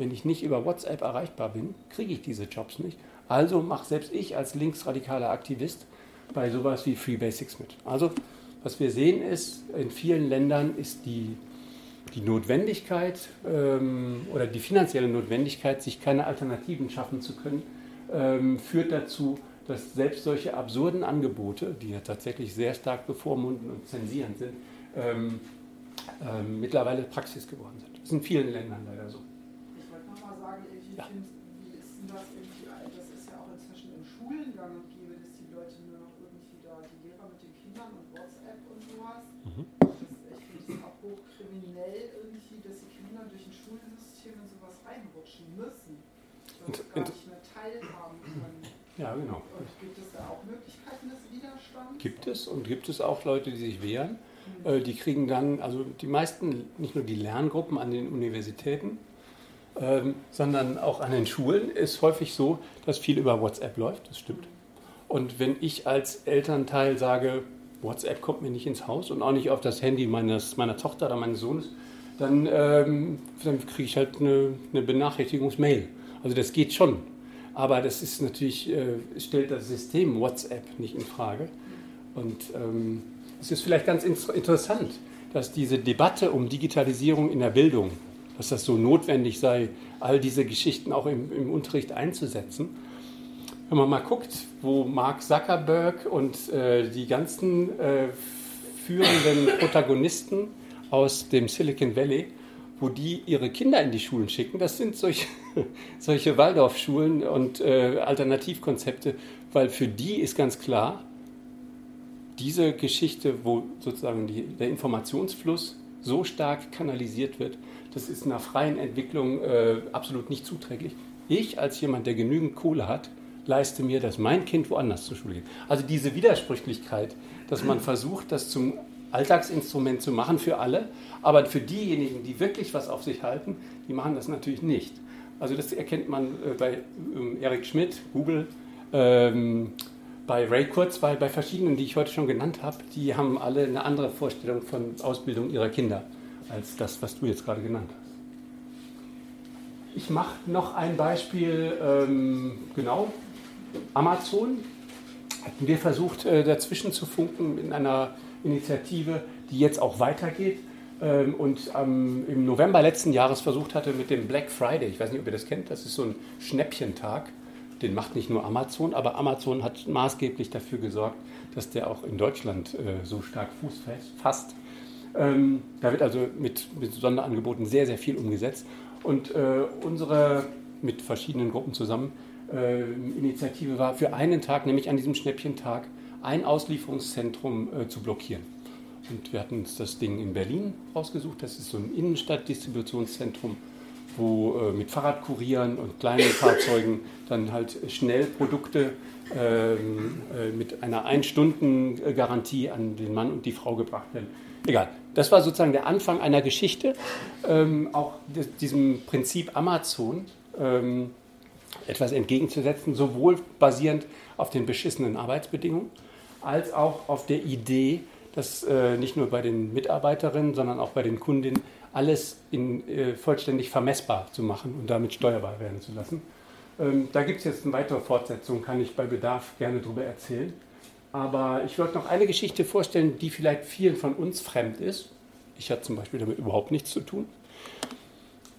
Wenn ich nicht über WhatsApp erreichbar bin, kriege ich diese Jobs nicht. Also mache selbst ich als linksradikaler Aktivist bei sowas wie Free Basics mit. Also was wir sehen ist, in vielen Ländern ist die die Notwendigkeit ähm, oder die finanzielle Notwendigkeit, sich keine Alternativen schaffen zu können, ähm, führt dazu, dass selbst solche absurden Angebote, die ja tatsächlich sehr stark bevormunden und zensierend sind, ähm, ähm, mittlerweile Praxis geworden sind. Das ist in vielen Ländern leider so. Ich wollte nochmal sagen, ich ja. finde, wie ist denn das irgendwie, das ist ja auch inzwischen in Schulen gang und gäbe, dass die Leute nur noch irgendwie da, die Lehrer mit den Kindern und WhatsApp und sowas. Mhm. Das, ich finde es auch hochkriminell irgendwie, dass die Kinder durch ein Schulsystem in sowas reinrutschen müssen. Und, gar nicht mehr teilhaben können. Ja, genau. Und gibt es da auch Möglichkeiten des Widerstands? Gibt es und gibt es auch Leute, die sich wehren. Äh, die kriegen dann, also die meisten, nicht nur die Lerngruppen an den Universitäten, ähm, sondern auch an den Schulen ist häufig so, dass viel über WhatsApp läuft, das stimmt. Und wenn ich als Elternteil sage, WhatsApp kommt mir nicht ins Haus und auch nicht auf das Handy meines, meiner Tochter oder meines Sohnes, dann, ähm, dann kriege ich halt eine, eine Benachrichtigungsmail. Also das geht schon. Aber das ist natürlich, äh, stellt das System WhatsApp nicht in Frage. Und ähm, es ist vielleicht ganz interessant, dass diese Debatte um Digitalisierung in der Bildung, dass das so notwendig sei, all diese Geschichten auch im, im Unterricht einzusetzen. Wenn man mal guckt, wo Mark Zuckerberg und äh, die ganzen äh, führenden Protagonisten aus dem Silicon Valley, wo die ihre Kinder in die Schulen schicken, das sind solche, solche Waldorfschulen und äh, Alternativkonzepte, weil für die ist ganz klar, diese Geschichte, wo sozusagen die, der Informationsfluss so stark kanalisiert wird, das ist einer freien Entwicklung äh, absolut nicht zuträglich. Ich als jemand, der genügend Kohle hat, leiste mir, dass mein Kind woanders zur Schule geht. Also diese Widersprüchlichkeit, dass man versucht, das zum Alltagsinstrument zu machen für alle, aber für diejenigen, die wirklich was auf sich halten, die machen das natürlich nicht. Also das erkennt man äh, bei ähm, Eric Schmidt, Google, ähm, bei Ray Kurzweil, bei verschiedenen, die ich heute schon genannt habe, die haben alle eine andere Vorstellung von Ausbildung ihrer Kinder als das, was du jetzt gerade genannt hast. Ich mache noch ein Beispiel, ähm, genau, Amazon hatten wir versucht, äh, dazwischen zu funken in einer Initiative, die jetzt auch weitergeht ähm, und ähm, im November letzten Jahres versucht hatte mit dem Black Friday, ich weiß nicht, ob ihr das kennt, das ist so ein Schnäppchentag, den macht nicht nur Amazon, aber Amazon hat maßgeblich dafür gesorgt, dass der auch in Deutschland äh, so stark Fuß fasst. Ähm, da wird also mit, mit, Sonderangeboten sehr, sehr viel umgesetzt. Und äh, unsere, mit verschiedenen Gruppen zusammen, äh, Initiative war für einen Tag, nämlich an diesem Schnäppchentag, ein Auslieferungszentrum äh, zu blockieren. Und wir hatten uns das Ding in Berlin rausgesucht. Das ist so ein Innenstadtdistributionszentrum wo äh, mit Fahrradkurieren und kleinen Fahrzeugen dann halt schnell Produkte ähm, äh, mit einer Ein-Stunden-Garantie an den Mann und die Frau gebracht werden. Egal. Das war sozusagen der Anfang einer Geschichte, ähm, auch diesem Prinzip Amazon ähm, etwas entgegenzusetzen, sowohl basierend auf den beschissenen Arbeitsbedingungen, als auch auf der Idee, dass äh, nicht nur bei den Mitarbeiterinnen, sondern auch bei den Kundinnen alles in, äh, vollständig vermessbar zu machen und damit steuerbar werden zu lassen. Ähm, da gibt es jetzt eine weitere Fortsetzung, kann ich bei Bedarf gerne darüber erzählen. Aber ich wollte noch eine Geschichte vorstellen, die vielleicht vielen von uns fremd ist. Ich hatte zum Beispiel damit überhaupt nichts zu tun.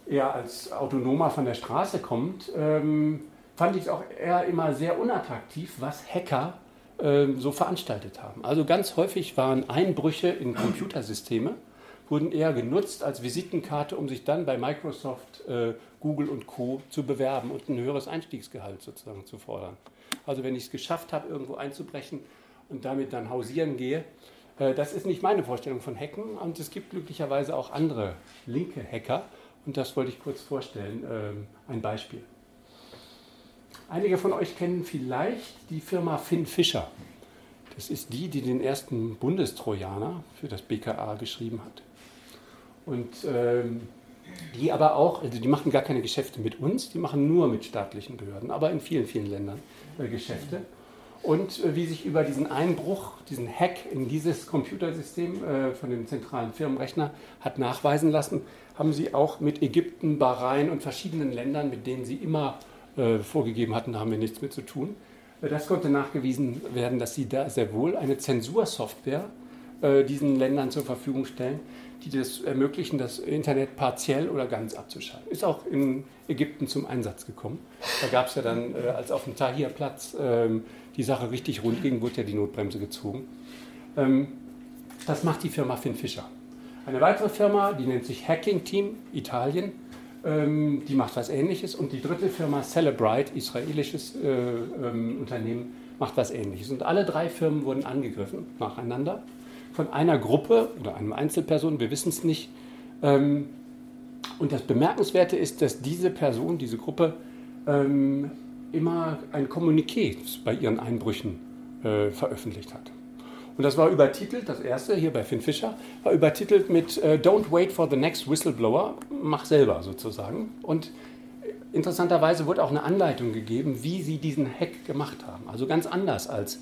Er als Autonomer von der Straße kommt, ähm, fand ich es auch eher immer sehr unattraktiv, was Hacker ähm, so veranstaltet haben. Also ganz häufig waren Einbrüche in Computersysteme wurden eher genutzt als Visitenkarte, um sich dann bei Microsoft, äh, Google und Co. zu bewerben und ein höheres Einstiegsgehalt sozusagen zu fordern. Also wenn ich es geschafft habe, irgendwo einzubrechen und damit dann hausieren gehe, äh, das ist nicht meine Vorstellung von Hacken und es gibt glücklicherweise auch andere linke Hacker und das wollte ich kurz vorstellen. Äh, ein Beispiel. Einige von euch kennen vielleicht die Firma Finn Fischer. Das ist die, die den ersten Bundestrojaner für das BKA geschrieben hat. Und ähm, die aber auch, also die machen gar keine Geschäfte mit uns, die machen nur mit staatlichen Behörden, aber in vielen, vielen Ländern äh, Geschäfte. Und äh, wie sich über diesen Einbruch, diesen Hack in dieses Computersystem äh, von dem zentralen Firmenrechner hat nachweisen lassen, haben sie auch mit Ägypten, Bahrain und verschiedenen Ländern, mit denen sie immer äh, vorgegeben hatten, da haben wir nichts mit zu tun. Das konnte nachgewiesen werden, dass sie da sehr wohl eine Zensursoftware diesen Ländern zur Verfügung stellen, die das ermöglichen, das Internet partiell oder ganz abzuschalten. Ist auch in Ägypten zum Einsatz gekommen. Da gab es ja dann, als auf dem Tahir-Platz ähm, die Sache richtig rund ging, wurde ja die Notbremse gezogen. Ähm, das macht die Firma Finn Fischer. Eine weitere Firma, die nennt sich Hacking Team Italien, ähm, die macht was Ähnliches. Und die dritte Firma Celebrite, israelisches äh, ähm, Unternehmen, macht was Ähnliches. Und alle drei Firmen wurden angegriffen nacheinander von einer Gruppe oder einem Einzelperson, wir wissen es nicht. Und das Bemerkenswerte ist, dass diese Person, diese Gruppe, immer ein Kommuniqué bei ihren Einbrüchen äh, veröffentlicht hat. Und das war übertitelt, das erste hier bei Finn Fischer, war übertitelt mit äh, Don't wait for the next whistleblower, mach selber sozusagen. Und interessanterweise wurde auch eine Anleitung gegeben, wie sie diesen Hack gemacht haben. Also ganz anders als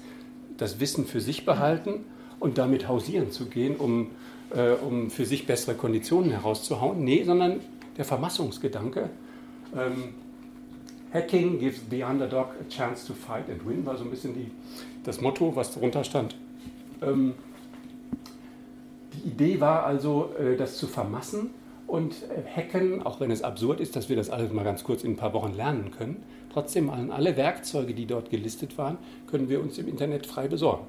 das Wissen für sich behalten und damit hausieren zu gehen, um, äh, um für sich bessere Konditionen herauszuhauen. Nee, sondern der Vermassungsgedanke. Ähm, Hacking gives the underdog a chance to fight and win, war so ein bisschen die, das Motto, was darunter stand. Ähm, die Idee war also, äh, das zu vermassen und äh, Hacken, auch wenn es absurd ist, dass wir das alles mal ganz kurz in ein paar Wochen lernen können, trotzdem alle Werkzeuge, die dort gelistet waren, können wir uns im Internet frei besorgen.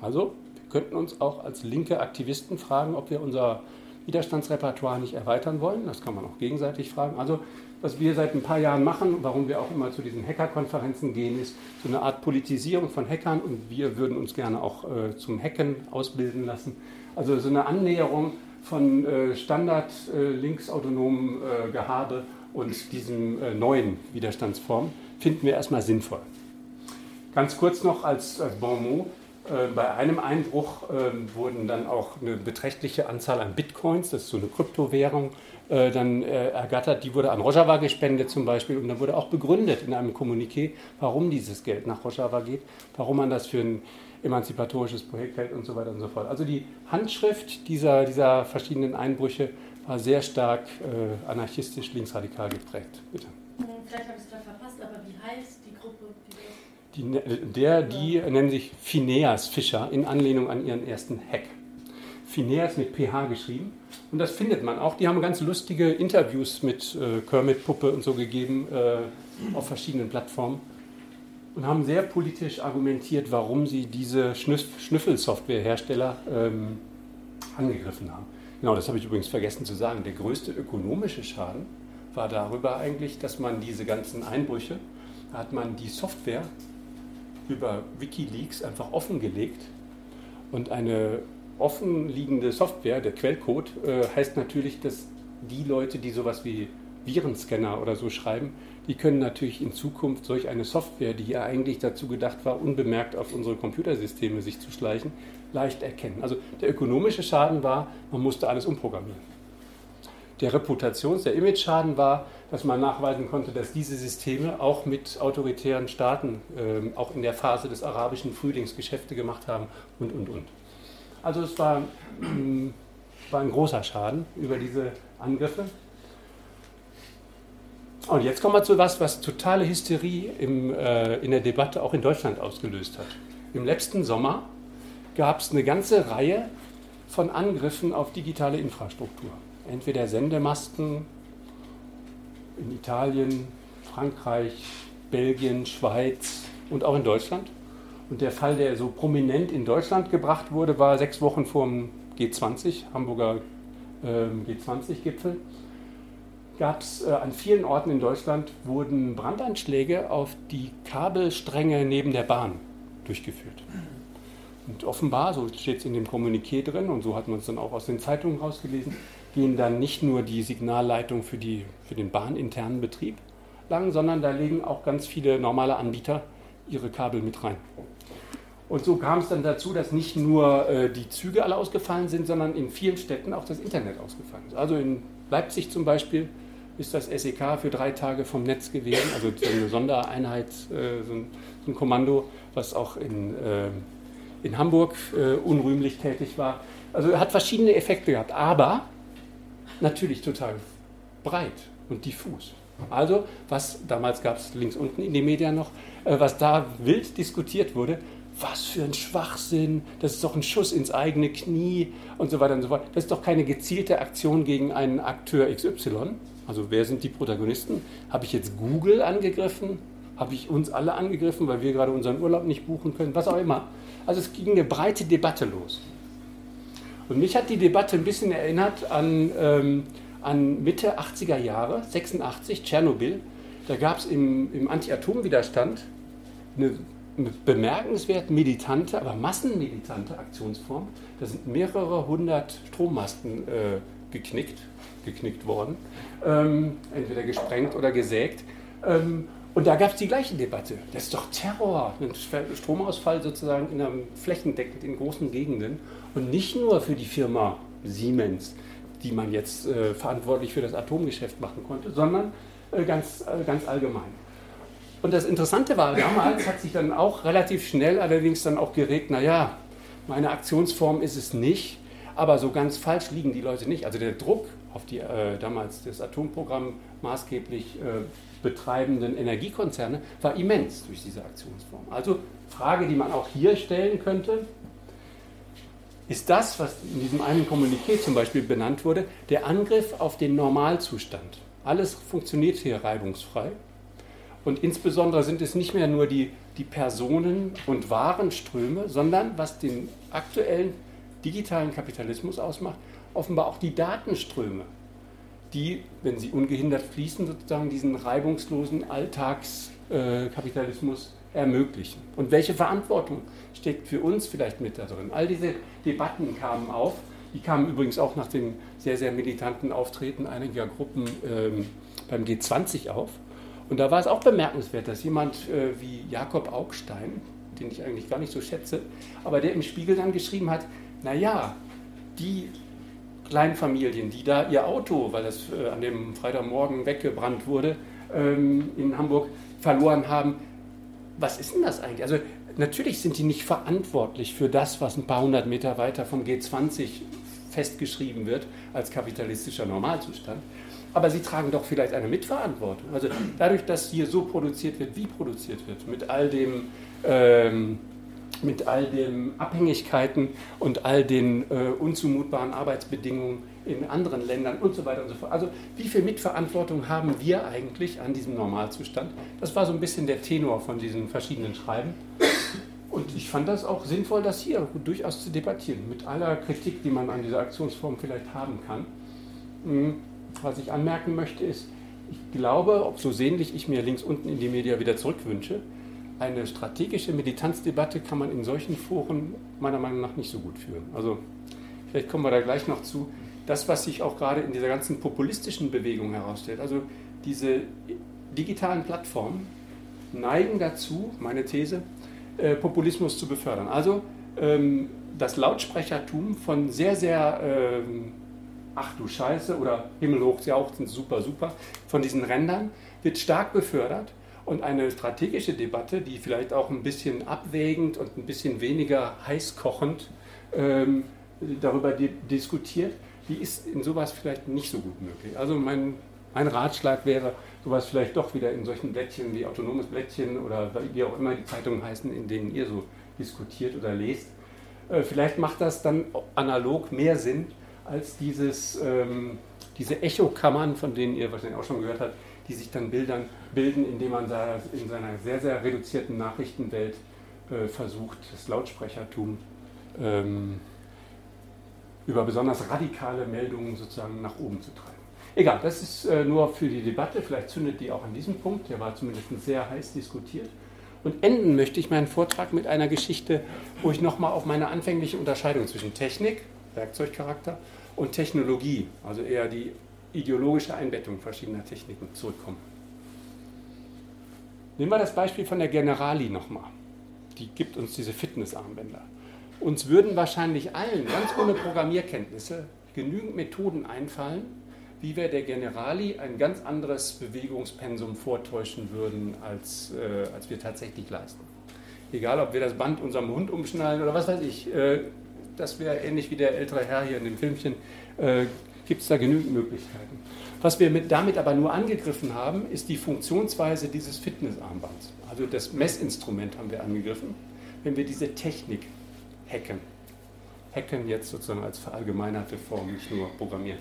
Also wir könnten uns auch als linke Aktivisten fragen, ob wir unser Widerstandsrepertoire nicht erweitern wollen. Das kann man auch gegenseitig fragen. Also was wir seit ein paar Jahren machen, warum wir auch immer zu diesen Hackerkonferenzen gehen, ist so eine Art Politisierung von Hackern und wir würden uns gerne auch äh, zum Hacken ausbilden lassen. Also so eine Annäherung von äh, Standard äh, äh, Gehabe und diesen äh, neuen Widerstandsformen finden wir erstmal sinnvoll. Ganz kurz noch als, als Bon mot. Äh, bei einem Einbruch ähm, wurden dann auch eine beträchtliche Anzahl an Bitcoins, das ist so eine Kryptowährung, äh, dann äh, ergattert. Die wurde an Rojava gespendet zum Beispiel und da wurde auch begründet in einem Kommuniqué, warum dieses Geld nach Rojava geht, warum man das für ein emanzipatorisches Projekt hält und so weiter und so fort. Also die Handschrift dieser, dieser verschiedenen Einbrüche war sehr stark äh, anarchistisch linksradikal geprägt. Bitte. Vielleicht habe ich es gerade verpasst, aber wie heißt die Gruppe? Die, der, die nennen sich Phineas Fischer in Anlehnung an ihren ersten Hack. Phineas mit PH geschrieben. Und das findet man auch. Die haben ganz lustige Interviews mit äh, Kermit-Puppe und so gegeben äh, auf verschiedenen Plattformen und haben sehr politisch argumentiert, warum sie diese Schnüffelsoftwarehersteller ähm, angegriffen haben. Genau, das habe ich übrigens vergessen zu sagen. Der größte ökonomische Schaden war darüber eigentlich, dass man diese ganzen Einbrüche, da hat man die Software über Wikileaks einfach offengelegt. Und eine offenliegende Software, der Quellcode, äh, heißt natürlich, dass die Leute, die sowas wie Virenscanner oder so schreiben, die können natürlich in Zukunft solch eine Software, die ja eigentlich dazu gedacht war, unbemerkt auf unsere Computersysteme sich zu schleichen, leicht erkennen. Also der ökonomische Schaden war, man musste alles umprogrammieren. Der Reputations-, der Image-Schaden war, dass man nachweisen konnte, dass diese Systeme auch mit autoritären Staaten, äh, auch in der Phase des arabischen Frühlings Geschäfte gemacht haben und, und, und. Also es war, war ein großer Schaden über diese Angriffe. Und jetzt kommen wir zu was, was totale Hysterie im, äh, in der Debatte auch in Deutschland ausgelöst hat. Im letzten Sommer gab es eine ganze Reihe von Angriffen auf digitale Infrastruktur. Entweder Sendemasten in Italien, Frankreich, Belgien, Schweiz und auch in Deutschland. Und der Fall, der so prominent in Deutschland gebracht wurde, war sechs Wochen vor dem G20, Hamburger äh, G20-Gipfel. Gab es äh, an vielen Orten in Deutschland wurden Brandanschläge auf die Kabelstränge neben der Bahn durchgeführt. Und offenbar, so steht es in dem Kommuniqué drin und so hat man es dann auch aus den Zeitungen rausgelesen, gehen dann nicht nur die Signalleitungen für, für den bahninternen Betrieb lang, sondern da legen auch ganz viele normale Anbieter ihre Kabel mit rein. Und so kam es dann dazu, dass nicht nur äh, die Züge alle ausgefallen sind, sondern in vielen Städten auch das Internet ausgefallen ist. Also in Leipzig zum Beispiel ist das SEK für drei Tage vom Netz gewesen, also so eine Sondereinheit, äh, so, ein, so, ein, Kommando, was auch in, äh, in Hamburg äh, unrühmlich tätig war. Also hat verschiedene Effekte gehabt, aber natürlich total breit und diffus. Also, was damals gab es links unten in den Medien noch, äh, was da wild diskutiert wurde, was für ein Schwachsinn, das ist doch ein Schuss ins eigene Knie und so weiter und so fort. Das ist doch keine gezielte Aktion gegen einen Akteur XY. Also wer sind die Protagonisten? Habe ich jetzt Google angegriffen? Habe ich uns alle angegriffen, weil wir gerade unseren Urlaub nicht buchen können? Was auch immer. Also es ging eine breite Debatte los. Und mich hat die Debatte ein bisschen erinnert an, ähm, an Mitte 80er Jahre, 86, Tschernobyl. Da gab es im, im Anti-Atom-Widerstand eine, bemerkenswert militante, aber massenmilitante Aktionsform. Da sind mehrere hundert Strommasten äh, geknickt, geknickt worden, ähm, entweder gesprengt oder gesägt. Ähm, und da gab es die gleiche Debatte. Das ist doch Terror, ein Stromausfall sozusagen in einem flächendeckend in großen Gegenden. Und nicht nur für die Firma Siemens, die man jetzt äh, verantwortlich für das Atomgeschäft machen konnte, sondern äh, ganz, äh, ganz allgemein. Und das Interessante war, damals hat sich dann auch relativ schnell allerdings dann auch geregt, naja, meine Aktionsform ist es nicht, aber so ganz falsch liegen die Leute nicht. Also der Druck auf die äh, damals das Atomprogramm maßgeblich äh, betreibenden Energiekonzerne war immens durch diese Aktionsform. Also Frage, die man auch hier stellen könnte, ist das, was in diesem einen Kommuniqué zum Beispiel benannt wurde, der Angriff auf den Normalzustand. Alles funktioniert hier reibungsfrei. Und insbesondere sind es nicht mehr nur die, die Personen- und Warenströme, sondern was den aktuellen digitalen Kapitalismus ausmacht, offenbar auch die Datenströme, die, wenn sie ungehindert fließen, sozusagen diesen reibungslosen Alltagskapitalismus ermöglichen. Und welche Verantwortung steckt für uns vielleicht mit da drin? All diese Debatten kamen auf. Die kamen übrigens auch nach dem sehr, sehr militanten Auftreten einiger Gruppen ähm, beim G20 auf. Und da war es auch bemerkenswert, dass jemand äh, wie Jakob Augstein, den ich eigentlich gar nicht so schätze, aber der im Spiegel dann geschrieben hat, naja, die Kleinfamilien, die da ihr Auto, weil das äh, an dem Freitagmorgen weggebrannt wurde, ähm, in Hamburg verloren haben. Was ist denn das eigentlich? Also natürlich sind die nicht verantwortlich für das, was ein paar hundert Meter weiter vom G20 festgeschrieben wird als kapitalistischer Normalzustand. Aber sie tragen doch vielleicht eine Mitverantwortung. Also dadurch, dass hier so produziert wird, wie produziert wird, mit all dem ähm, mit all den Abhängigkeiten und all den äh, unzumutbaren Arbeitsbedingungen in anderen Ländern und so weiter und so fort. Also wie viel Mitverantwortung haben wir eigentlich an diesem Normalzustand? Das war so ein bisschen der Tenor von diesen verschiedenen Schreiben. Und ich fand das auch sinnvoll, das hier durchaus zu debattieren, mit aller Kritik, die man an dieser Aktionsform vielleicht haben kann. Was ich anmerken möchte ist, ich glaube, ob so sehnlich ich mir links unten in die Media wieder zurückwünsche, eine strategische Militanzdebatte kann man in solchen Foren meiner Meinung nach nicht so gut führen. Also vielleicht kommen wir da gleich noch zu. Das, was sich auch gerade in dieser ganzen populistischen Bewegung herausstellt, also diese digitalen Plattformen neigen dazu, meine These, äh, Populismus zu befördern. Also ähm, das Lautsprechertum von sehr, sehr, ähm, ach du Scheiße oder himmelhoch jauchzend, super, super, von diesen Rändern wird stark befördert und eine strategische Debatte, die vielleicht auch ein bisschen abwägend und ein bisschen weniger heißkochend ähm, darüber di diskutiert, die ist in sowas vielleicht nicht so gut möglich. Also mein, mein Ratschlag wäre, sowas vielleicht doch wieder in solchen Blättchen wie autonomes Blättchen oder wie auch immer die Zeitungen heißen, in denen ihr so diskutiert oder lest. Äh, vielleicht macht das dann analog mehr Sinn als dieses, ähm, diese Echokammern, von denen ihr wahrscheinlich auch schon gehört habt, die sich dann Bildern bilden, indem man in seiner sehr, sehr reduzierten Nachrichtenwelt äh, versucht, das Lautsprechertum ähm, über besonders radikale Meldungen sozusagen nach oben zu treiben. Egal, das ist äh, nur für die Debatte, vielleicht zündet die auch an diesem Punkt, der war zumindest sehr heiß diskutiert. Und enden möchte ich meinen Vortrag mit einer Geschichte, wo ich nochmal auf meine anfängliche Unterscheidung zwischen Technik, Werkzeugcharakter, und Technologie, also eher die ideologische Einbettung verschiedener Techniken zurückkommen. Nehmen wir das Beispiel von der Generali nochmal. Die gibt uns diese Fitnessarmbänder. Uns würden wahrscheinlich allen, ganz ohne Programmierkenntnisse, genügend Methoden einfallen, wie wir der Generali ein ganz anderes Bewegungspensum vortäuschen würden, als, äh, als wir tatsächlich leisten. Egal, ob wir das Band unserem Hund umschnallen oder was weiß ich. Äh, das wäre ähnlich wie der ältere Herr hier in dem Filmchen. Äh, gibt es da genügend Möglichkeiten. Was wir mit, damit aber nur angegriffen haben, ist die Funktionsweise dieses Fitnessarmbands. Also das Messinstrument haben wir angegriffen. wenn wir diese Technik hacken. Hacken jetzt sozusagen als verallgemeinerte Form, nicht nur programmieren.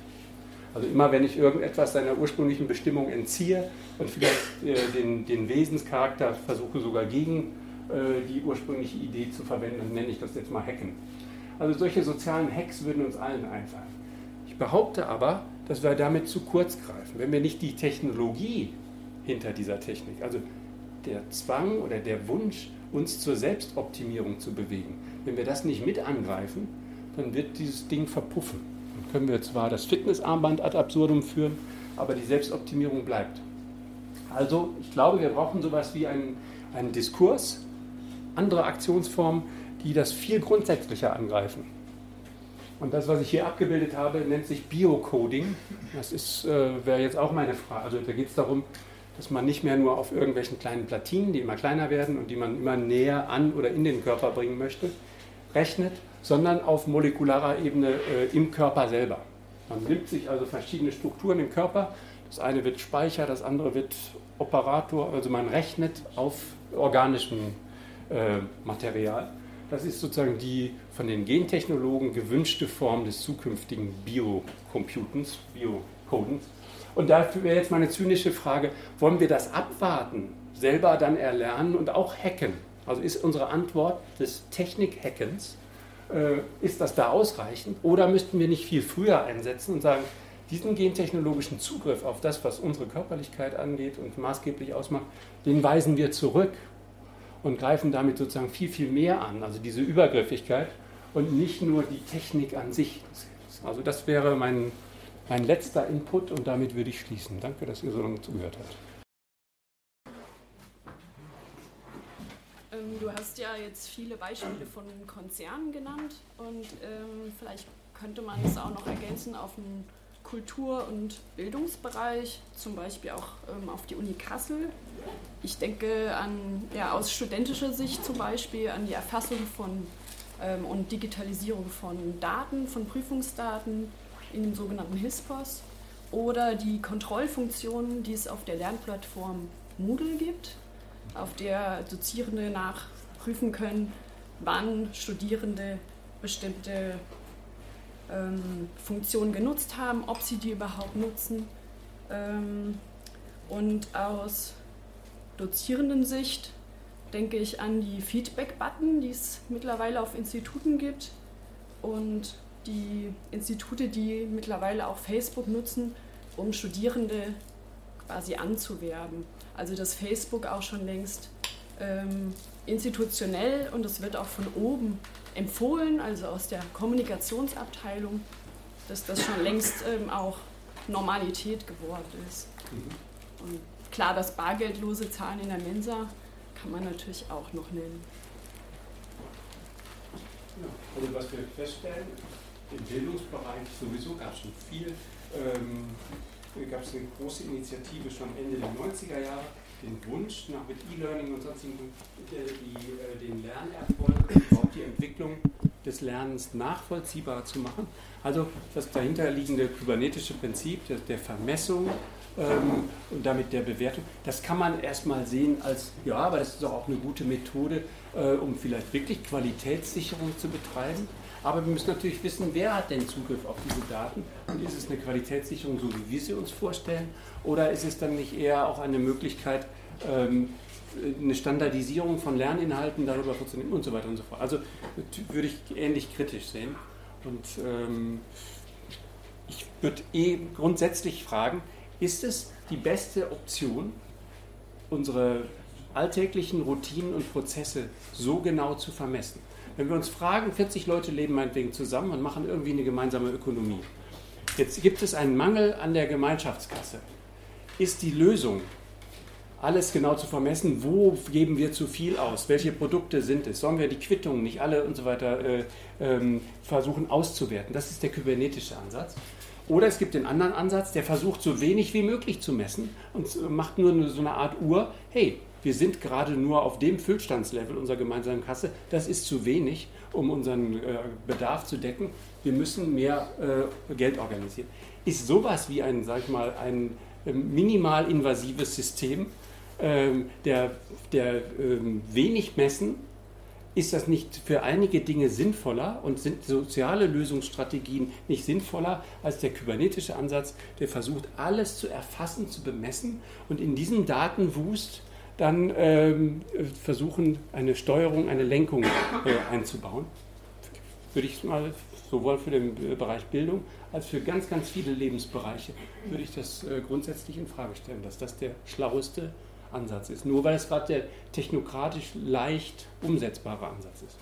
Also immer wenn ich irgendetwas seiner ursprünglichen Bestimmung entziehe und vielleicht äh, den, den, Wesenscharakter versuche sogar gegen äh, die ursprüngliche Idee zu verwenden, dann nenne ich das jetzt mal Hacken. Also solche sozialen Hacks würden uns allen einfallen. Ich behaupte aber, dass wir damit zu kurz greifen. Wenn wir nicht die Technologie hinter dieser Technik, also der Zwang oder der Wunsch, uns zur Selbstoptimierung zu bewegen, wenn wir das nicht mit angreifen, dann wird dieses Ding verpuffen. Dann können wir zwar das Fitnessarmband ad absurdum führen, aber die Selbstoptimierung bleibt. Also ich glaube, wir brauchen sowas wie einen, einen Diskurs, andere Aktionsformen, die das viel grundsätzlicher angreifen. Und das, was ich hier abgebildet habe, nennt sich Biocoding. Das äh, wäre jetzt auch meine Frage. Also da geht es darum, dass man nicht mehr nur auf irgendwelchen kleinen Platinen, die immer kleiner werden und die man immer näher an oder in den Körper bringen möchte, rechnet, sondern auf molekularer Ebene äh, im Körper selber. Man nimmt sich also verschiedene Strukturen im Körper. Das eine wird Speicher, das andere wird Operator. Also man rechnet auf organischem äh, Material. Das ist sozusagen die von den Gentechnologen gewünschte Form des zukünftigen Biocomputens, Biocodens. Und dafür wäre jetzt meine zynische Frage, wollen wir das abwarten, selber dann erlernen und auch hacken? Also ist unsere Antwort des Technik-Hackens, äh, ist das da ausreichend? Oder müssten wir nicht viel früher einsetzen und sagen, diesen gentechnologischen Zugriff auf das, was unsere Körperlichkeit angeht und maßgeblich ausmacht, den weisen wir zurück und greifen damit sozusagen viel, viel mehr an, also diese Übergriffigkeit und nicht nur die Technik an sich. Also das wäre mein, mein letzter Input und damit würde ich schließen. Danke, dass ihr so lange zugehört habt. Ähm, du hast ja jetzt viele Beispiele von Konzernen genannt und ähm, vielleicht könnte man es auch noch ergänzen auf den Kultur- und Bildungsbereich, zum Beispiel auch ähm, auf die Uni Kassel. Ich denke an, ja, aus studentischer Sicht zum Beispiel an die Erfassung von ähm, und Digitalisierung von Daten, von Prüfungsdaten in dem sogenannten HISPOS oder die Kontrollfunktionen, die es auf der Lernplattform Moodle gibt auf der Dozierende nachprüfen können, wann Studierende bestimmte ähm, Funktionen genutzt haben, ob sie die überhaupt nutzen. Ähm, und aus Dozierendensicht denke ich an die Feedback-Button, die es mittlerweile auf Instituten gibt und die Institute, die mittlerweile auch Facebook nutzen, um Studierende quasi anzuwerben. Also dass Facebook auch schon längst ähm, institutionell und es wird auch von oben empfohlen, also aus der Kommunikationsabteilung, dass das schon längst ähm, auch Normalität geworden ist. Mhm. Und klar, das bargeldlose Zahlen in der Mensa kann man natürlich auch noch nennen. Ja, also was wir feststellen, im Bildungsbereich sowieso gab es schon viel ähm, gab es eine große Initiative schon Ende der 90er Jahre, den Wunsch nach mit E-Learning und sonstigen die, äh, den Lernerfolg und überhaupt die Entwicklung des Lernens nachvollziehbar zu machen. Also das dahinterliegende kybernetische Prinzip der, der Vermessung ähm, und damit der Bewertung, das kann man erstmal sehen als, ja, aber das ist doch auch eine gute Methode, äh, um vielleicht wirklich Qualitätssicherung zu betreiben. Aber wir müssen natürlich wissen, wer hat denn Zugriff auf diese Daten und ist es eine Qualitätssicherung, so wie wir sie uns vorstellen, oder ist es dann nicht eher auch eine Möglichkeit, ähm, eine Standardisierung von Lerninhalten darüber vorzunehmen und so weiter und so fort. Also würde ich ähnlich kritisch sehen. Und ähm, ich würde eh grundsätzlich fragen, ist es die beste Option, unsere alltäglichen Routinen und Prozesse so genau zu vermessen? Wenn wir uns fragen, 40 Leute leben meinetwegen zusammen und machen irgendwie eine gemeinsame Ökonomie. Jetzt gibt es einen Mangel an der Gemeinschaftskasse. Ist die Lösung, alles genau zu vermessen, wo geben wir zu viel aus, welche Produkte sind es, sollen wir die Quittungen nicht alle und so weiter äh, ähm, versuchen auszuwerten. Das ist der kybernetische Ansatz. Oder es gibt den anderen Ansatz, der versucht so wenig wie möglich zu messen und macht nur so eine Art Uhr, hey, wir sind gerade nur auf dem Füllstandslevel unserer gemeinsamen Kasse. Das ist zu wenig, um unseren äh, Bedarf zu decken. Wir müssen mehr äh, Geld organisieren. Ist sowas wie ein, sag ich mal, ein äh, minimal invasives System, ähm, der, der ähm, wenig Messen ist das nicht für einige Dinge sinnvoller und sind soziale Lösungsstrategien nicht sinnvoller als der kybernetische Ansatz, der versucht, alles zu erfassen, zu bemessen und in diesem Datenwust dann ähm, versuchen, eine Steuerung, eine Lenkung äh, einzubauen. Würde ich mal sowohl für den Bereich Bildung als für ganz, ganz viele Lebensbereiche würde ich das äh, grundsätzlich in Frage stellen, dass das der schlaueste Ansatz ist. Nur weil es gerade der technokratisch leicht umsetzbare Ansatz ist.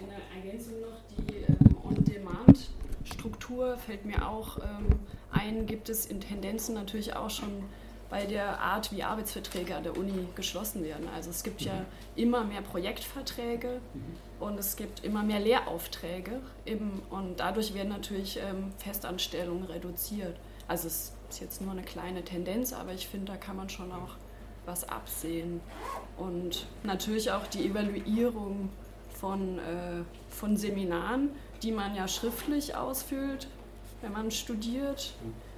Eine Ergänzung noch, die ähm, On-Demand-Struktur fällt mir auch ähm, ein, gibt es in Tendenzen natürlich auch schon bei der Art, wie Arbeitsverträge an der Uni geschlossen werden. Also es gibt ja immer mehr Projektverträge und es gibt immer mehr Lehraufträge eben, und dadurch werden natürlich ähm, Festanstellungen reduziert. Also es ist jetzt nur eine kleine Tendenz, aber ich finde, da kann man schon auch was absehen. Und natürlich auch die Evaluierung von, äh, von Seminaren, die man ja schriftlich ausfüllt, wenn man studiert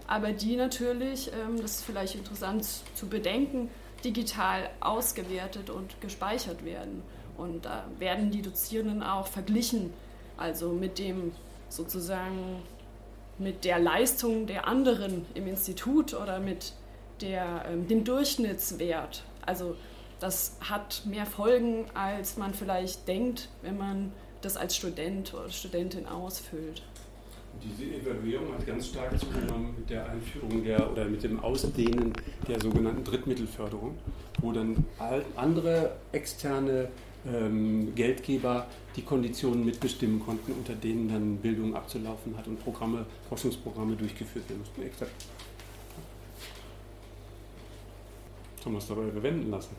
aber die natürlich, ähm, das ist vielleicht interessant zu bedenken, digital ausgewertet und gespeichert werden. Und da werden die Dozierenden auch verglichen, also mit dem sozusagen mit der Leistung der anderen im Institut oder mit der, ähm, dem Durchschnittswert. Also das hat mehr Folgen, als man vielleicht denkt, wenn man das als Student oder Studentin ausfüllt. Diese Evaluierung hat ganz stark zugenommen mit der Einführung der oder mit dem Ausdehnen der sogenannten Drittmittelförderung, wo dann andere externe ähm, Geldgeber die Konditionen mitbestimmen konnten, unter denen dann Bildung abzulaufen hat und Programme, Forschungsprogramme durchgeführt werden mussten. Exakt. Haben wir es dabei bewenden lassen?